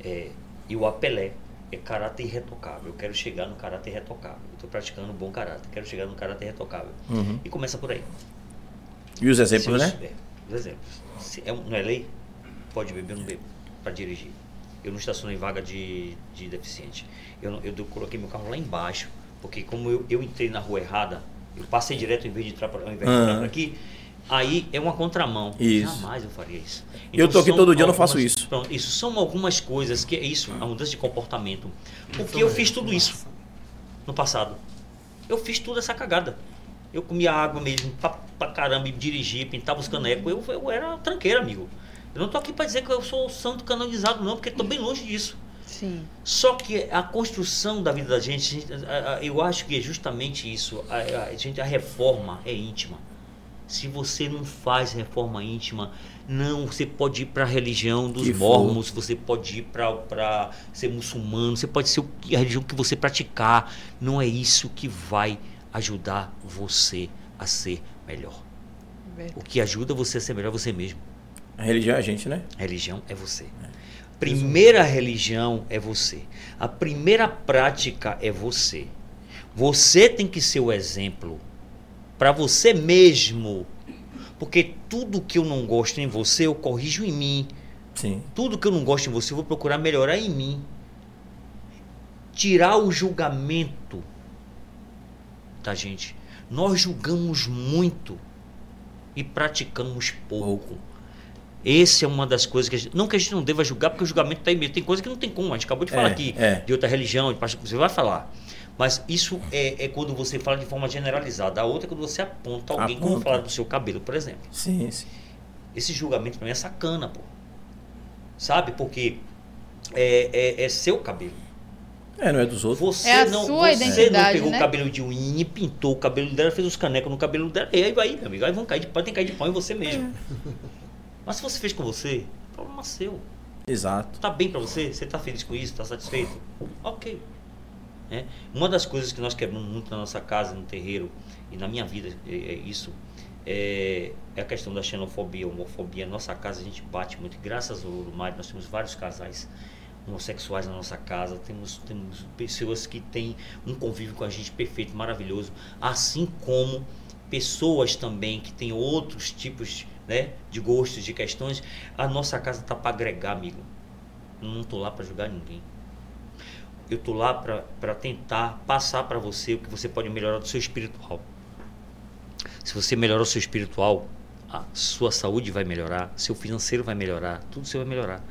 É, e o apelé é caráter irretocável. Eu quero chegar no caráter irretocável. Eu estou praticando bom caráter, quero chegar no caráter irretocável. Uhum. E começa por aí. E os exemplos, né? é, os exemplos. Se é, não é lei? Pode beber, eu não bebo. Para dirigir. Eu não estacionei vaga de, de deficiente. Eu, não- eu coloquei meu carro lá embaixo. Porque como eu, eu entrei na rua errada, eu passei direto em vez de entrar Aham. por aqui. Aí é uma contramão. Isso. Jamais eu faria isso. Eu tô aqui são todo dia, eu não faço algumas- isso. Pronto, isso são algumas coisas que é isso, a mudança de comportamento. Porque eu fiz tudo isso no passado. Eu fiz toda essa cagada. Eu comia água mesmo, pra, pra caramba, e dirigia, pintava os canecos. Eu, eu era tranqueiro, amigo. Eu não tô aqui pra dizer que eu sou santo canonizado, não, porque tô bem longe disso. Sim. Só que a construção da vida da gente, eu acho que é justamente isso. A, a- a gente, a reforma é íntima. Se você não faz reforma íntima, não, você pode ir para a religião dos mormons, você pode ir para ser muçulmano, você pode ser a religião que você praticar. Não é isso que vai ajudar você a ser melhor. O que ajuda você a ser melhor é você mesmo. A religião é a gente, né? A religião é você. Primeira religião é você. A primeira prática é você. Você tem que ser o exemplo para você mesmo. Porque tudo que eu não gosto em você, eu corrijo em mim. Sim. Tudo que eu não gosto em você, eu vou procurar melhorar em mim. Tirar o julgamento da gente. Nós julgamos muito e praticamos pouco. Essa é uma das coisas que a gente, não que a gente não deva julgar, porque o julgamento está mesmo. Tem coisa que não tem como. A gente acabou de falar É, aqui é. de outra religião, de pastor, você vai falar. Mas isso é, é quando você fala de forma generalizada. A outra é quando você aponta alguém, como Aponta. falar do seu cabelo, por exemplo. Sim, sim. Esse julgamento pra mim é sacana, pô. Sabe? Porque é, é, é seu cabelo. É, não é dos outros. Você É a não, sua você não identidade, pegou né? o cabelo de Winnie, pintou o cabelo dela, fez os canecos no cabelo dela, e aí vai, meu amigo. Aí vão cair de, podem cair de pau em você mesmo. Mas se você fez com você, problema seu. Exato. Tá bem pra você? Você tá feliz com isso? Tá satisfeito? Ok. Né? Uma das coisas que nós quebramos muito na nossa casa, no terreiro, e na minha vida, é, é isso, é, é a questão da xenofobia, homofobia. Na nossa casa a gente bate muito. Graças ao Ouro Mário, nós temos vários casais homossexuais na nossa casa, temos, temos pessoas que têm um convívio com a gente perfeito, maravilhoso, assim como pessoas também que têm outros tipos né, de gostos, de questões. A nossa casa tá para agregar, amigo. Eu não tô lá para julgar ninguém. Eu tô lá para tentar passar para você o que você pode melhorar do seu espiritual. Se você melhorar o seu espiritual, a sua saúde vai melhorar, seu financeiro vai melhorar, tudo seu vai melhorar.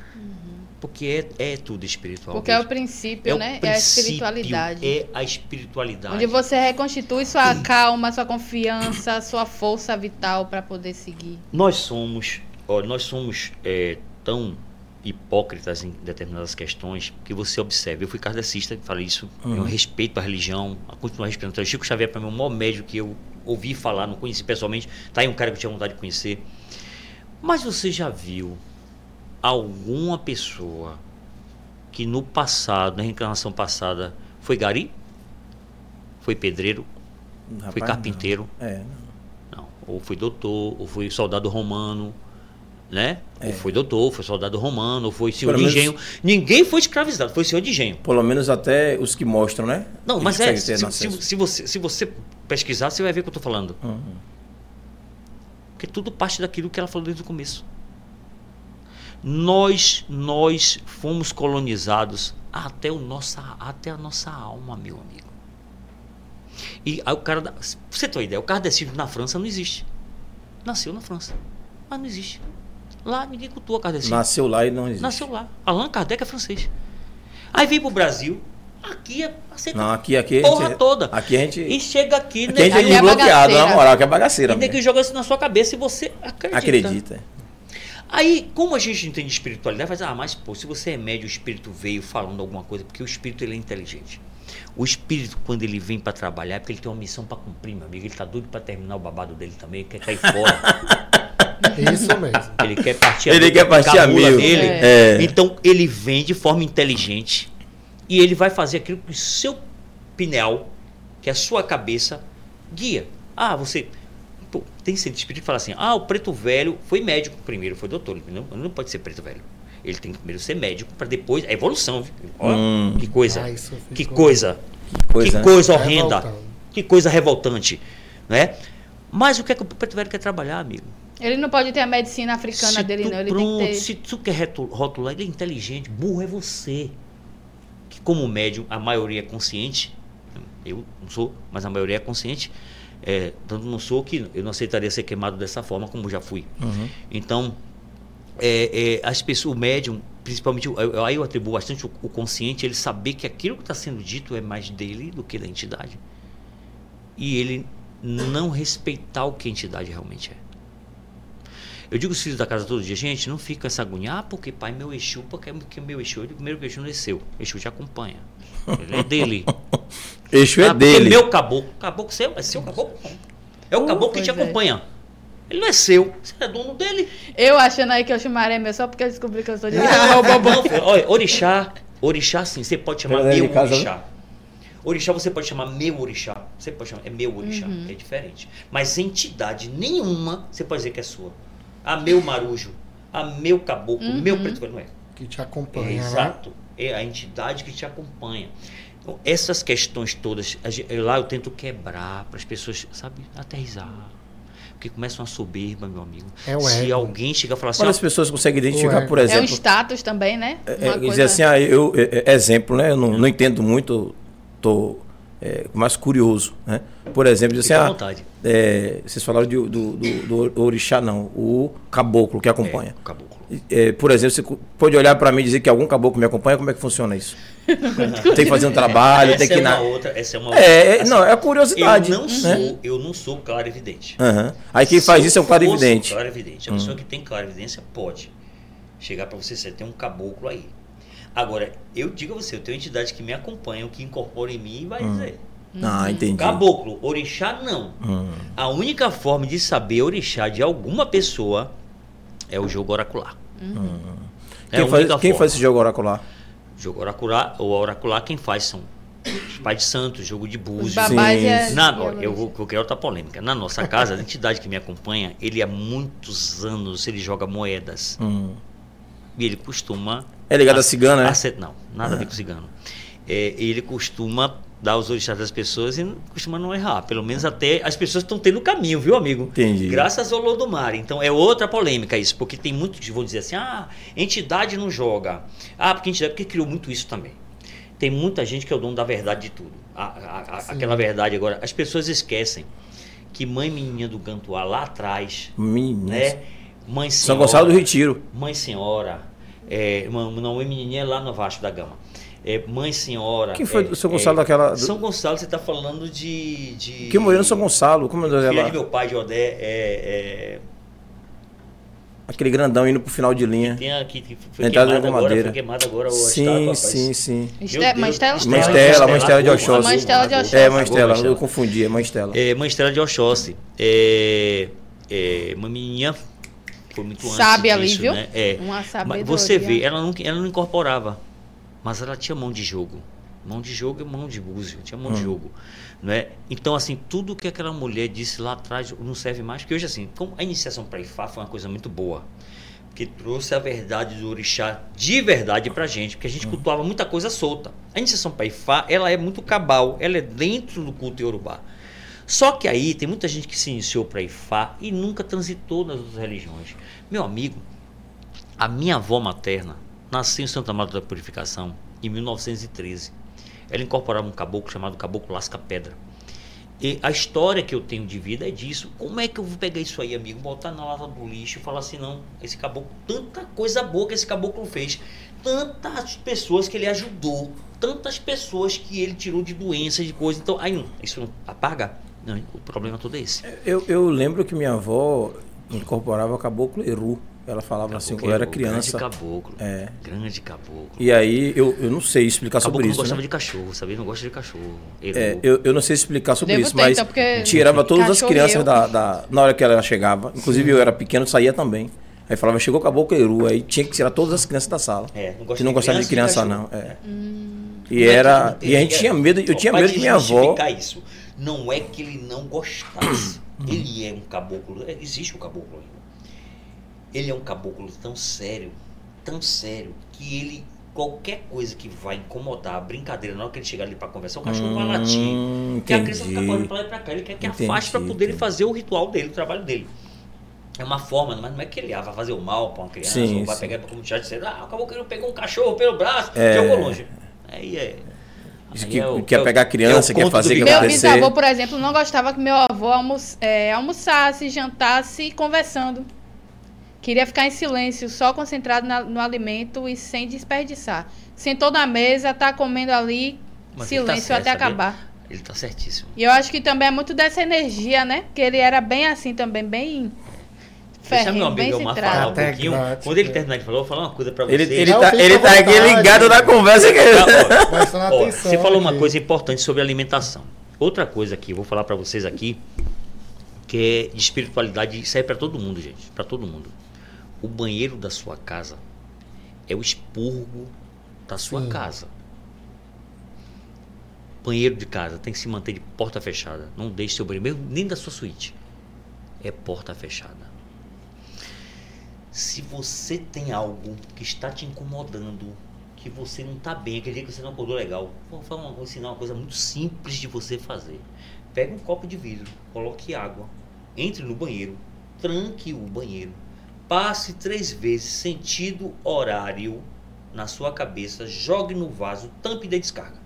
Porque é, é tudo espiritual. Porque é o mesmo. princípio, o né? é a princípio, espiritualidade. É a espiritualidade. Onde você reconstitui sua calma, sua confiança, [coughs] sua força vital para poder seguir. Nós somos, nós somos é, tão hipócritas em determinadas questões que você observa. Eu fui kardecista, falei isso, eu respeito a religião, a continuo respeitando. Então, Chico Xavier para mim é o maior médio que eu ouvi falar, não conheci pessoalmente. Tá aí um cara que eu tinha vontade de conhecer. Mas você já viu alguma pessoa que no passado, na reencarnação passada, foi gari? Foi pedreiro? Rapaz, foi carpinteiro? não. É, não. Não. Ou foi doutor, ou foi soldado romano, né? É. Ou foi doutor, ou foi soldado romano, ou foi senhor Pelo de menos- engenho. Ninguém foi escravizado, foi senhor de engenho. Pelo menos até os que mostram, né? Não, Eles mas é, se, se- se você, se você pesquisar, você vai ver o que eu estou falando. Uhum. Porque tudo parte daquilo que ela falou desde o começo. Nós, nós fomos colonizados até, o nossa, até a nossa alma, meu amigo. E aí o cara, da- pra você ter uma ideia, o kardecista na França não existe. Nasceu na França, mas não existe. Lá ninguém cultua kardecista. Nasceu lá e não existe. Nasceu lá. Allan Kardec é francês. Aí vem pro Brasil, aqui é aceita Não, aqui, aqui. a porra gente- toda. Aqui a gente. E chega aqui, aqui a gente é é bagaceira. na moral, que é bagaceira. e tem que jogar isso na sua cabeça e você acredita. Acredita. Aí, como a gente entende espiritualidade, faz, ah, mas pô, se você é médio, o espírito veio falando alguma coisa, porque o espírito ele é inteligente. O espírito, quando ele vem para trabalhar, é porque ele tem uma missão para cumprir, meu amigo. Ele tá doido para terminar o babado dele também, ele quer cair fora. [laughs] Isso mesmo. ele quer partir Ele a quer partir a mil. dele. É. Então, ele vem de forma inteligente e ele vai fazer aquilo que o seu pineal, que é a sua cabeça, guia. Ah, você. Pô, tem centro espírita que fala assim: ah, o preto velho foi médico primeiro, foi doutor. Ele não, não pode ser preto velho. Ele tem que primeiro ser médico para depois. É evolução, viu? Ó, Hum. que coisa. Ah, isso que coisa. Coisa, que né? coisa horrenda. Revoltando. Que coisa revoltante. Né? Mas o que é que o preto velho quer trabalhar, amigo? Ele não pode ter a medicina africana Se dele, tu, não. Ele pronto, tem que ter. se tu quer rotular, ele é inteligente, burro é você. Que como médium, a maioria é consciente, eu não sou, mas a maioria é consciente, é, tanto não sou que eu não aceitaria ser queimado dessa forma como já fui. Então, é, é, as pessoas, o médium, principalmente, eu- eu- aí eu atribuo bastante o, o consciente, ele saber que aquilo que está sendo dito é mais dele do que da entidade. E ele não respeitar o que a entidade realmente é. Eu digo os filhos da casa todo dia, gente, não fica essa agonia, ah, porque pai, meu Exu, porque, porque meu Exu, eu digo, primeiro que o Exu não é seu, o Exu te acompanha. Ele é dele. [laughs] Eixo é Ah, dele. meu caboclo. Caboclo seu? É seu caboclo? É o Uh, caboclo que te é. acompanha. Ele não é seu, você é dono dele. Eu achando aí que o Xumaré é meu só porque eu descobri que eu sou de [laughs] Não, olha, orixá, orixá sim, você pode chamar é meu casa, orixá. Orixá você pode chamar meu orixá. Você pode chamar, é meu orixá, é diferente. Mas entidade nenhuma você pode dizer que é sua. Ah, meu marujo, ah, meu caboclo, meu preto não é. Que te É, acompanha, né? exato. É a entidade que te acompanha. Então, essas questões todas, a eu- lá eu tento quebrar para as pessoas, sabe, aterrizar. Porque começa uma soberba, meu amigo. É o Se alguém chegar e falar assim, Quando as pessoas conseguem identificar, por É um exemplo. status também, né? É, Uma é, coisa- dizer assim, ah, eu, é, é, exemplo, né? Eu não, não entendo muito, tô é, mais curioso, né? Por exemplo, assim, ah, vontade. é, vocês falaram de- do, do, do orixá, não, o caboclo que acompanha. É, caboclo. É, por exemplo, você pode olhar para mim e dizer que algum caboclo me acompanha, como é que funciona isso? [laughs] tem que fazer um trabalho, tem que é na... outra, essa é uma É, outra. é, não, é a curiosidade. Eu não né? sou, eu não sou claro evidente. Aham. Aí quem faz isso é o claro evidente. Claro evidente. A pessoa que tem claro evidência pode chegar para você, você tem um caboclo aí. Agora, eu digo a você, eu tenho entidade que me acompanha, que incorpora em mim e vai dizer. Ah, entendi. Caboclo, orixá não. Hum. A única forma de saber orixá de alguma pessoa é o jogo oracular. É a Quem, faz, quem faz esse jogo oracular? Jogo oracular, ou oracular, quem faz são os pais de santos, jogo de Os búzios. babás Sim, é. sim. Na, olha, eu vou, quero outra polêmica. Na nossa casa, a entidade que me acompanha, ele há muitos anos ele joga moedas. Hum. E ele costuma. É ligado a cigana, né? acet- Não, nada a ver com cigano. É, ele costuma dar os orixás das pessoas e costuma não errar. Pelo menos até as pessoas estão tendo caminho, viu, amigo? Entendi. Graças ao Lodomar. Então é outra polêmica isso, porque tem muitos que vão dizer assim: ah, entidade não joga. Ah, porque entidade, porque criou muito isso também. Tem muita gente que é o dono da verdade de tudo. A- a- a- aquela verdade agora. As pessoas esquecem que mãe menininha do Gantuá lá atrás, Menina. né? Mãe São senhora, Gonçalo do Retiro. Mãe senhora, é, não, mãe menininha é lá no Vasco da Gama. É, mãe senhora. Quem foi é, do São Gonçalo daquela- do- São Gonçalo, você está falando de, de. Que morreu no São Gonçalo. Como é o Filha de meu pai de Odé, é, é, Aquele grandão indo pro final de linha. tem aqui que foi Entrada queimado agora, madeira. foi queimado agora o Sim, estátua, sim, sim. Mãe. Estela? Mãe Estela, Mãe Estela de Oxóssi. Mãe Estela de. Oxóssi. É, Mãe Estela, eu confundi, é Mãe Estela. É, Mãe Estela de Oxóssi. É, é, uma menininha foi muito antes Sabe ali, viu? né? É. Uma Mas sabedoria. você vê, ela não, ela não incorporava, mas ela tinha mão de jogo. Mão de jogo e mão de búzio, tinha Hum. mão de jogo. Não é? Então, assim, tudo que aquela mulher disse lá atrás não serve mais, porque hoje, assim, como a iniciação para Ifá foi uma coisa muito boa, que trouxe a verdade do orixá de verdade pra gente, porque a gente Hum. cultuava muita coisa solta. A iniciação para Ifá, ela é muito cabal, ela é dentro do culto iorubá. Só que aí tem muita gente que se iniciou para Ifá e nunca transitou nas outras religiões. Meu amigo, a minha avó materna nasceu em Santa Maria da Purificação em 1913. Ela incorporava um caboclo chamado Caboclo Lasca Pedra. E a história que eu tenho de vida é disso. Como é que eu vou pegar isso aí, amigo? Botar na lata do lixo e falar assim, não, esse caboclo, tanta coisa boa que esse caboclo fez, tantas pessoas que ele ajudou, tantas pessoas que ele tirou de doenças, de coisas. Então, aí não, isso não apaga? Não, o problema todo é esse. Eu, eu lembro que minha avó incorporava caboclo Eru. Ela falava assim quando eu era criança. Grande caboclo. É. Grande caboclo. E aí eu, eu não sei explicar Caboclo sobre não isso. gostava né? de cachorro, sabia? Não gosta de cachorro. Eru. É, eu, eu não sei explicar sobre Devo isso, ter, mas então, tirava todas as crianças da, da- na hora que ela chegava. Inclusive eu era pequeno, saía também. Aí falava, chegou caboclo Eru, aí tinha que tirar todas as crianças da sala. É, não gosta que não de gostava de criança criança, e não. É. Hum. E Não era. E a gente tinha medo, eu tinha medo que minha avó. isso. Não é que ele não gostasse. Uhum. ele é um caboclo. é, Existe o caboclo ainda. Ele é um caboclo tão sério, tão sério, que ele. Qualquer coisa que vai incomodar a brincadeira, na hora que ele chegar ali pra conversar, o cachorro vai latir. Hum, Porque a criança fica entendi. correndo pra lá e pra cá. Ele quer que Entendi, afaste pra poder ele entendi. fazer o ritual dele, o trabalho dele. É uma forma, mas não é que ele ah, vai fazer o mal pra uma criança, Sim, ou vai sim. pegar pra comunidade e dizer, ah, que ele pegou um cachorro pelo braço, É. jogou longe. Aí é. Que é o- quer é pegar é criança, o quer fazer, quer Meu bisavô, por exemplo, não gostava que meu avô almo é, almoçasse, jantasse conversando. Queria ficar em silêncio, só concentrado na- no alimento e sem desperdiçar. Sentou na mesa, tá comendo ali, Mas tá silêncio certo, até sabia? acabar. Ele tá certíssimo. E eu acho que também é muito dessa energia, né? Que ele era bem assim também, bem Deixa meu amigo Omar falar um pouquinho. grátis, Quando ele é. terminar de falar, eu vou falar uma coisa pra você. Ele, ele, tá, ele tá aqui ligado na conversa que Tá, ó, [laughs] Ó, atenção. você falou uma aqui. coisa importante sobre alimentação. Outra coisa aqui, vou falar pra vocês aqui, que é de espiritualidade, isso aí é pra todo mundo, gente, Pra todo mundo. O banheiro da sua casa é o expurgo da sua Sim. casa. Banheiro de casa tem que se manter de porta fechada. Não deixe seu banheiro, nem da sua suíte. É porta fechada. Se você tem algo que está te incomodando, que você não está bem, aquele dia que você não acordou legal, vou, falar vou ensinar uma coisa muito simples de você fazer. Pega um copo de vidro, coloque água, entre no banheiro, tranque o banheiro, passe três vezes sentido horário na sua cabeça, jogue no vaso, tampe e dê descarga.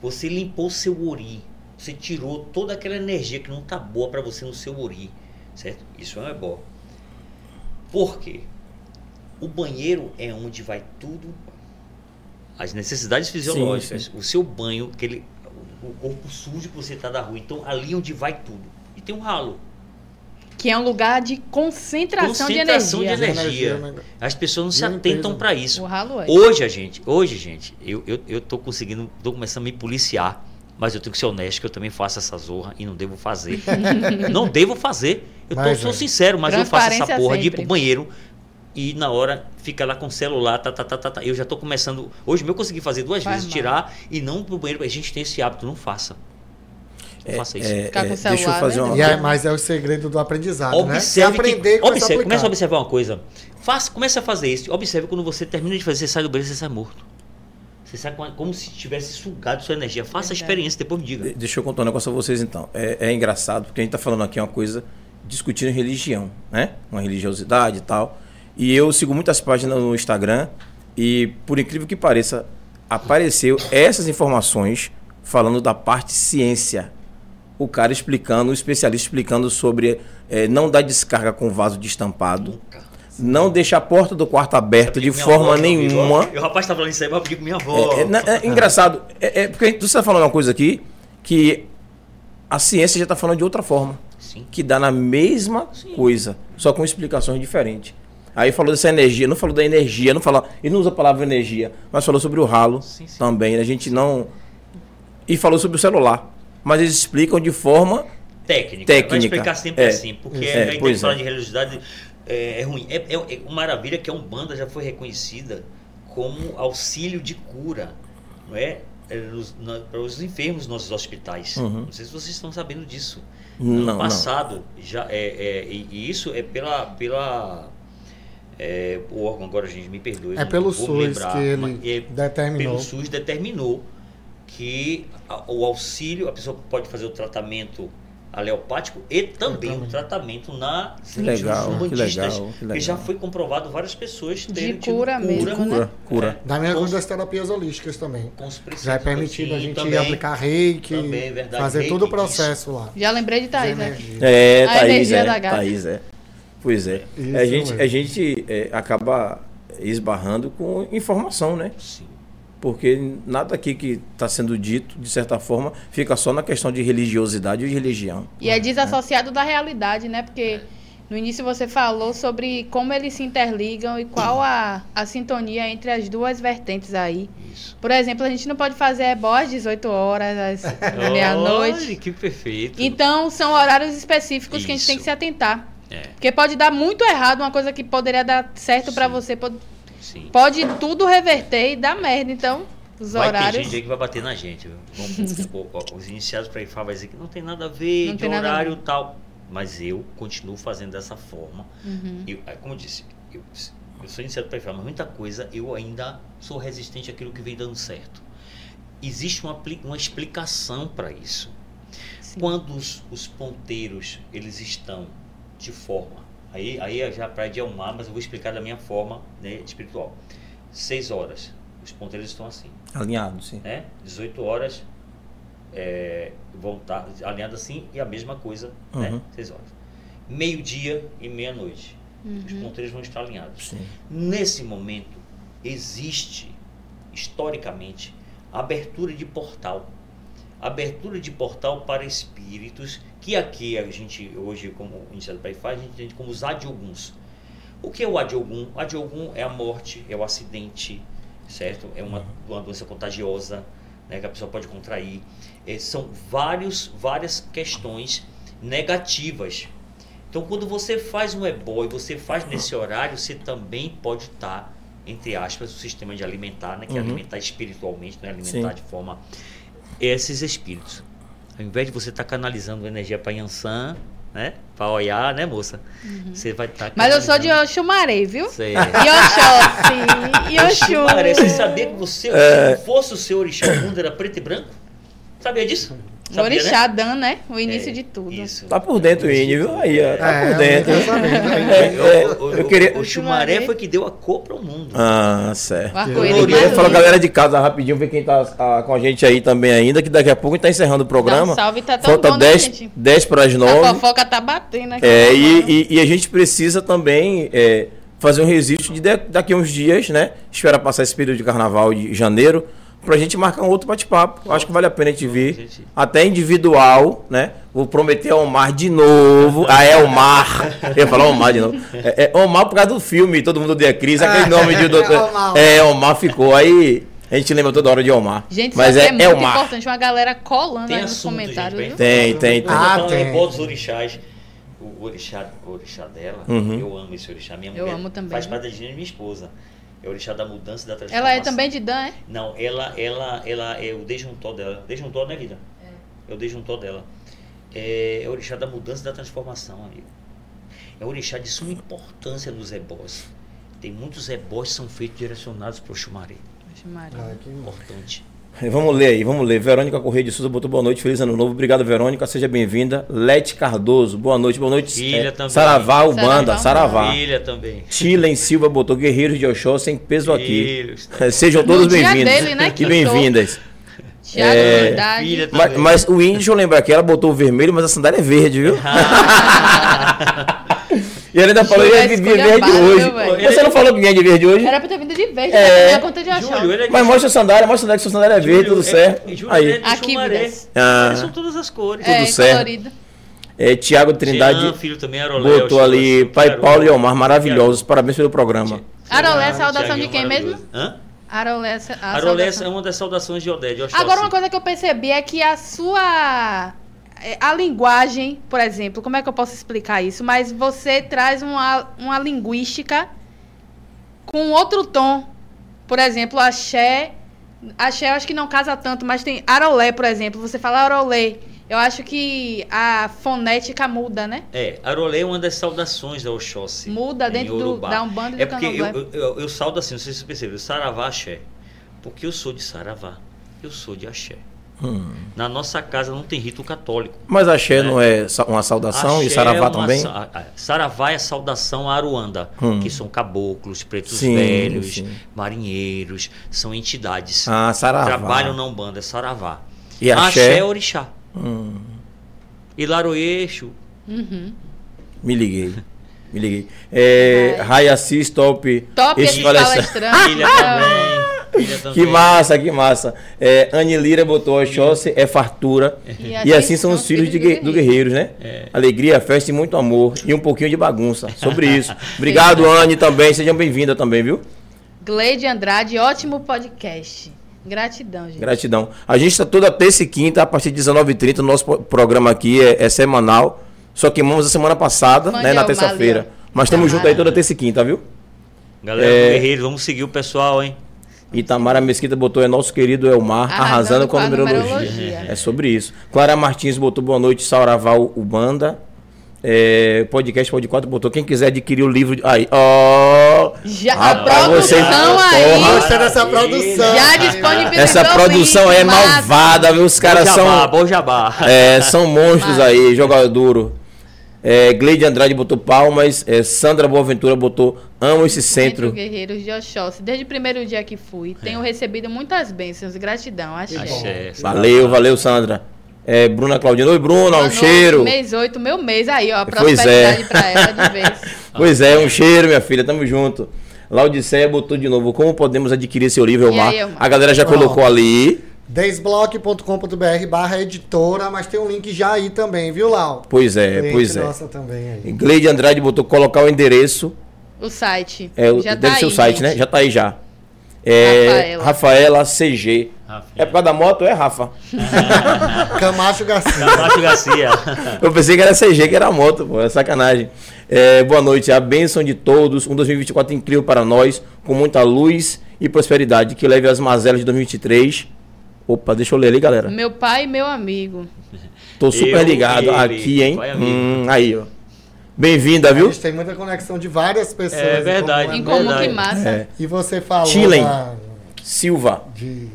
Você limpou seu ori, você tirou toda aquela energia que não tá boa para você no seu ori, certo? Isso é bom. Por quê? O banheiro é onde vai tudo. As necessidades fisiológicas, sim. o seu banho, aquele, o corpo sujo que você tá da rua. Então, ali é onde vai tudo. E tem um ralo. Que é um lugar de concentração, Concentração de de energia. energia. Energia, né? As pessoas não se atentam limpeza. para isso. O ralo é. Hoje, a gente, hoje, gente, eu, eu, eu tô conseguindo, tô começando a me policiar, mas eu tenho que ser honesto que eu também faço essa zorra e não devo fazer. [laughs] não devo fazer. Eu tô, Mas sou é. sincero, mas eu faço essa porra de ir sempre. pro banheiro e na hora fica lá com o celular, tá, tá, tá, tá, tá. Eu já tô começando. Hoje eu consegui fazer duas Faz vezes, mal. tirar e não pro banheiro. A gente tem esse hábito, não faça. Não faça isso. É, Ficar com é, o deixa eu celular, fazer né? uma E é, mas é o segredo do aprendizado, né? Se Observe, aprender que, observe essa comece a observar uma coisa. Faça, comece a fazer isso. Observe quando você termina de fazer, você sai do banheiro, você sai morto. Você sai com- como se tivesse sugado sua energia. Faça a experiência, depois me diga. De- Deixa eu contar um negócio a vocês então. É, é engraçado, porque a gente tá falando aqui uma coisa discutindo religião, né? Uma religiosidade e tal. E eu sigo muitas páginas no Instagram e, por incrível que pareça, apareceu essas informações falando da parte ciência. O cara explicando, o especialista explicando sobre eh, não dar descarga com vaso destampado, Nunca. não deixar a porta do quarto aberta de forma avó, nenhuma. O rapaz tá falando isso aí, mas eu com minha avó. É, é, é engraçado. É, é porque você está falando uma coisa aqui que a ciência já está falando de outra forma. Sim. Que dá na mesma coisa, só com explicações diferentes. Aí falou dessa energia, não falou da energia, não falou, ele não usa a palavra energia, mas falou sobre o ralo Sim, sim. também. A gente não. E falou sobre o celular. Mas eles explicam de forma. Técnica. Técnica. Vai explicar sempre É. assim, porque É, a falar é. de religiosidade é, é ruim. É, é, é uma maravilha que a Umbanda já foi reconhecida como auxílio de cura, não é? É, para os enfermos nos nossos hospitais. Uhum. Não sei se vocês estão sabendo disso. Não, No não. ano passado, já é, é, e, isso é pela. pela é, o órgão agora, gente, me perdoe. É pelo SUS lembrar, que ele é- determinou. pelo SUS determinou que a- o auxílio, a pessoa pode fazer o tratamento aleopático e também o tratamento na Que legal, que legal, que que legal. já foi comprovado várias pessoas De terem tido cura mesmo, né? Cura, cura. Da mesma coisa das terapias holísticas também. com os princípios Já é permitido a gente também. aplicar reiki, Também, é verdade, fazer reiki, todo o processo lá. Já lembrei de de Thaís, né? É, A Thaís, energia é. da gata. Thaís, é. Pois é. Isso a gente, mesmo. a gente é, acaba esbarrando com informação, né? Sim. Porque nada aqui que está sendo dito, de certa forma, fica só na questão de religiosidade ou de religião. E é desassociado da realidade, né? Porque no início você falou sobre como eles se interligam e qual a, a sintonia entre as duas vertentes aí. Isso. Por exemplo, a gente não pode fazer ebó às 18 horas, às [laughs] meia-noite. que perfeito. Então, são horários específicos que a gente tem que Isso. se atentar. É, Porque pode dar muito errado, uma coisa que poderia dar certo Sim. você, pode, sim. pode tudo reverter e dar merda. Então, os Vai ter horários. gente aí que vai bater na gente. viu? [laughs] Os iniciados para IFA vai dizer que não tem nada a ver, Não de horário e tal. Mas eu continuo fazendo dessa forma. Uhum. Eu, é, como eu disse, eu, eu sou iniciado para IFA, mas muita coisa eu ainda sou resistente àquilo que vem dando certo. Existe uma, uma explicação para isso. Sim. Quando os, os ponteiros eles estão de forma, aí, aí eu já para de mar, mas eu vou explicar da minha forma né, espiritual. Seis horas, Os ponteiros estão assim, Alinhado, sim. né? 18 horas é, vão estar alinhados assim e a mesma coisa, né? Uhum. 6 horas. Meio-dia e meia-noite. Os Uhum. ponteiros vão estar alinhados. Sim. Nesse momento, existe, historicamente, abertura de portal. Abertura de portal para espíritos, que aqui a gente, hoje, como iniciado para faz, a gente entende como os adioguns. O que é o adiogum? O adiogum é a morte, é o acidente, certo? É uma, uma doença contagiosa, né, que a pessoa pode contrair. Eh, são vários, várias questões negativas. Então, quando você faz um ebó e você faz nesse horário, você também pode estar, entre aspas, o sistema de alimentar, né, que é Uhum. alimentar espiritualmente, não é alimentar Sim. de forma esses espíritos. Ao invés de você estar canalizando energia para Yansan, né, para olhar, né, moça? Você vai estar Uhum. Mas eu sou de Oxumaré, viu? Sei. E Oxóssi. E [laughs] Oxu. Cara, você sabia que você, É. se fosse o seu orixá, o mundo era preto e branco? Sabia disso? O Sabia, Orixá Dan, né? O início É, de tudo. Isso. Tá por dentro o Índio, viu? Aí, ó, tá É, por dentro. eu É, é, eu queria- O Xumaré foi que deu a cor para o mundo. Ah, certo. Fala lindo. galera de casa rapidinho, ver quem tá ah, com a gente aí também ainda, que daqui a pouco a gente tá encerrando o programa. Um salve, tá tão Falta bom, né, 10, gente? 10 para as A 9. fofoca tá batendo aqui. É, e, e- e a gente precisa também é, fazer um registro de da- daqui a uns dias, né? Espera passar esse período de carnaval de janeiro, pra gente marcar um outro bate-papo. Acho que vale a pena a gente vir. Até individual, né? Vou prometer ao Omar de novo. A Elmar. Eu ia falar Omar de novo. É, é Omar por causa do filme, todo mundo odeia Cris, aquele nome de [laughs] doutor. Omar. É, Omar ficou. Aí a gente lembra toda hora de Omar. Gente, Mas isso é, aqui é é muito Omar. importante. Uma galera colando Tem aí nos assunto, comentários, gente? Tem, tem, tem. Ah, Ah, tem. dos orixás. O orixá, o orixá dela, Uhum. eu amo esse orixá. Minha Eu mulher amo também, Faz parte da gente, minha esposa. É o orixá da mudança e da transformação. Ela é também de Dan, é? Não, ela, ela, ela é o desjuntó dela. Desjuntó, né, vida? É. o desjuntó dela. É, é o orixá da mudança e da transformação, amigo. É o orixá de suma importância nos ebós. Tem muitos ebós que são feitos direcionados para o Xumaré. Maria. Ah, que bom. Importante. Vamos ler aí, vamos ler. Verônica Correia de Souza botou boa noite, feliz ano novo. Obrigado, Verônica, seja bem-vinda. Lete Cardoso, boa noite, boa noite. Filha É, também. Saravá, Ubanda, Saravá, Saravá. Filha também. Tilen Silva botou Guerreiros de Oxó sem peso aqui. É, Sejam todos bem-vindos. né, que E bem-vindas. É, Mas, também. mas o índio, deixa eu lembrar aqui, ela botou o vermelho, mas a sandália é verde, viu? [laughs] [laughs] e ela ainda falou que ia é vir verde hoje. velho? Você não falou que vinha de verde hoje? Era pra ter vindo de verde, É. é. a conta de achar. Júlio, ele é de Mas mostra a sandália, mostra a sandália que sua sandália é verde, Júlio, tudo é- certo. Júlio Aí. é de Aqui. Ah. São todas as cores. É, tudo certo. colorido. É, Tiago Trindade Jean, filho também, Arolé. botou ali, pai Paulo e Omar, maravilhosos. Parabéns pelo programa. Arolé, saudação de quem mesmo? Hã? Arolé, a Arolé é uma das saudações de Odé, de Oxóssi. Agora, uma coisa que eu percebi é que a sua. É, A linguagem, por exemplo, como é que eu posso explicar isso? Mas você traz uma, uma linguística com outro tom. Por exemplo, axé. Axé eu acho que não casa tanto, mas tem arolé, por exemplo. Você fala arolé. Eu acho que a fonética muda, né? É, Arolé é uma das saudações da Oxóssi. Muda dentro do- da Umbanda e É do porque eu, eu, eu, eu saldo assim, não sei se você percebeu, Saravá Axé. Porque eu sou de Saravá, eu sou de Axé. Hum. Na nossa casa não tem rito católico. Mas axé não é uma saudação e Axé saravá é também? sa- a- a- Saravá é a saudação a Aruanda, Hum. que são caboclos, pretos Sim, velhos, sim. marinheiros, são entidades. Ah, saravá. Trabalham na Umbanda, é Saravá. E axé? Axé é orixá. Hum, E Laroeixo, Uhum. me liguei. Me liguei. [laughs] É, Vai. Rai Assis, top. Top Esse esse palestra- palestrante. filha também. Filha também. Que massa, que massa. É, Anne Lira botou Oxóssi, é fartura. E assim são os filhos de do Guerreiros, né? É. Alegria, festa e muito amor. E um pouquinho de bagunça. Sobre isso. [laughs] Obrigado, Anne, também. Sejam bem-vinda também, viu? Gleide Andrade, ótimo podcast. Gratidão, gente. Gratidão. A gente está toda terça e quinta, a partir de 19h30. O nosso pro- programa aqui é, é semanal. Só queimamos a semana passada, né? Na terça-feira. Mas estamos juntos aí toda terça e quinta, viu? Galera É. Guerreiro, vamos seguir o pessoal, hein? Itamara Mesquita botou é nosso querido Elmar, arrasando, Arrasando com a numerologia. numerologia. É sobre isso. Clara Martins botou boa noite, Sauraval Ubanda. É, podcast Pode 4 botou. Quem quiser adquirir o livro. de- Aí, ó! Já, Rapaz, a você- produção aí Porra. Dessa produção. já disponibilizou Essa produção é massa. malvada, viu? Os caras são. bom jabá. É, são monstros aí, jogador duro. É, Gleide Andrade botou palmas. É, Sandra Boaventura botou amo esse Centro centro. Guerreiros de Oxóssi. Desde o primeiro dia que fui, tenho recebido muitas bênçãos. Gratidão. Axé. Axé. Valeu, valeu, Sandra. É, Bruna Claudina. Oi, Bruna, um cheiro. Mês 8, meu mês aí, ó. Pois Prosperidade é. pra ela de [laughs] vez. Pois é, um cheiro, minha filha. Tamo junto. Laodiceia botou de novo. Como podemos adquirir seu livro, E Elmar? aí, Elmar? A galera já colocou ali. Desbloque.com.br barra editora, mas tem um link já aí também, viu, Lau? Pois é, Link pois é. Nossa também aí. Gleide Andrade botou colocar o endereço. O site. É, o- já deve tá ser aí, o site, gente. né? Já tá aí já. É, Rafaela. Rafaela CG. Rafinha. É por causa da moto, é, Rafa? [laughs] Camacho Garcia. Camacho Garcia. Eu pensei que era CG, que era moto, pô. É sacanagem. É, boa noite. A bênção de todos. Um 2024 incrível para nós, com muita luz e prosperidade. Que leve as mazelas de 2023. Opa, deixa eu ler ali, galera. Meu pai e meu amigo. Tô super Eu, ligado ele, aqui, hein? Hum, aí, ó. Bem-vinda, A viu? gente tem muita conexão de várias pessoas. É em verdade. comum, Em né? comum, verdade. que massa. É. E você falou Chilen. da- Silva. de...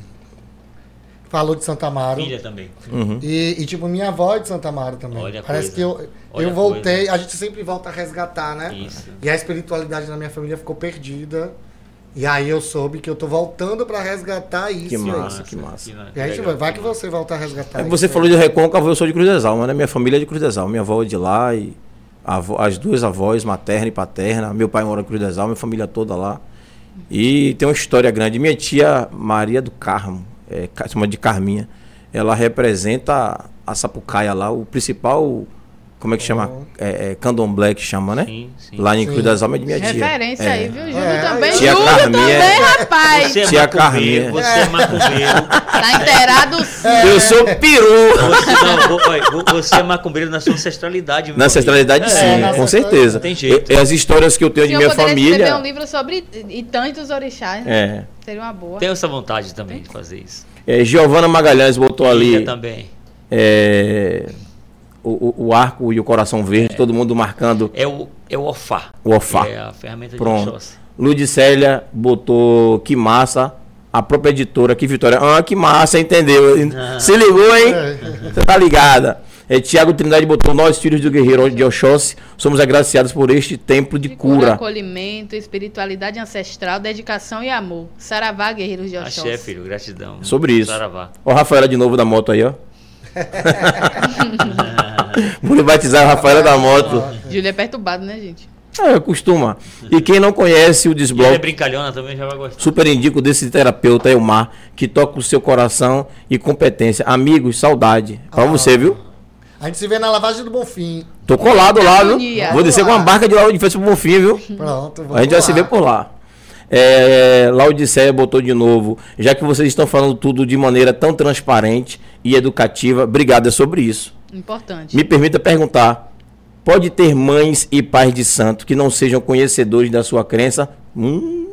Falou de Santa Amaro. Filha também. Uhum. E, e, tipo, minha avó é de Santa Amaro também. Olha a Parece coisa. que eu, Olha eu a voltei. A gente sempre volta a resgatar, né? Isso. E a espiritualidade na minha família ficou perdida. E aí eu soube que eu tô voltando pra resgatar isso. Que massa. que massa. E aí, tipo, vai que você volta a resgatar É, isso. você aí. falou de Recôncavo, eu sou de Cruz das Almas, né? Minha família é de Cruz das Almas. Minha avó é de lá e avó- as duas avós, materna e paterna. Meu pai mora em Cruz das Almas, minha família toda lá. E tem uma história grande. Minha tia Maria do Carmo, é, chama de Carminha, ela representa a Sapucaia lá, o principal, como é que chama? É, é, candomblé que chama, né? Sim, sim. Lá em Sim. Cruz das Almas é de minha tia. Referência É. aí, viu? Júlio É, também. Tia Júlio Carminha. também, rapaz. Você é Tia Carminha. você é macumbeiro. Tá inteirado sim. [laughs] Eu sou peru! Você, não, você é macumbeiro na sua ancestralidade. meu Na ancestralidade, sim, É, com certeza. Tem jeito. Eu- as histórias que eu tenho de minha poderia escrever família. um livro sobre e tantos orixás, né? É. Seria uma boa. Tenho essa vontade também de fazer isso. É, Giovana Magalhães botou ali também. é, o, o- o arco e o coração verde, todo mundo marcando É o, é o OFA. o ofá. que É a ferramenta de Pronto. Oxóssi. Ludicélia botou que massa. A própria editora, que Vitória. Ah, que massa, entendeu? Se ligou, hein? Você tá ligada. É, Tiago Trindade botou nós, filhos do guerreiro de Oxóssi, somos agraciados por este templo de De cura, cura. acolhimento, espiritualidade ancestral, dedicação e amor. Saravá, guerreiros de Oxóssi. Axé, filho, gratidão. Sobre isso. Saravá. Ó, Rafaela de novo da moto aí, ó. [laughs] Vou batizar a Rafaela da moto. Júlio é perturbado, né, gente? É, costuma. E quem não conhece o ela é Desbloque, brincalhona também, já vai gostar. super indico desse terapeuta Elmar, que toca o seu coração e competência. Amigos, saudade. Pra Ah. você, viu? A gente se vê na lavagem do Bonfim. Tô colado lá, viu? Vou descer com uma barca de lá de frente pro Bonfim, viu? Pronto, vamos A gente vai lá. se ver por lá. É, Laodiceia botou de novo. Já que vocês estão falando tudo de maneira tão transparente e educativa, obrigado, é sobre isso. Importante. Me permita perguntar: pode ter mães e pais de santo que não sejam conhecedores da sua crença? Hum,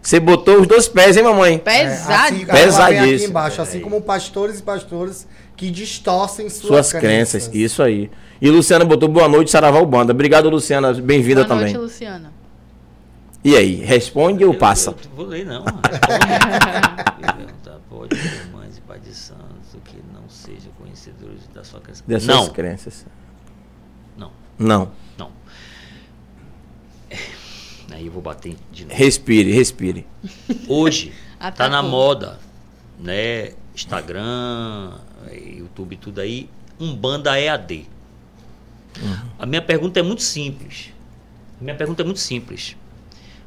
você botou os dois pés, hein, mamãe? É, Pesado. assim, ela vem aqui Pesadíssimo. embaixo, assim como pastores e pastores que distorcem suas, Suas crenças, isso aí. E Luciana botou boa noite, Saraval Banda. Obrigado, Luciana. Bem-vinda Boa também. noite, Luciana. E aí, responde ou Eu- passa? Eu, vou ler, não. Responde. [laughs] Pais de santos que não sejam conhecedores da sua crença. Das não, suas crenças. não, Não. não. Aí eu vou bater de novo. Respire, respire. Hoje [laughs] tá na moda, né? Instagram, YouTube, tudo aí. Umbanda EAD. A minha pergunta é muito simples. A minha pergunta é muito simples.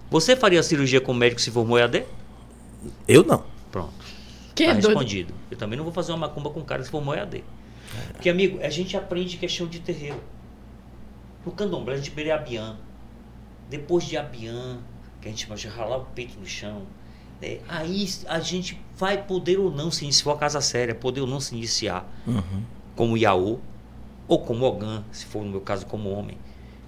Você faria cirurgia com médico que se formou EAD? Eu não. Pronto. Que tá doido. respondido. Eu também não vou fazer uma macumba com um cara que se formou EAD. Porque, amigo, a gente aprende questão de terreiro. No candomblé, a gente beira Abian. Depois de Abian, que a gente vai ralar o peito no chão, é, aí a gente vai poder ou não se iniciar, se for a casa séria, poder ou não se iniciar como Iaô ou como Ogã, se for no meu caso como homem.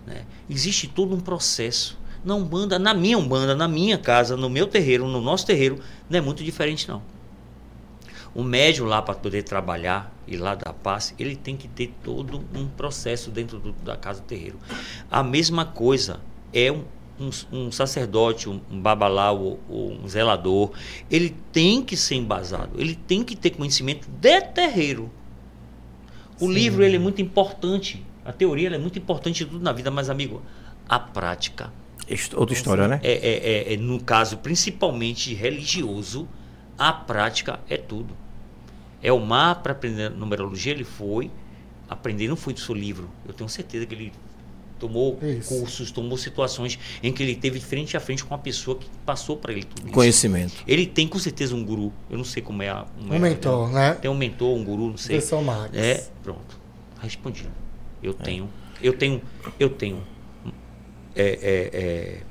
né? Existe todo um processo. Na Umbanda, na minha Umbanda, na minha casa, no meu terreiro, no nosso terreiro, não é muito diferente não. O médium lá para poder trabalhar e lá dar passe, ele tem que ter todo um processo dentro do- da casa do terreiro. A mesma coisa é um, um- um sacerdote, um, um babalau um zelador. Ele tem que ser embasado, ele tem que ter conhecimento de terreiro. O livro ele é muito importante. A teoria é muito importante tudo na vida, mas, amigo, a prática Outra história, né? é, é- é- é, no caso principalmente religioso, a prática é tudo. É o mar para aprender numerologia, ele foi aprender, não foi do seu livro. Eu tenho certeza que ele tomou Isso. cursos, tomou situações em que ele teve frente a frente com uma pessoa que passou para ele tudo isso. Conhecimento. Ele tem com certeza um guru. Eu não sei como é a. é Um a- mentor, né? Tem um mentor, um guru, não sei. Professor Marques. É, pronto. Respondi. Eu tenho, eu tenho, eu tenho. É, é, é,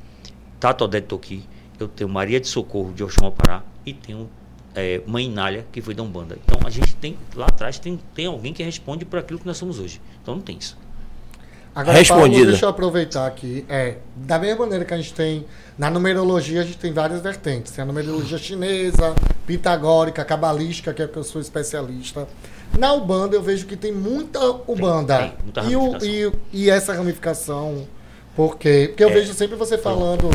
Tato Odete Toki, eu tenho Maria de Socorro de Oxum Pará e tenho é, Mãe Inália, que foi da Umbanda. Então a gente tem, lá atrás, tem, tem alguém que responde por aquilo que nós somos hoje. Então não tem isso. Agora, Respondida. Paulo, deixa eu aproveitar aqui. É, da mesma maneira que a gente tem. Na numerologia, a gente tem várias vertentes. Tem a numerologia chinesa, pitagórica, cabalística, que é que eu sou especialista. Na Ubanda, eu vejo que tem muita Ubanda. tem, muita e, o- e, e essa ramificação, por quê? Porque eu É. vejo sempre você falando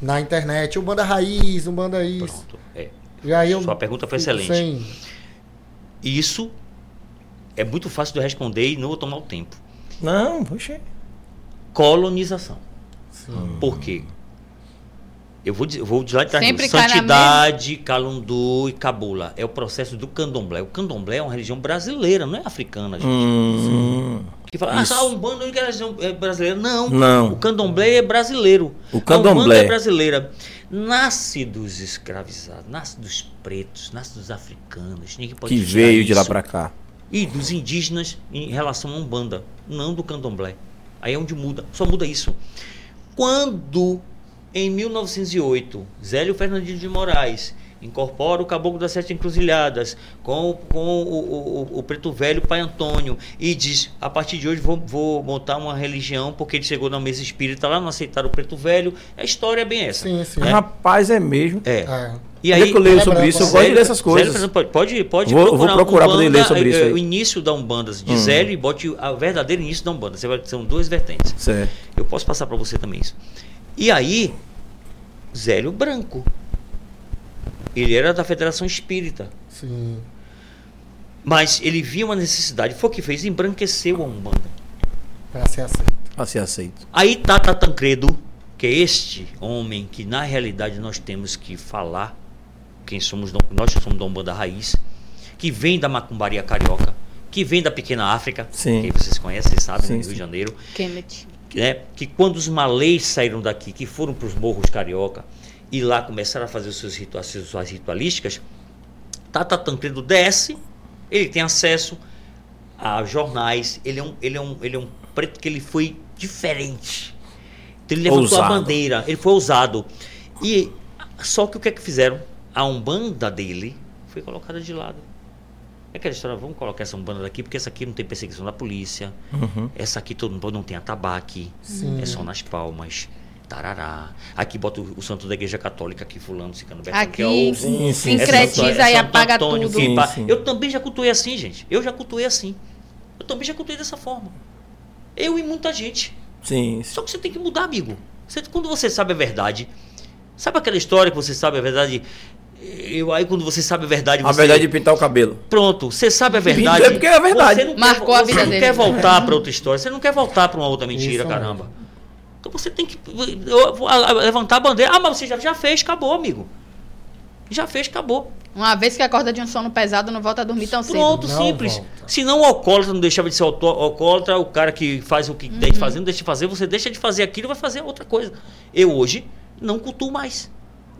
na internet, Ubanda raiz, Ubanda isso. Pronto. É. E aí eu Sua pergunta foi excelente. sem- Isso é muito fácil de eu responder e não vou tomar o tempo. Não, poxa. Colonização. Sim. Por quê? Eu vou, dizer- eu vou de lá de trás. Sempre Santidade, Calundu e Cabula. É o processo do candomblé. O candomblé é uma religião brasileira, não é africana, gente. Hum, Que fala, ah, Isso. só a Umbanda é a única religião é brasileira. Não. Não. O candomblé é brasileiro. O A candomblé. É brasileira. Nasce dos escravizados, nasce dos pretos, nasce dos africanos. Ninguém pode que veio de lá pra cá. E dos indígenas em relação à Umbanda, não do candomblé. Aí é onde muda, só muda isso. Quando, em 1908, Zélio Fernandinho de Moraes incorpora o Caboclo das Sete Encruzilhadas com, com o, o- o Preto Velho Pai Antônio e diz, a partir de hoje vou, vou montar uma religião porque ele chegou na mesa espírita lá, não aceitaram o Preto Velho. A história é bem essa. Sim, sim. Rapaz, é mesmo. É. É. E é aí, que eu leio sobre isso? Eu gosto de ler essas coisas. Zélio, pode, pode, pode Vou- vou procurar poder ler sobre isso eh, aí. O início da Umbanda, de Hum. Zélio, e bote o verdadeiro início da Umbanda. Você vai, são duas vertentes. Certo. Eu posso passar para você também isso. E aí, Zélio Branco. Ele era da Federação Espírita. Sim. Mas ele via uma necessidade. Foi o que fez, embranqueceu a Umbanda. Pra ser aceito. Pra ser aceito. Aí Tata Tancredo, que é este homem que na realidade nós temos que falar, quem somos, nós que somos da Umbanda Raiz, que vem da macumbaria carioca, que vem da pequena África, Sim. que vocês conhecem, sabem, Sim, no Rio sim. de Janeiro, Kenneth. né? que quando os malês saíram daqui, que foram para os morros carioca, e lá começaram a fazer os seus ritu- as suas ritualísticas, Tata Tancredo desce, ele tem acesso a jornais, ele é um, ele é um, ele é um preto que ele foi diferente. Então ele levantou Ousado. a bandeira, ele foi ousado. E só que o que é que fizeram? A Umbanda dele foi colocada de lado. É aquela história, vamos colocar essa Umbanda daqui, porque essa aqui não tem perseguição da polícia. Uhum. Essa aqui todo mundo não tem atabaque. Sim. É só nas palmas. Tarará. Aqui bota o, o santo da igreja católica aqui, fulano, cicano, betano, Aqui, que é o... Sim, sim. sincretiza É é e apaga Antônio, tudo. Sim, sim. Eu também já cultuei assim, gente. Eu já cultuei assim. Eu também já cultuei dessa forma. Eu e muita gente. Sim. Só que você tem que mudar, amigo. Você- quando você sabe a verdade, sabe aquela história que você sabe a verdade? Eu aí quando você sabe a verdade, A você verdade de pintar o cabelo. Pronto, você sabe a verdade. É porque é a verdade. Você não Marcou quer, a vida você não dele. quer voltar para outra história, você não quer voltar para uma outra mentira, Isso caramba. Então você tem que levantar a bandeira. Ah, mas você já, já fez, acabou, amigo. Já fez, acabou. Uma vez que acorda de um sono pesado, não volta a dormir tão cedo. Pronto, simples. volta. Se não o alcoólatra não deixava de ser alcoólatra, o cara que faz o que Uhum. tem de fazer, não deixa de fazer, você deixa de fazer aquilo e vai fazer outra coisa. Eu hoje não cultuo mais.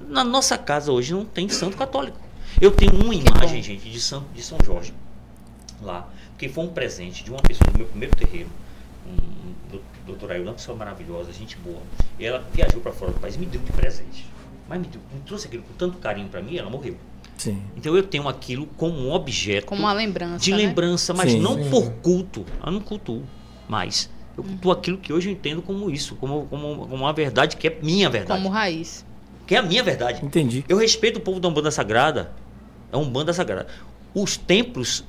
Na nossa casa hoje não tem santo católico. Eu tenho uma imagem, bom. gente, de São, de São Jorge lá, que foi um presente de uma pessoa do meu primeiro terreiro, um, um do- doutora Ailã, uma pessoa maravilhosa, gente boa. E ela viajou para fora do país e me deu de presente. Mas me, deu, me trouxe aquilo com tanto carinho para mim, ela morreu. Sim. Então eu tenho aquilo como um objeto Como uma lembrança. de né? lembrança, mas Sim. não Sim. por culto. Eu não cultuo mais. Eu cultuo aquilo que hoje eu entendo como isso, como, como, como uma verdade que é minha verdade. Como raiz. Que é a minha verdade. Entendi. Eu respeito o povo da Umbanda Sagrada. É Umbanda Sagrada. Os templos,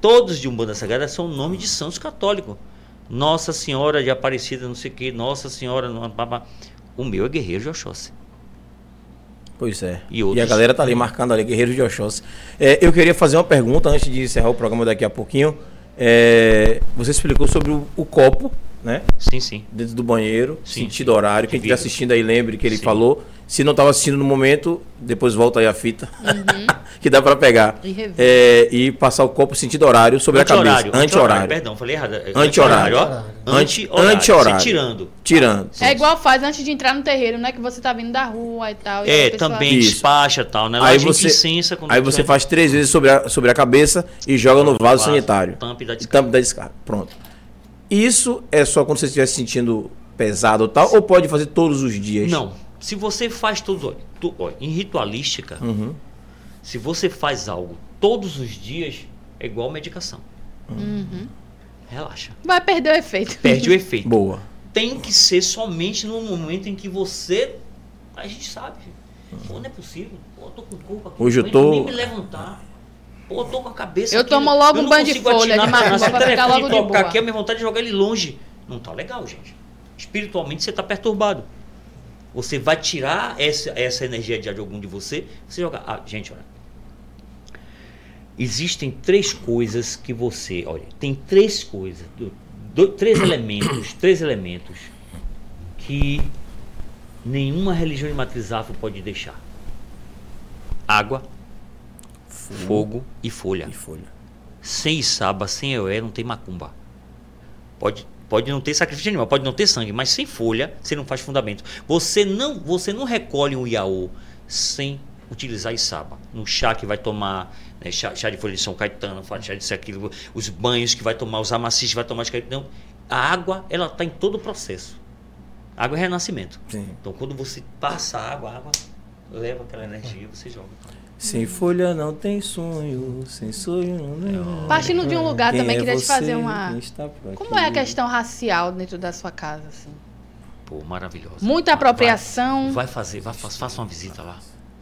todos de Umbanda Sagrada, são nome de santos católicos. Nossa Senhora de Aparecida, não sei o que, Nossa Senhora. não-. O meu é Guerreiro de Oxóssi. Pois é. E E, a galera tá ali marcando ali, Guerreiros de Oxóssi. É, eu queria fazer uma pergunta antes de encerrar o programa daqui a pouquinho. É, você explicou sobre o, o copo, né? Sim, sim. Dentro do banheiro, Sim, sentido horário. Quem estiver assistindo aí, lembre que ele Sim. falou. Se não estava assistindo no momento, depois volta aí a fita. Uhum. [laughs] que dá para pegar. E. É, e passar o copo sentido horário sobre a cabeça. Anti-horário. Anti-horário. Perdão, falei errado. É Anti-horário. ó. Anti-horário. Anti-horário. Tirando. Tirando. É igual faz antes de entrar no terreiro, não é que você tá vindo da rua e tal. e É, a pessoa- também Isso. despacha e tal, né? Lá Aí a gente você- Aí você faz três vezes sobre a, sobre a cabeça e joga no vaso vaso, sanitário. tampa E descarga. tampa da descarga. Pronto. Isso é só quando você estiver se sentindo pesado ou tal, ou pode fazer todos os dias? Não. Se você faz olha, em ritualística, Uhum. se você faz algo todos os dias, é igual medicação. Relaxa. Vai perder o efeito. Perde o efeito. Boa. Tem que ser somente no momento em que você. A gente sabe. Pô, não é possível. Pô, eu tô com culpa aqui. Hoje eu tô- nem me levantar. Pô, eu tô com a cabeça. Eu aqui, tomo logo eu um banho de consigo folha de macumba pra ficar logo de boa. aqui, a minha vontade de jogar ele longe. Não tá legal, gente. Espiritualmente você tá perturbado. Você vai tirar essa, essa energia de algum de você, você joga. Ah, gente, olha. Existem três coisas que você. Olha, tem três coisas. do- do- três elementos. [coughs] Três elementos que nenhuma religião de matriz afro pode deixar: água, fogo e folha. E folha. Sem Isaba, sem Eué, não tem macumba. Pode, pode não ter sacrifício animal, pode não ter sangue, mas sem folha, você não faz fundamento. Você não, você não recolhe um Iaô sem utilizar Isaba. No chá que vai tomar, né, chá, chá de folha de São Caetano, chá de aquilo, os banhos que vai tomar, os amacis que vai tomar, não. A água, ela está em todo o processo. A água é renascimento. Sim. Então, quando você passa a água, a água leva aquela energia e você joga. Sem folha não tem sonho, sem sonho não tem. Partindo de um lugar Quem também, é queria te fazer uma. Como é a questão racial dentro da sua casa, assim? Pô, maravilhosa. Muita Vai- apropriação. Vai fazer, vai, fa- faça uma visita lá.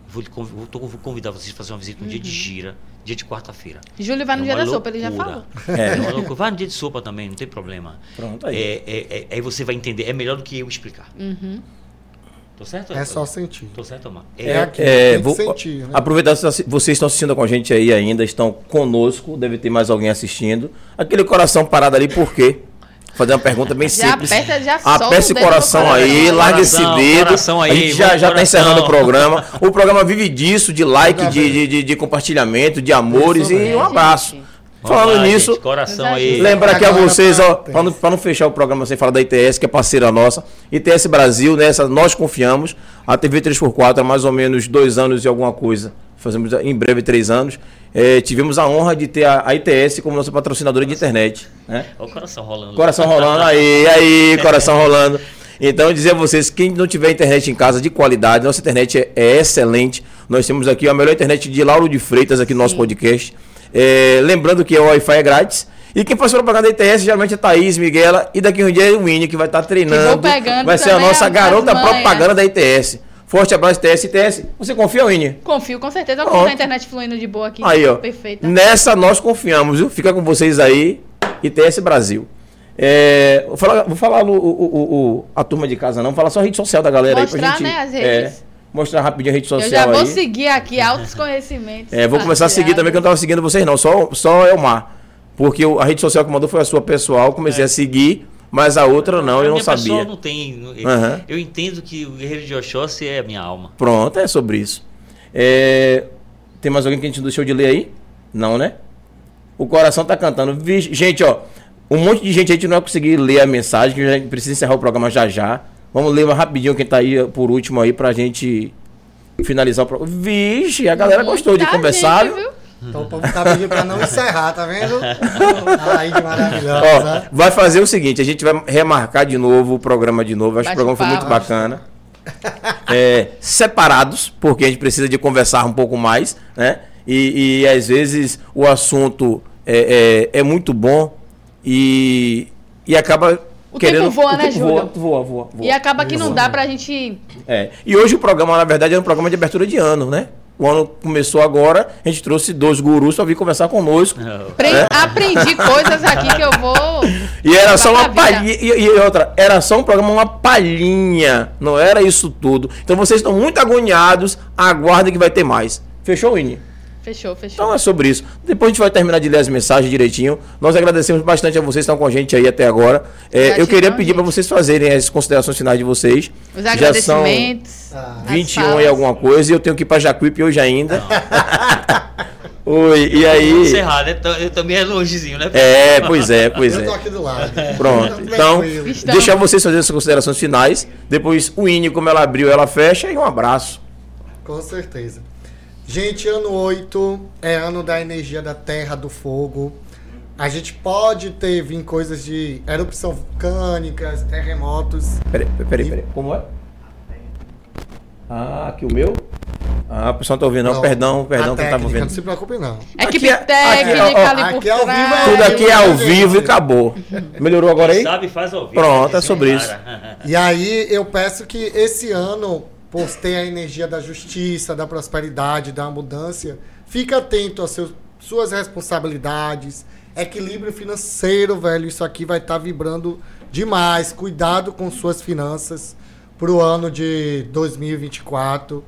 Vou, vou, tô- vou convidar vocês a fazer uma visita no dia de gira, dia de quarta-feira. Júlio vai no É dia da sopa, ele já falou. É. É loucura. Vai no dia de sopa também, não tem problema. Pronto, aí. É, é, é- aí você vai entender. É melhor do que eu explicar. Uhum. Tô certo? É só sentir. Tô certo, Amar? É aqui, É, vou- sentir, né? Aproveitar vocês- estão assistindo com a gente aí ainda, estão conosco, deve ter mais alguém assistindo. Aquele coração parado ali, por quê? Fazer uma pergunta bem Já simples. aperta, já Aperta esse coração no aí, coração. larga esse Coração, dedo. coração aí, a gente já, já tá coração. encerrando o programa. O programa vive disso, de like, de, de, de- de compartilhamento, de amores e um abraço. Falando lá, nisso, gente, coração aí. Lembrar aqui a vocês, ó, para não, pra não fechar o programa sem falar da ITS, que é parceira nossa. ITS Brasil, nessa nós confiamos. A TV 3x4 há mais ou menos dois anos e alguma coisa. Fazemos em breve três anos. É, tivemos a honra de ter a, a ITS como nossa patrocinadora de internet. Né? Olha o coração rolando. Coração rolando aí, aí, coração rolando. Então, dizer a vocês, quem não tiver internet em casa de qualidade, nossa internet é, é excelente. Nós temos aqui a melhor internet de Lauro de Freitas aqui no nosso podcast. É, lembrando que o Wi-Fi é grátis. E quem faz propaganda da ITS geralmente é Thaís, Miguela e daqui a um dia é o Winnie, que vai estar treinando. pegando vai ser a nossa garota manhas. propaganda da ITS. Forte abraço, ITS. ITS, você confia, Winnie? Confio, com certeza. Pronto. Como a internet fluindo de boa aqui. Aí, ó. Perfeita. Nessa nós confiamos, viu? Fica com vocês aí, ITS Brasil. É, vou falar, vou falar o, o- o- a turma de casa, não. Vou falar só a rede social da galera aí pra Mostrar, gente. né, as é, redes. Mostrar rapidinho a rede Eu social já vou aí. seguir aqui altos conhecimentos. É, vou começar a seguir também, que eu não tava seguindo vocês, não. Só, só Elmar. Porque a rede social que mandou foi a sua pessoal, comecei a seguir, mas a outra não, A eu não minha pessoa sabia. não tem. eu- Aham. Eu entendo que o Guerreiro de Oxóssi é a minha alma. Pronto, é sobre isso. É, tem mais alguém que a gente não deixou de ler aí? Não, né? O coração tá cantando. Gente, ó, um monte de gente aí que não vai conseguir ler a mensagem, que a gente precisa encerrar o programa já já. Vamos ler rapidinho quem tá aí por último aí pra gente finalizar o programa. Vixe, a galera gostou de conversar. gente, viu? viu? Então o povo tá pedindo pra não encerrar, tá vendo? Aí que Ó, maravilhosa. vai fazer o seguinte, a gente vai remarcar de novo o programa de novo. Acho que o programa foi muito bacana. É, separados, porque a gente precisa de conversar um pouco mais, né? E, e, às vezes o assunto é, é, é muito bom e, e acaba O querendo... tempo voa, o né, tempo Júlio? voa, voa, voa, voa. E acaba que não Isso. dá pra gente. É. E hoje o programa, na verdade, é um programa de abertura de ano, né? O ano começou agora, a gente trouxe dois gurus para vir conversar conosco. Pre- Aprendi coisas aqui que eu vou. E era só uma pra palhinha. E, e outra, era só um programa, uma palhinha. Não era isso tudo. Então vocês estão muito agoniados. Aguardem que vai ter mais. Fechou, Winnie? Fechou, fechou. Então é sobre isso. Depois a gente vai terminar de ler as mensagens direitinho. Nós agradecemos bastante a vocês que estão com a gente aí até agora. É, eu queria pedir para vocês fazerem as considerações finais de vocês. Os Já são agradecimentos. Ah, as 21 falas. e alguma coisa e eu tenho que ir para Jacuípe hoje ainda. [laughs] Oi, e aí? Encerrar, né? Eu também é longezinho, né? É, pois é, pois eu tô é. aqui do lado. Pronto. Então. Estamos. deixar vocês fazerem as considerações finais. Depois o INE, como ela abriu, ela fecha. E um abraço. Com certeza. Gente, ano 8 é ano da energia da terra, do fogo. A gente pode ter vir coisas de erupção vulcânicas, terremotos. Peraí, peraí, peraí. Como é? Ah, aqui o meu? Ah, o pessoal não tá ouvindo, não. Não, Perdão, a perdão, que não tava técnica, ouvindo. Não se preocupe, não. Equipe Aqui é- técnica aqui, ó, ali por aqui ao vivo é Tudo aqui é ao vivo e acabou. Melhorou agora aí? Sabe, faz ao vivo. Pronto, é sobre isso. E aí eu peço que esse ano, por ter a energia da justiça, da prosperidade, da abundância, fique atento às seus, suas responsabilidades, equilíbrio financeiro, velho. Isso aqui vai estar vibrando demais. Cuidado com suas finanças para o ano de 2024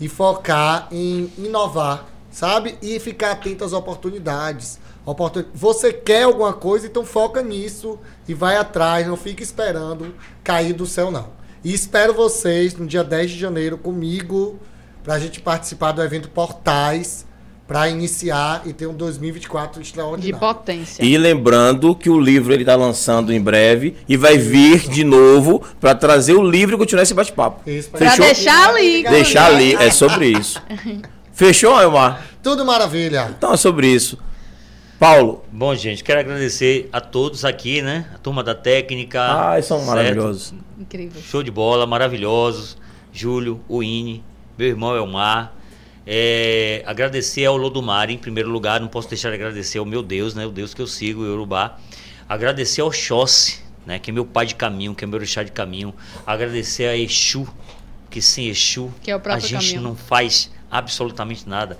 e focar em inovar, sabe? E ficar atento às oportunidades. Oportun... Você quer alguma coisa, então foca nisso e vai atrás, não fica esperando cair do céu, não. E espero vocês no dia 10 de janeiro comigo para a gente participar do evento Portais para iniciar e ter um 2024 De extraordinário. potência. E lembrando que o livro ele tá lançando em breve e vai vir de novo para trazer o livro e continuar esse bate-papo. Isso, Pra Fechou? deixar ali. Deixar ali, é sobre isso. [laughs] Fechou, Elmar? Tudo maravilha. Então é sobre isso. Paulo, Bom, gente, quero agradecer a todos aqui, né? A turma da técnica. ai, são certo? maravilhosos. Incrível. Show de bola, maravilhosos. Júlio, o Ine, meu irmão Elmar. É, agradecer ao Lodumar em primeiro lugar, não posso deixar de agradecer ao meu Deus, né? O Deus que eu sigo, o Yorubá. Agradecer ao Xossi, né? Que é meu pai de caminho, que é meu orixá de caminho. Agradecer a Exu, que sem Exu Que é o a gente caminho. não faz absolutamente nada.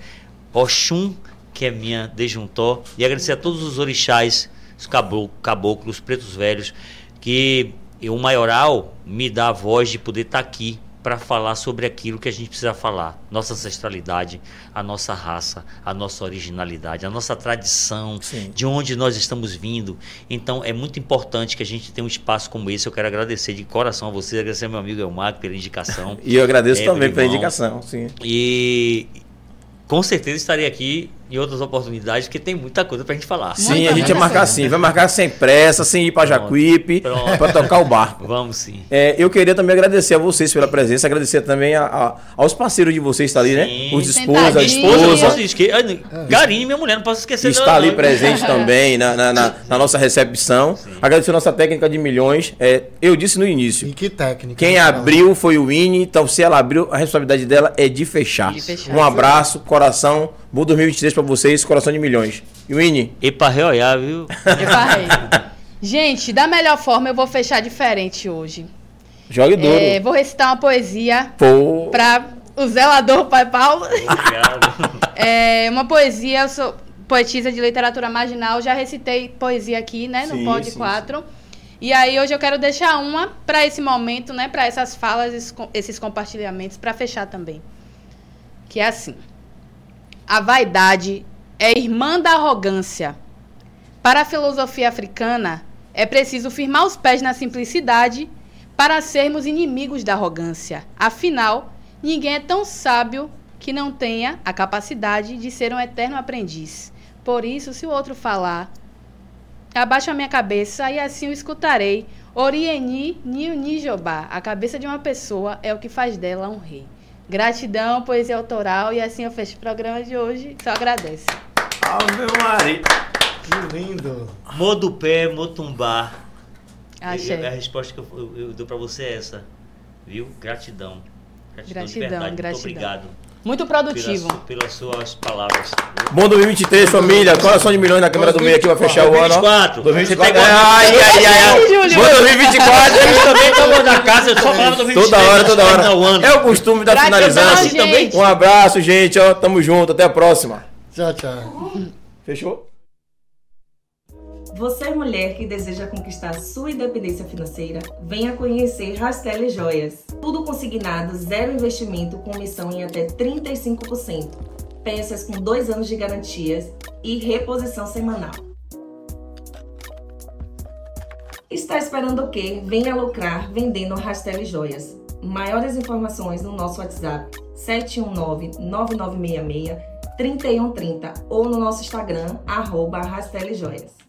Oxum, que é minha dejuntó. E agradecer a todos os orixás, os cabo- caboclos, os pretos velhos, que o maioral me dá a voz de poder estar aqui para falar sobre aquilo que a gente precisa falar. Nossa ancestralidade, a nossa raça, a nossa originalidade, a nossa tradição, Sim. de onde nós estamos vindo. Então é muito importante que a gente tenha um espaço como esse. Eu quero agradecer de coração a vocês, agradecer ao meu amigo Elmar pela indicação. [laughs] E eu agradeço É, também pela indicação. Sim. E com certeza estarei aqui em outras oportunidades, porque tem muita coisa pra gente falar. Sim, Muita a gente vai marcar sim. Vai marcar sem pressa, sem ir para Pronto. Jacuípe, Pronto. para tocar o barco. Vamos sim. É, eu queria também agradecer a vocês pela presença, agradecer também a- a- aos parceiros de vocês que estão ali, né? Sim. Os esposos, a. Esposa, não esposa, posso esquecer. Karine, minha mulher, não posso esquecer que está ali não. presente [laughs] também na, na- na- na nossa recepção. Agradecer a nossa técnica de milhões. É, eu disse no início, E que técnica. quem né, abriu foi o Ine, então se ela abriu, a responsabilidade dela é de fechar. De fechar. Um abraço, coração, bom 2023 para vocês, coração de milhões. E o Ine, E pra reolhar, viu? Parei. Gente, da melhor forma eu vou fechar diferente hoje. jogue duro. É, vou recitar uma poesia Pô, para o zelador Pai Paulo. Obrigado. [laughs] É uma poesia, eu sou poetisa de literatura marginal, já recitei poesia aqui, né, no Sim, Pod sim, 4. E aí hoje eu quero deixar uma para esse momento, né, para essas falas, esses compartilhamentos, para fechar também. Que é assim: A vaidade é irmã da arrogância. Para a filosofia africana, é preciso firmar os pés na simplicidade para sermos inimigos da arrogância. Afinal, ninguém é tão sábio que não tenha a capacidade de ser um eterno aprendiz. Por isso, se o outro falar, abaixo a minha cabeça e assim o escutarei. Orieni Niu Nijobá. A cabeça de uma pessoa é o que faz dela um rei. Gratidão, poesia autoral. E assim eu fecho o programa de hoje. Só agradeço. Ave Maria. Que lindo. Modupé, Motumbá. Achei. A resposta que eu, eu, eu dou pra você é essa. Viu? Gratidão. Gratidão, de Gratidão, verdade. gratidão. Muito obrigado Muito produtivo. pelas suas palavras. Bom 2023, família. Coração de milhões na câmera do meio aqui, vai fechar o ano. ó. 2024. 2024. Você pegou- Ai, ai, ai. Bom 2024. Eles também estão da casa, eu só falava do 23. Toda hora, toda hora. É o costume da gente. também? Um abraço, gente. Ó, tamo junto. Até a próxima. Tchau, tchau. Fechou? Você, mulher que deseja conquistar sua independência financeira, venha conhecer Rastelli Joias. Tudo consignado, zero investimento, com missão em até 35%. peças com dois anos de garantias e reposição semanal. Está esperando o quê? Venha lucrar vendendo Rastelli Joias. Maiores informações no nosso WhatsApp 719-9966-3130 ou no nosso Instagram, arroba Joias.